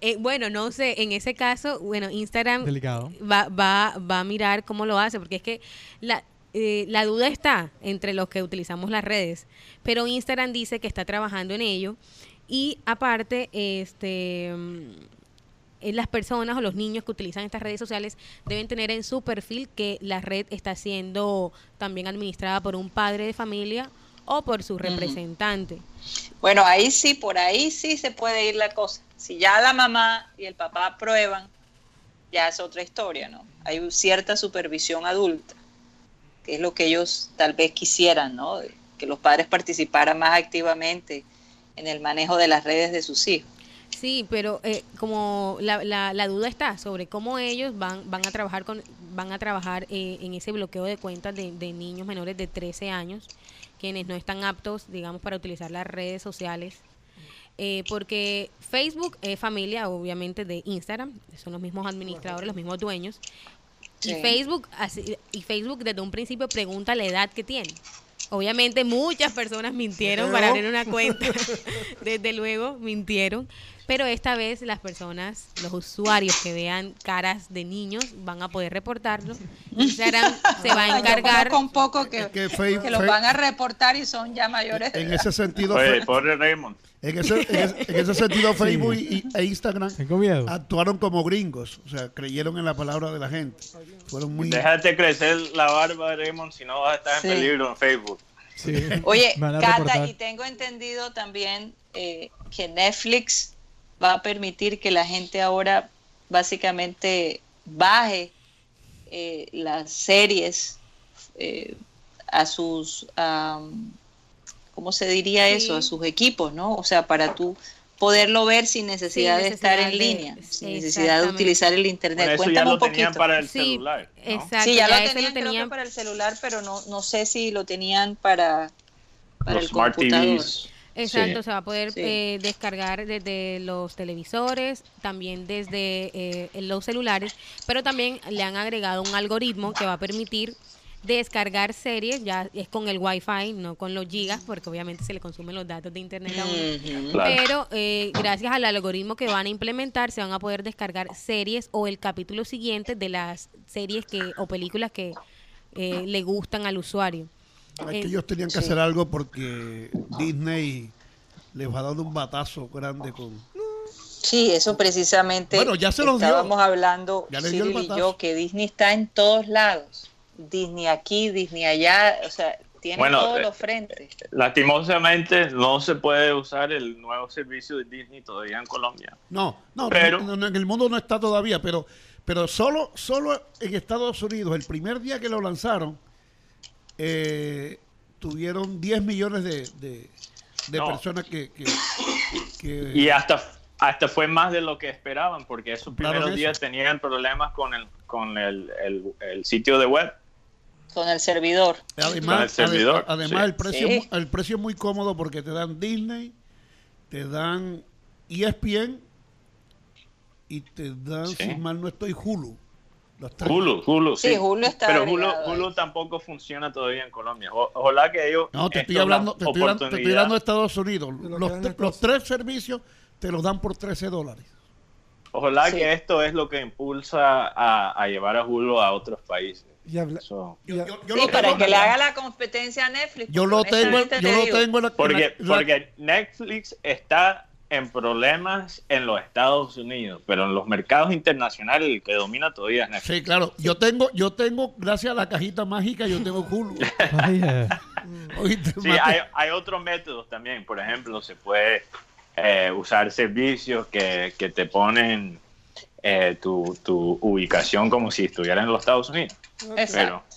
Speaker 6: Eh, bueno, no sé, en ese caso, bueno, Instagram
Speaker 3: Delicado.
Speaker 6: va, va, va a mirar cómo lo hace, porque es que la, eh, la duda está entre los que utilizamos las redes, pero Instagram dice que está trabajando en ello y aparte, este... eh, las personas o los niños que utilizan estas redes sociales deben tener en su perfil que la red está siendo también administrada por un padre de familia o por su representante.
Speaker 2: Bueno, ahí sí, por ahí sí se puede ir la cosa. Si ya la mamá y el papá aprueban, ya es otra historia, ¿no? Hay cierta supervisión adulta, que es lo que ellos tal vez quisieran, ¿no? Que los padres participaran más activamente en el manejo de las redes de sus hijos.
Speaker 6: Sí, pero eh, como la, la, la duda está sobre cómo ellos van van a trabajar con van a trabajar eh, en ese bloqueo de cuentas de, de niños menores de 13 años quienes no están aptos, digamos, para utilizar las redes sociales. Eh, porque Facebook es familia, obviamente, de Instagram, son los mismos administradores, los mismos dueños.
Speaker 2: Sí.
Speaker 6: Y Facebook y Facebook desde un principio pregunta la edad que tiene. Obviamente muchas personas mintieron para abrir una cuenta. Desde luego mintieron. Pero esta vez las personas, los usuarios que vean caras de niños van a poder reportarlo. Instagram se va a encargar.
Speaker 2: un poco que,
Speaker 5: Es que
Speaker 2: que,
Speaker 5: Fe-
Speaker 2: los
Speaker 5: Fe-
Speaker 2: van a reportar y son ya mayores.
Speaker 5: En ese sentido,
Speaker 4: Pobre,
Speaker 5: Fe-
Speaker 4: pobre Raymond.
Speaker 5: en ese, en ese- en ese sentido Facebook y, e Instagram
Speaker 3: Tengo miedo.
Speaker 5: actuaron como gringos, o sea, creyeron en la palabra de la gente. Fueron muy...
Speaker 4: Déjate crecer la barba, Raymond, si no vas a estar
Speaker 2: Sí.
Speaker 4: en peligro en Facebook.
Speaker 3: Sí.
Speaker 2: Oye, Cata, y tengo entendido también eh, que Netflix va a permitir que la gente ahora básicamente baje eh, las series eh, a sus, am, ¿cómo se diría
Speaker 6: Sí.
Speaker 2: eso? A sus equipos, ¿no? O sea, para tú poderlo ver sin necesidad
Speaker 6: Sin
Speaker 2: de estar en línea, sin necesidad de utilizar el internet.
Speaker 4: Bueno, eso ya lo
Speaker 2: un poquito.
Speaker 4: tenían para el
Speaker 6: Sí,
Speaker 4: celular. ¿no?
Speaker 6: exacto.
Speaker 2: sí, ya, lo tenían, creo que para el celular, pero no, no sé si lo tenían para, para
Speaker 4: Los
Speaker 2: el
Speaker 4: Smart
Speaker 2: computador.
Speaker 4: TVs.
Speaker 6: Exacto,
Speaker 4: Sí.
Speaker 6: se va a poder
Speaker 2: Sí.
Speaker 6: eh, descargar desde los televisores, también desde eh, los celulares, pero también le han agregado un algoritmo que va a permitir descargar series, ya es con el Wi-Fi, no con los gigas, porque obviamente se le consumen los datos de internet a uno.
Speaker 4: Claro.
Speaker 6: Pero eh, gracias al algoritmo que van a implementar, se van a poder descargar series o el capítulo siguiente de las series que o películas que eh, le gustan al usuario.
Speaker 5: Es
Speaker 6: Eh,
Speaker 5: que ellos tenían que
Speaker 2: sí.
Speaker 5: hacer algo porque Disney les va dando un batazo grande con...
Speaker 2: Sí, eso precisamente.
Speaker 5: Bueno, ya se los dio.
Speaker 2: Estábamos hablando,
Speaker 5: Ya
Speaker 2: Cyril y yo, que Disney está en todos lados. Disney aquí, Disney allá, o sea, tiene
Speaker 4: Bueno,
Speaker 2: todos
Speaker 4: eh,
Speaker 2: los frentes.
Speaker 4: Lastimosamente no se puede usar el nuevo servicio de Disney todavía en Colombia.
Speaker 5: No, no,
Speaker 4: Pero-
Speaker 5: no, no, en el mundo no está todavía, pero, pero solo, solo en Estados Unidos, el primer día que lo lanzaron, eh, tuvieron 10 millones de, de, de
Speaker 4: No.
Speaker 5: personas que... que, que-
Speaker 4: Y hasta, hasta fue más de lo que esperaban, porque esos
Speaker 5: Claro,
Speaker 4: primeros
Speaker 5: eso.
Speaker 4: días tenían problemas con el, con el, el- el sitio de web.
Speaker 2: Con el servidor.
Speaker 4: Con el
Speaker 5: Además,
Speaker 4: servidor,
Speaker 5: ade- además
Speaker 4: sí.
Speaker 5: el, precio,
Speaker 2: Sí.
Speaker 5: el precio es muy cómodo porque te dan Disney, te dan ESPN y te dan,
Speaker 4: Sí.
Speaker 5: si mal no estoy, Hulu. Los tres.
Speaker 4: Hulu, Hulu, sí.
Speaker 2: Sí, Hulu está
Speaker 4: Pero Hulu. Hulu tampoco funciona todavía en Colombia. O- ojalá que ellos...
Speaker 5: No, te
Speaker 4: esto
Speaker 5: estoy hablando, te estoy hablando, te estoy
Speaker 4: oportunidad.
Speaker 5: hablando de Estados Unidos.
Speaker 1: De lo que
Speaker 5: Los, tres servicios te los dan por 13 dólares.
Speaker 4: Ojalá
Speaker 2: Sí.
Speaker 4: que esto es lo que impulsa a, a llevar a Hulu a otros países.
Speaker 1: Y habla-
Speaker 4: So,
Speaker 5: Yo,
Speaker 1: Ya.
Speaker 5: yo- yo
Speaker 2: sí,
Speaker 5: lo
Speaker 2: para que le haga la competencia a Netflix.
Speaker 5: yo lo tengo, yo
Speaker 2: te
Speaker 5: lo tengo en la,
Speaker 4: porque,
Speaker 5: en la-
Speaker 4: porque Netflix está en problemas en los Estados Unidos, pero en los mercados internacionales el que domina todavía es Netflix.
Speaker 5: Sí, claro. Yo tengo, yo tengo, gracias a la cajita mágica, yo tengo Hulu. Oíste,
Speaker 4: Sí, hay, hay otros métodos también. Por ejemplo, se puede eh, usar servicios que, que te ponen eh, tu, tu ubicación como si estuvieras en los Estados Unidos.
Speaker 2: Exacto.
Speaker 4: Pero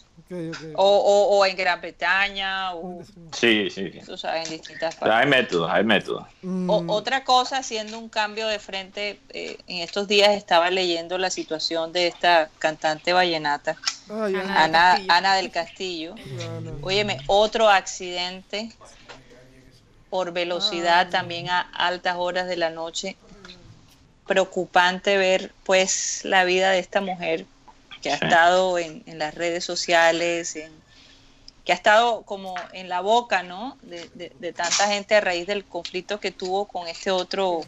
Speaker 2: O, o, o en Gran Bretaña, o
Speaker 4: sí, sí. sí.
Speaker 2: tú sabes, en distintas partes.
Speaker 4: hay métodos, hay métodos.
Speaker 1: Mm,
Speaker 2: O- otra cosa, haciendo un cambio de frente, eh, en estos días estaba leyendo la situación de esta cantante vallenata,
Speaker 6: Ana.
Speaker 2: Ana, del Castillo.
Speaker 1: no, no.
Speaker 2: Óyeme, otro accidente por velocidad también a altas horas de la noche. Preocupante ver pues la vida de esta mujer que ha
Speaker 4: Sí.
Speaker 2: estado en, en las redes sociales, en- que ha estado como en la boca, ¿no? De, de- de tanta gente a raíz del conflicto que tuvo con este otro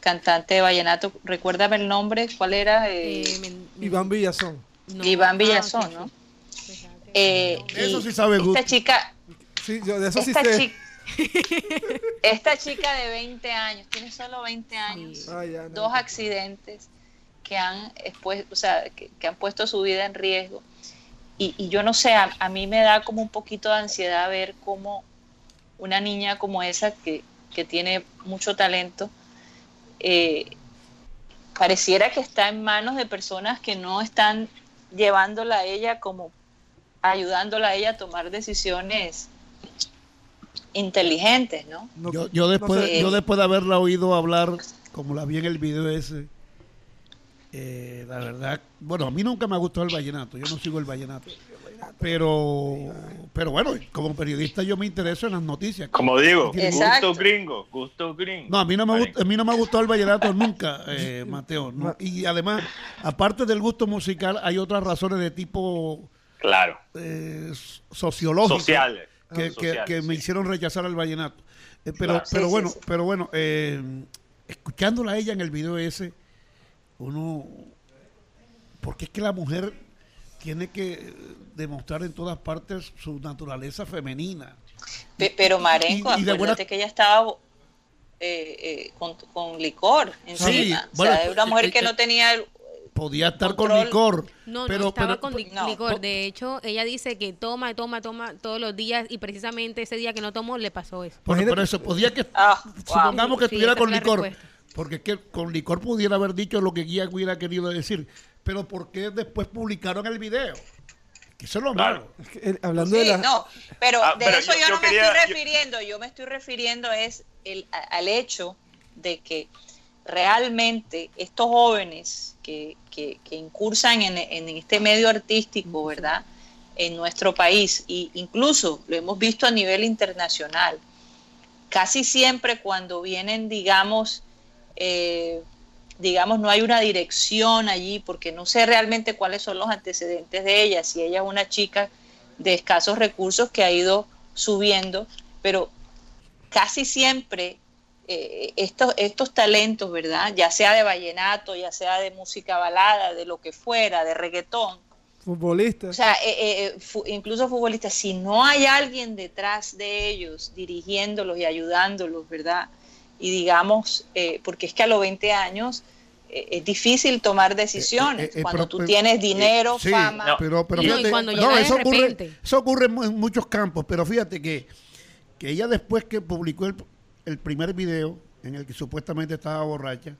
Speaker 2: cantante de vallenato. Recuérdame el nombre, ¿cuál era? Eh,
Speaker 6: Eh,
Speaker 1: Iván Villazón.
Speaker 6: no.
Speaker 2: Iván
Speaker 6: Ah,
Speaker 2: Villazón, ¿no?
Speaker 6: sí. Fíjate.
Speaker 2: eh,
Speaker 5: Eso sí sabe
Speaker 2: esta
Speaker 5: gusto.
Speaker 2: chica,
Speaker 1: Sí, yo de eso sí
Speaker 2: esta
Speaker 1: sé.
Speaker 2: chica, esta chica de 20 años, tiene solo 20 años,
Speaker 6: Sí.
Speaker 1: Ay, ya, no.
Speaker 2: dos accidentes que han, o sea, que, que han puesto su vida en riesgo. Y, y yo no sé, a, a mí me da como un poquito de ansiedad ver cómo una niña como esa, que, que tiene mucho talento, eh, pareciera que está en manos de personas que no están llevándola a ella como ayudándola a ella a tomar decisiones inteligentes, ¿no?
Speaker 5: Yo, yo
Speaker 1: no
Speaker 5: después,
Speaker 1: sé.
Speaker 5: yo después de haberla oído hablar, como la vi en el video ese, eh, la verdad, bueno, a mí nunca me ha gustado el vallenato, yo no sigo el vallenato. Pero, pero bueno, como periodista yo me intereso en las noticias.
Speaker 4: Como digo,
Speaker 2: Exacto.
Speaker 4: gusto gringo, gusto gringo.
Speaker 5: No, a mí no me, gusta, a mí no me ha gustado el vallenato nunca, eh, Mateo. ¿no? Y además, aparte del gusto musical, hay otras razones de tipo
Speaker 4: Claro,
Speaker 5: eh, sociológico
Speaker 4: sociales.
Speaker 5: que, que-
Speaker 4: Sociales,
Speaker 5: que me
Speaker 4: sí.
Speaker 5: hicieron rechazar el vallenato. Eh, pero,
Speaker 4: Claro.
Speaker 5: pero
Speaker 2: Sí, sí,
Speaker 5: bueno,
Speaker 2: sí.
Speaker 5: pero bueno, eh, escuchándola a ella en el video ese, uno, porque es que la mujer tiene que demostrar en todas partes su naturaleza femenina.
Speaker 2: Pero Marenco, acuérdate que ella estaba eh, eh, con, licor encima. o sea, una mujer que no tenía
Speaker 5: podía estar con licor.
Speaker 6: No,
Speaker 5: pero,
Speaker 6: no estaba con licor. De hecho, ella dice que toma, toma, toma todos los días y precisamente ese día que no tomó le pasó eso.
Speaker 5: Por, eso, podía que, ah, supongamos que estuviera con licor. Porque es que con licor pudiera haber dicho lo que Guía hubiera querido decir. Pero ¿por qué después publicaron el video? Que eso es lo malo.
Speaker 1: hablando de la...
Speaker 2: No, pero ah, de eso yo, no me estoy refiriendo. Yo... me estoy refiriendo es el, al hecho de que realmente estos jóvenes que, que, incursan en, en, este medio artístico, ¿verdad? En nuestro país, e incluso lo hemos visto a nivel internacional, casi siempre cuando vienen, digamos, eh, digamos, no hay una dirección allí, porque no sé realmente cuáles son los antecedentes de ella, si ella es una chica de escasos recursos que ha ido subiendo, pero casi siempre eh, estos, estos talentos, ¿verdad? Ya sea de vallenato, ya sea de música balada, de lo que fuera, de reggaetón.
Speaker 1: Futbolistas.
Speaker 2: O sea, eh, eh, incluso futbolistas, si no hay alguien detrás de ellos dirigiéndolos y ayudándolos, ¿verdad? Y digamos, porque es que a los 20 años es difícil tomar decisiones cuando tú tienes dinero, fama.
Speaker 5: pero, pero fíjate, no, eso, ocurre, eso ocurre en muchos campos, pero fíjate que, que ella después que publicó el, el primer video en el que supuestamente estaba borracha,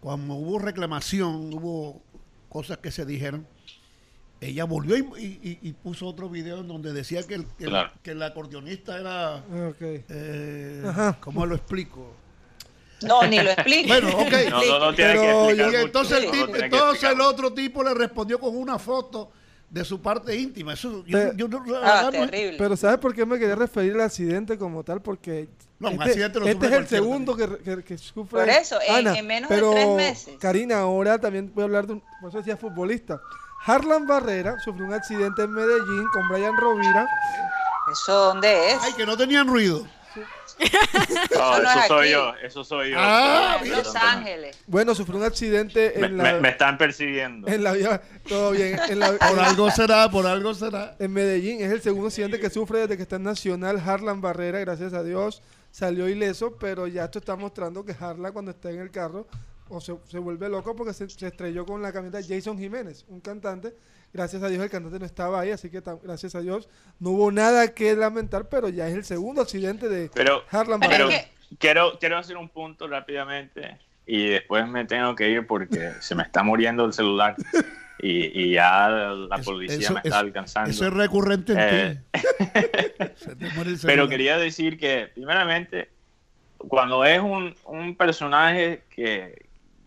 Speaker 5: cuando hubo reclamación, hubo cosas que se dijeron, ella volvió y, puso otro video en donde decía que el, que, el acordeonista era... Eh, ¿Cómo lo explico?
Speaker 2: No, ni lo explico.
Speaker 5: Bueno, ok. No, no, tiene que entonces, el, tipo, entonces el otro tipo le respondió con una foto de su parte íntima. Eso,
Speaker 1: ah, terrible. Pero ¿sabes por qué me quería referir al accidente como tal? Porque este, este es el segundo que, que, sufre.
Speaker 2: Por eso, en, menos de tres meses.
Speaker 1: Karina, ahora también voy a hablar de un, por eso decía futbolista. Harlan Barrera sufrió un accidente en Medellín con Brian Rovira.
Speaker 2: ¿Eso dónde es?
Speaker 5: Ay, que no tenían ruido.
Speaker 4: No, eso, soy yo, eso soy yo. Ah,
Speaker 2: Los Ángeles.
Speaker 1: Bueno, sufrió un accidente en
Speaker 4: me, la... Me, están persiguiendo.
Speaker 1: En la vía, todo bien.
Speaker 5: por algo será, por algo será.
Speaker 1: En Medellín, es el segundo accidente que sufre desde que está en Nacional. Harlan Barrera, gracias a Dios, salió ileso, pero ya esto está mostrando que Harlan cuando está en el carro o se, vuelve loco porque se, se estrelló con la camioneta Jason Jiménez, un cantante Gracias a Dios el cantante no estaba ahí, así que gracias a Dios no hubo nada que lamentar, pero ya es el segundo accidente de
Speaker 4: pero, Harlan Pero quiero, quiero hacer un punto rápidamente y después me tengo que ir porque se me está muriendo el celular. Y, ya la policía me está alcanzando.
Speaker 5: Eso es recurrente en
Speaker 4: eh, Pero quería decir que, primeramente, cuando es un, un personaje que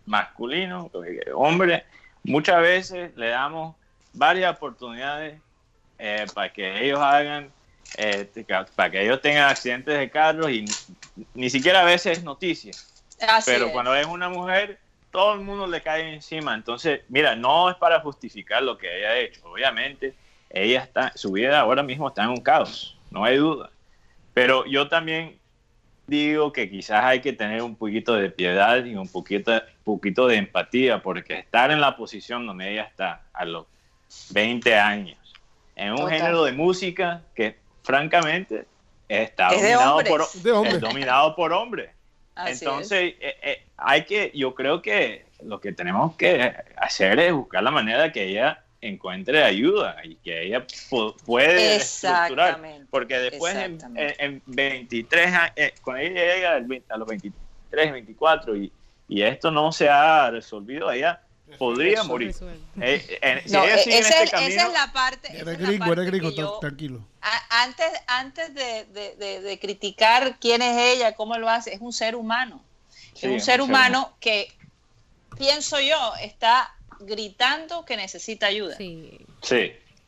Speaker 4: masculino, hombre, muchas veces le damos varias oportunidades eh, para que ellos hagan, eh, para que ellos tengan accidentes de carros y ni, siquiera a veces es noticia. Pero cuando es una mujer, todo el mundo le cae encima. Entonces, mira, no es para justificar lo que ella ha hecho. Obviamente, ella está, su vida ahora mismo está en un caos, no hay duda. Pero yo también digo que quizás hay que tener un poquito de piedad y un poquito, poquito de empatía, porque estar en la posición donde ella está a los 20 años, en un género de música que francamente está dominado, por, dominado por hombres. Entonces, eh, eh, hay que, yo creo que lo que tenemos que hacer es buscar la manera de que ella encuentre ayuda y que ella puede estructurar. Porque después en, 23 años, eh, cuando ella llega a los 23, 24 y, y esto no se ha resolvido, ella podría morir.
Speaker 2: Eh, eh, esa, es, la parte.
Speaker 5: Era gringo, era gringo, tranquilo.
Speaker 2: antes antes de, criticar quién es ella, cómo lo hace, es un ser humano. es un ser humano que, pienso yo, está gritando que necesita ayuda.
Speaker 4: Sí.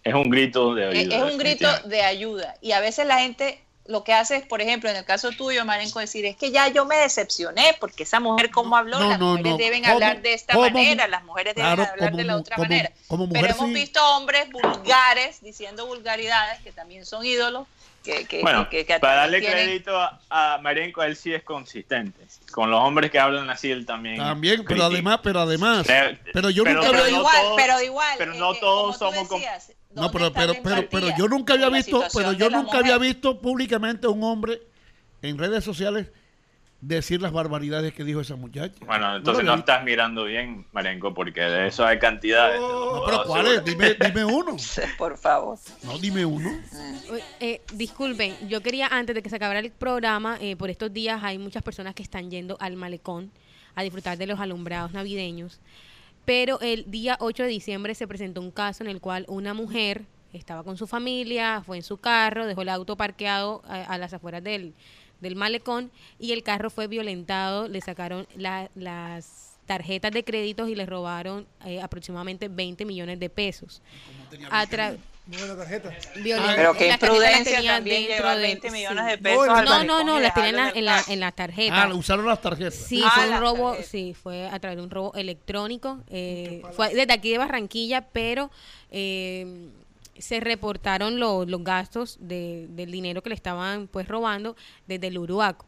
Speaker 4: es un grito de ayuda.
Speaker 2: Es, un grito de ayuda. Y a veces la gente lo que hace es, por ejemplo, en el caso tuyo, Marenco, decir, es que ya yo me decepcioné, porque esa mujer cómo habló,
Speaker 5: No,
Speaker 2: las
Speaker 5: no,
Speaker 2: mujeres
Speaker 5: no.
Speaker 2: deben
Speaker 5: ¿Cómo?
Speaker 2: hablar de esta
Speaker 5: ¿Cómo?
Speaker 2: manera, las mujeres deben
Speaker 5: Claro,
Speaker 2: hablar de la otra
Speaker 5: como-
Speaker 2: manera.
Speaker 5: como mujer,
Speaker 2: Pero hemos
Speaker 5: sí.
Speaker 2: visto hombres vulgares diciendo vulgaridades, que también son ídolos, que, que,
Speaker 4: Bueno,
Speaker 2: que- que
Speaker 4: para darle
Speaker 2: tienen-
Speaker 4: crédito a, a Marenco, él sí es consistente. Con los hombres que hablan así, él también.
Speaker 5: También, pero además, pero además,
Speaker 4: Pero-
Speaker 5: pero yo
Speaker 4: pero-
Speaker 5: nunca
Speaker 2: Pero
Speaker 5: había
Speaker 2: igual,
Speaker 4: todos-
Speaker 2: pero igual.
Speaker 4: pero
Speaker 2: eh,
Speaker 4: no
Speaker 2: eh,
Speaker 4: todos somos
Speaker 2: decías,
Speaker 5: No,
Speaker 2: ¿dónde
Speaker 5: pero, pero, pero, pero yo nunca había visto, pero yo nunca había
Speaker 2: mujer?
Speaker 5: visto públicamente a un hombre en redes sociales decir las barbaridades que dijo esa muchacha.
Speaker 4: Bueno, entonces no estás mirando bien, Marenco, porque de eso hay cantidades.
Speaker 5: No,
Speaker 4: puedo
Speaker 5: pero ¿cuál es?
Speaker 4: asegurar.
Speaker 5: Dime, dime uno.
Speaker 2: Por favor.
Speaker 5: No, dime uno.
Speaker 6: Oye, eh, disculpen, yo quería antes de que se acabara el programa, eh, por estos días hay muchas personas que están yendo al malecón a disfrutar de los alumbrados navideños, pero el día 8 de diciembre se presentó un caso en el cual una mujer estaba con su familia, fue en su carro, dejó el auto parqueado a, a las afueras del, del malecón y el carro fue violentado, le sacaron la- las tarjetas de créditos y le robaron eh, aproximadamente 20 millones de pesos. A
Speaker 1: buena tarjeta.
Speaker 6: Violen-
Speaker 2: Pero qué
Speaker 6: las tarjetas las
Speaker 2: imprudencia también llevar
Speaker 6: de-
Speaker 2: 20 millones
Speaker 6: sí.
Speaker 2: de pesos
Speaker 1: No,
Speaker 2: al
Speaker 6: No, no, no, las tenían en la, en la,
Speaker 2: carro.
Speaker 6: en la tarjeta.
Speaker 5: Ah, usaron las tarjetas.
Speaker 6: Sí,
Speaker 2: Ah,
Speaker 6: fue un
Speaker 2: las
Speaker 6: robo,
Speaker 2: tarjetas.
Speaker 6: sí, fue a través de un robo electrónico. eh, fue desde aquí de Barranquilla, pero eh, se reportaron lo- los gastos de- del dinero que le estaban pues robando desde el Uruaco.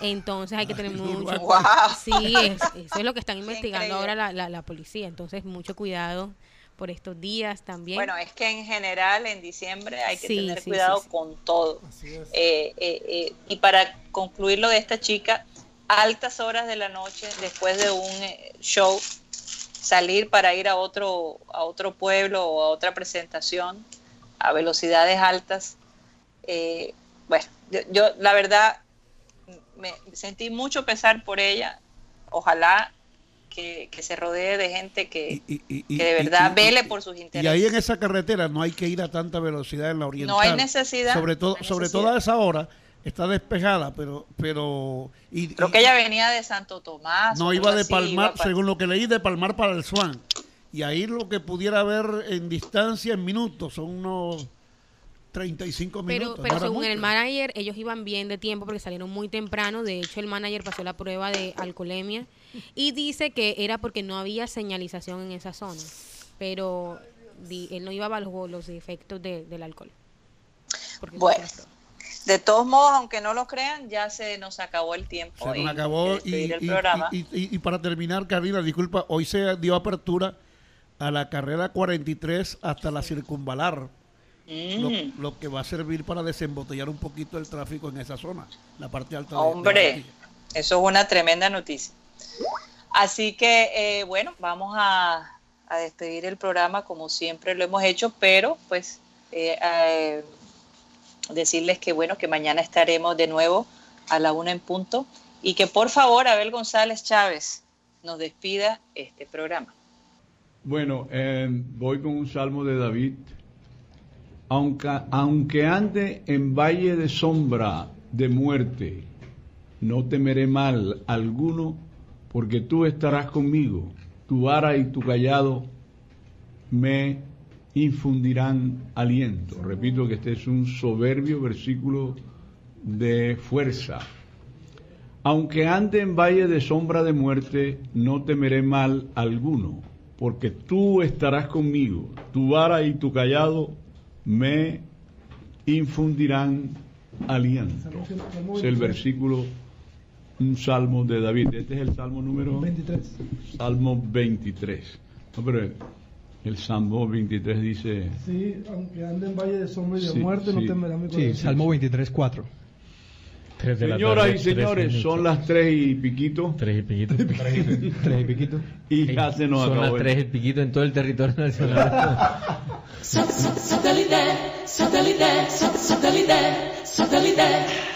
Speaker 6: Entonces hay que tener mucho.
Speaker 2: Wow.
Speaker 6: Sí, es- eso es lo que están investigando ahora la, la, la policía. Entonces mucho cuidado por estos días también.
Speaker 2: Bueno, es que en general en diciembre hay que
Speaker 6: Sí,
Speaker 2: tener
Speaker 6: sí,
Speaker 2: cuidado
Speaker 6: sí, sí.
Speaker 2: con todo.
Speaker 1: Así es.
Speaker 2: Eh, eh, eh, y para concluir lo de esta chica, altas horas de la noche, después de un show, salir para ir a otro, a otro pueblo o a otra presentación a velocidades altas. eh, bueno, yo, yo, la verdad me sentí mucho pesar por ella. Ojalá que, que se rodee de gente que,
Speaker 5: Y- y- y-
Speaker 2: que de
Speaker 5: y-
Speaker 2: verdad
Speaker 5: y-
Speaker 2: vele
Speaker 5: y-
Speaker 2: por sus
Speaker 5: Y
Speaker 2: intereses.
Speaker 5: ahí en esa carretera no hay que ir a tanta velocidad en la oriental.
Speaker 2: No hay necesidad,
Speaker 5: Sobre todo,
Speaker 2: no hay
Speaker 5: sobre
Speaker 2: necesidad.
Speaker 5: todo a esa hora está despejada, pero, pero y,
Speaker 2: Creo
Speaker 5: y-
Speaker 2: que ella venía de Santo Tomás.
Speaker 5: no iba de
Speaker 2: así,
Speaker 5: Palmar,
Speaker 2: iba
Speaker 5: según lo que leí, de Palmar para el Swan. Y ahí lo que pudiera ver en distancia en minutos son unos 35
Speaker 6: Pero,
Speaker 5: minutos.
Speaker 6: pero
Speaker 5: no era
Speaker 6: según
Speaker 5: mucho.
Speaker 6: el manager, ellos iban bien de tiempo porque salieron muy temprano. De hecho, el manager pasó la prueba de alcoholemia y dice que era porque no había señalización en esa zona. Pero di- él no iba bajo los efectos de- del alcohol. Porque
Speaker 2: Bueno. De todos modos, aunque no lo crean, ya se nos acabó el tiempo.
Speaker 5: Se nos acabó y, y- y- para terminar, Karina, disculpa, hoy se dio apertura a la carrera 43 hasta la circunvalar, lo,
Speaker 2: Mm,
Speaker 5: lo que va a servir para desembotellar un poquito el tráfico en esa zona, la parte alta de- de
Speaker 2: hombre,
Speaker 5: Barranquilla.
Speaker 2: eso es una tremenda noticia. Así que, eh, bueno, vamos a, a despedir el programa como siempre lo hemos hecho, pero pues eh, eh, decirles que, bueno, que mañana estaremos de nuevo a la una en punto y que por favor Abel González Chávez nos despida este programa.
Speaker 7: Bueno, eh, voy con un salmo de David. Aunque, aunque ande en valle de sombra de muerte, no temeré mal alguno, porque tú estarás conmigo. Tu vara y tu callado me infundirán aliento. Repito que este es un soberbio versículo de fuerza. Aunque ande en valle de sombra de muerte, no temeré mal alguno, porque tú estarás conmigo, tu vara y tu callado me infundirán aliento. Es el versículo, un salmo de David. Este es el salmo número
Speaker 1: 23.
Speaker 7: Salmo 23. No, pero el Salmo 23 dice,
Speaker 1: Sí, aunque ande en valle de sombra y de
Speaker 7: Sí,
Speaker 1: muerte, no
Speaker 7: sí.
Speaker 1: temerá mi
Speaker 3: Sí,
Speaker 1: corazón.
Speaker 3: Salmo 23, 4.
Speaker 8: Tres de la
Speaker 7: señoras
Speaker 8: tarde,
Speaker 7: y señores, son las tres y piquito
Speaker 8: Tres y piquito.
Speaker 3: Tres y piquito.
Speaker 7: y ya se nos
Speaker 8: Son las tres y piquito en todo el territorio nacional.
Speaker 9: Satellite, satellite, satellite, satellite.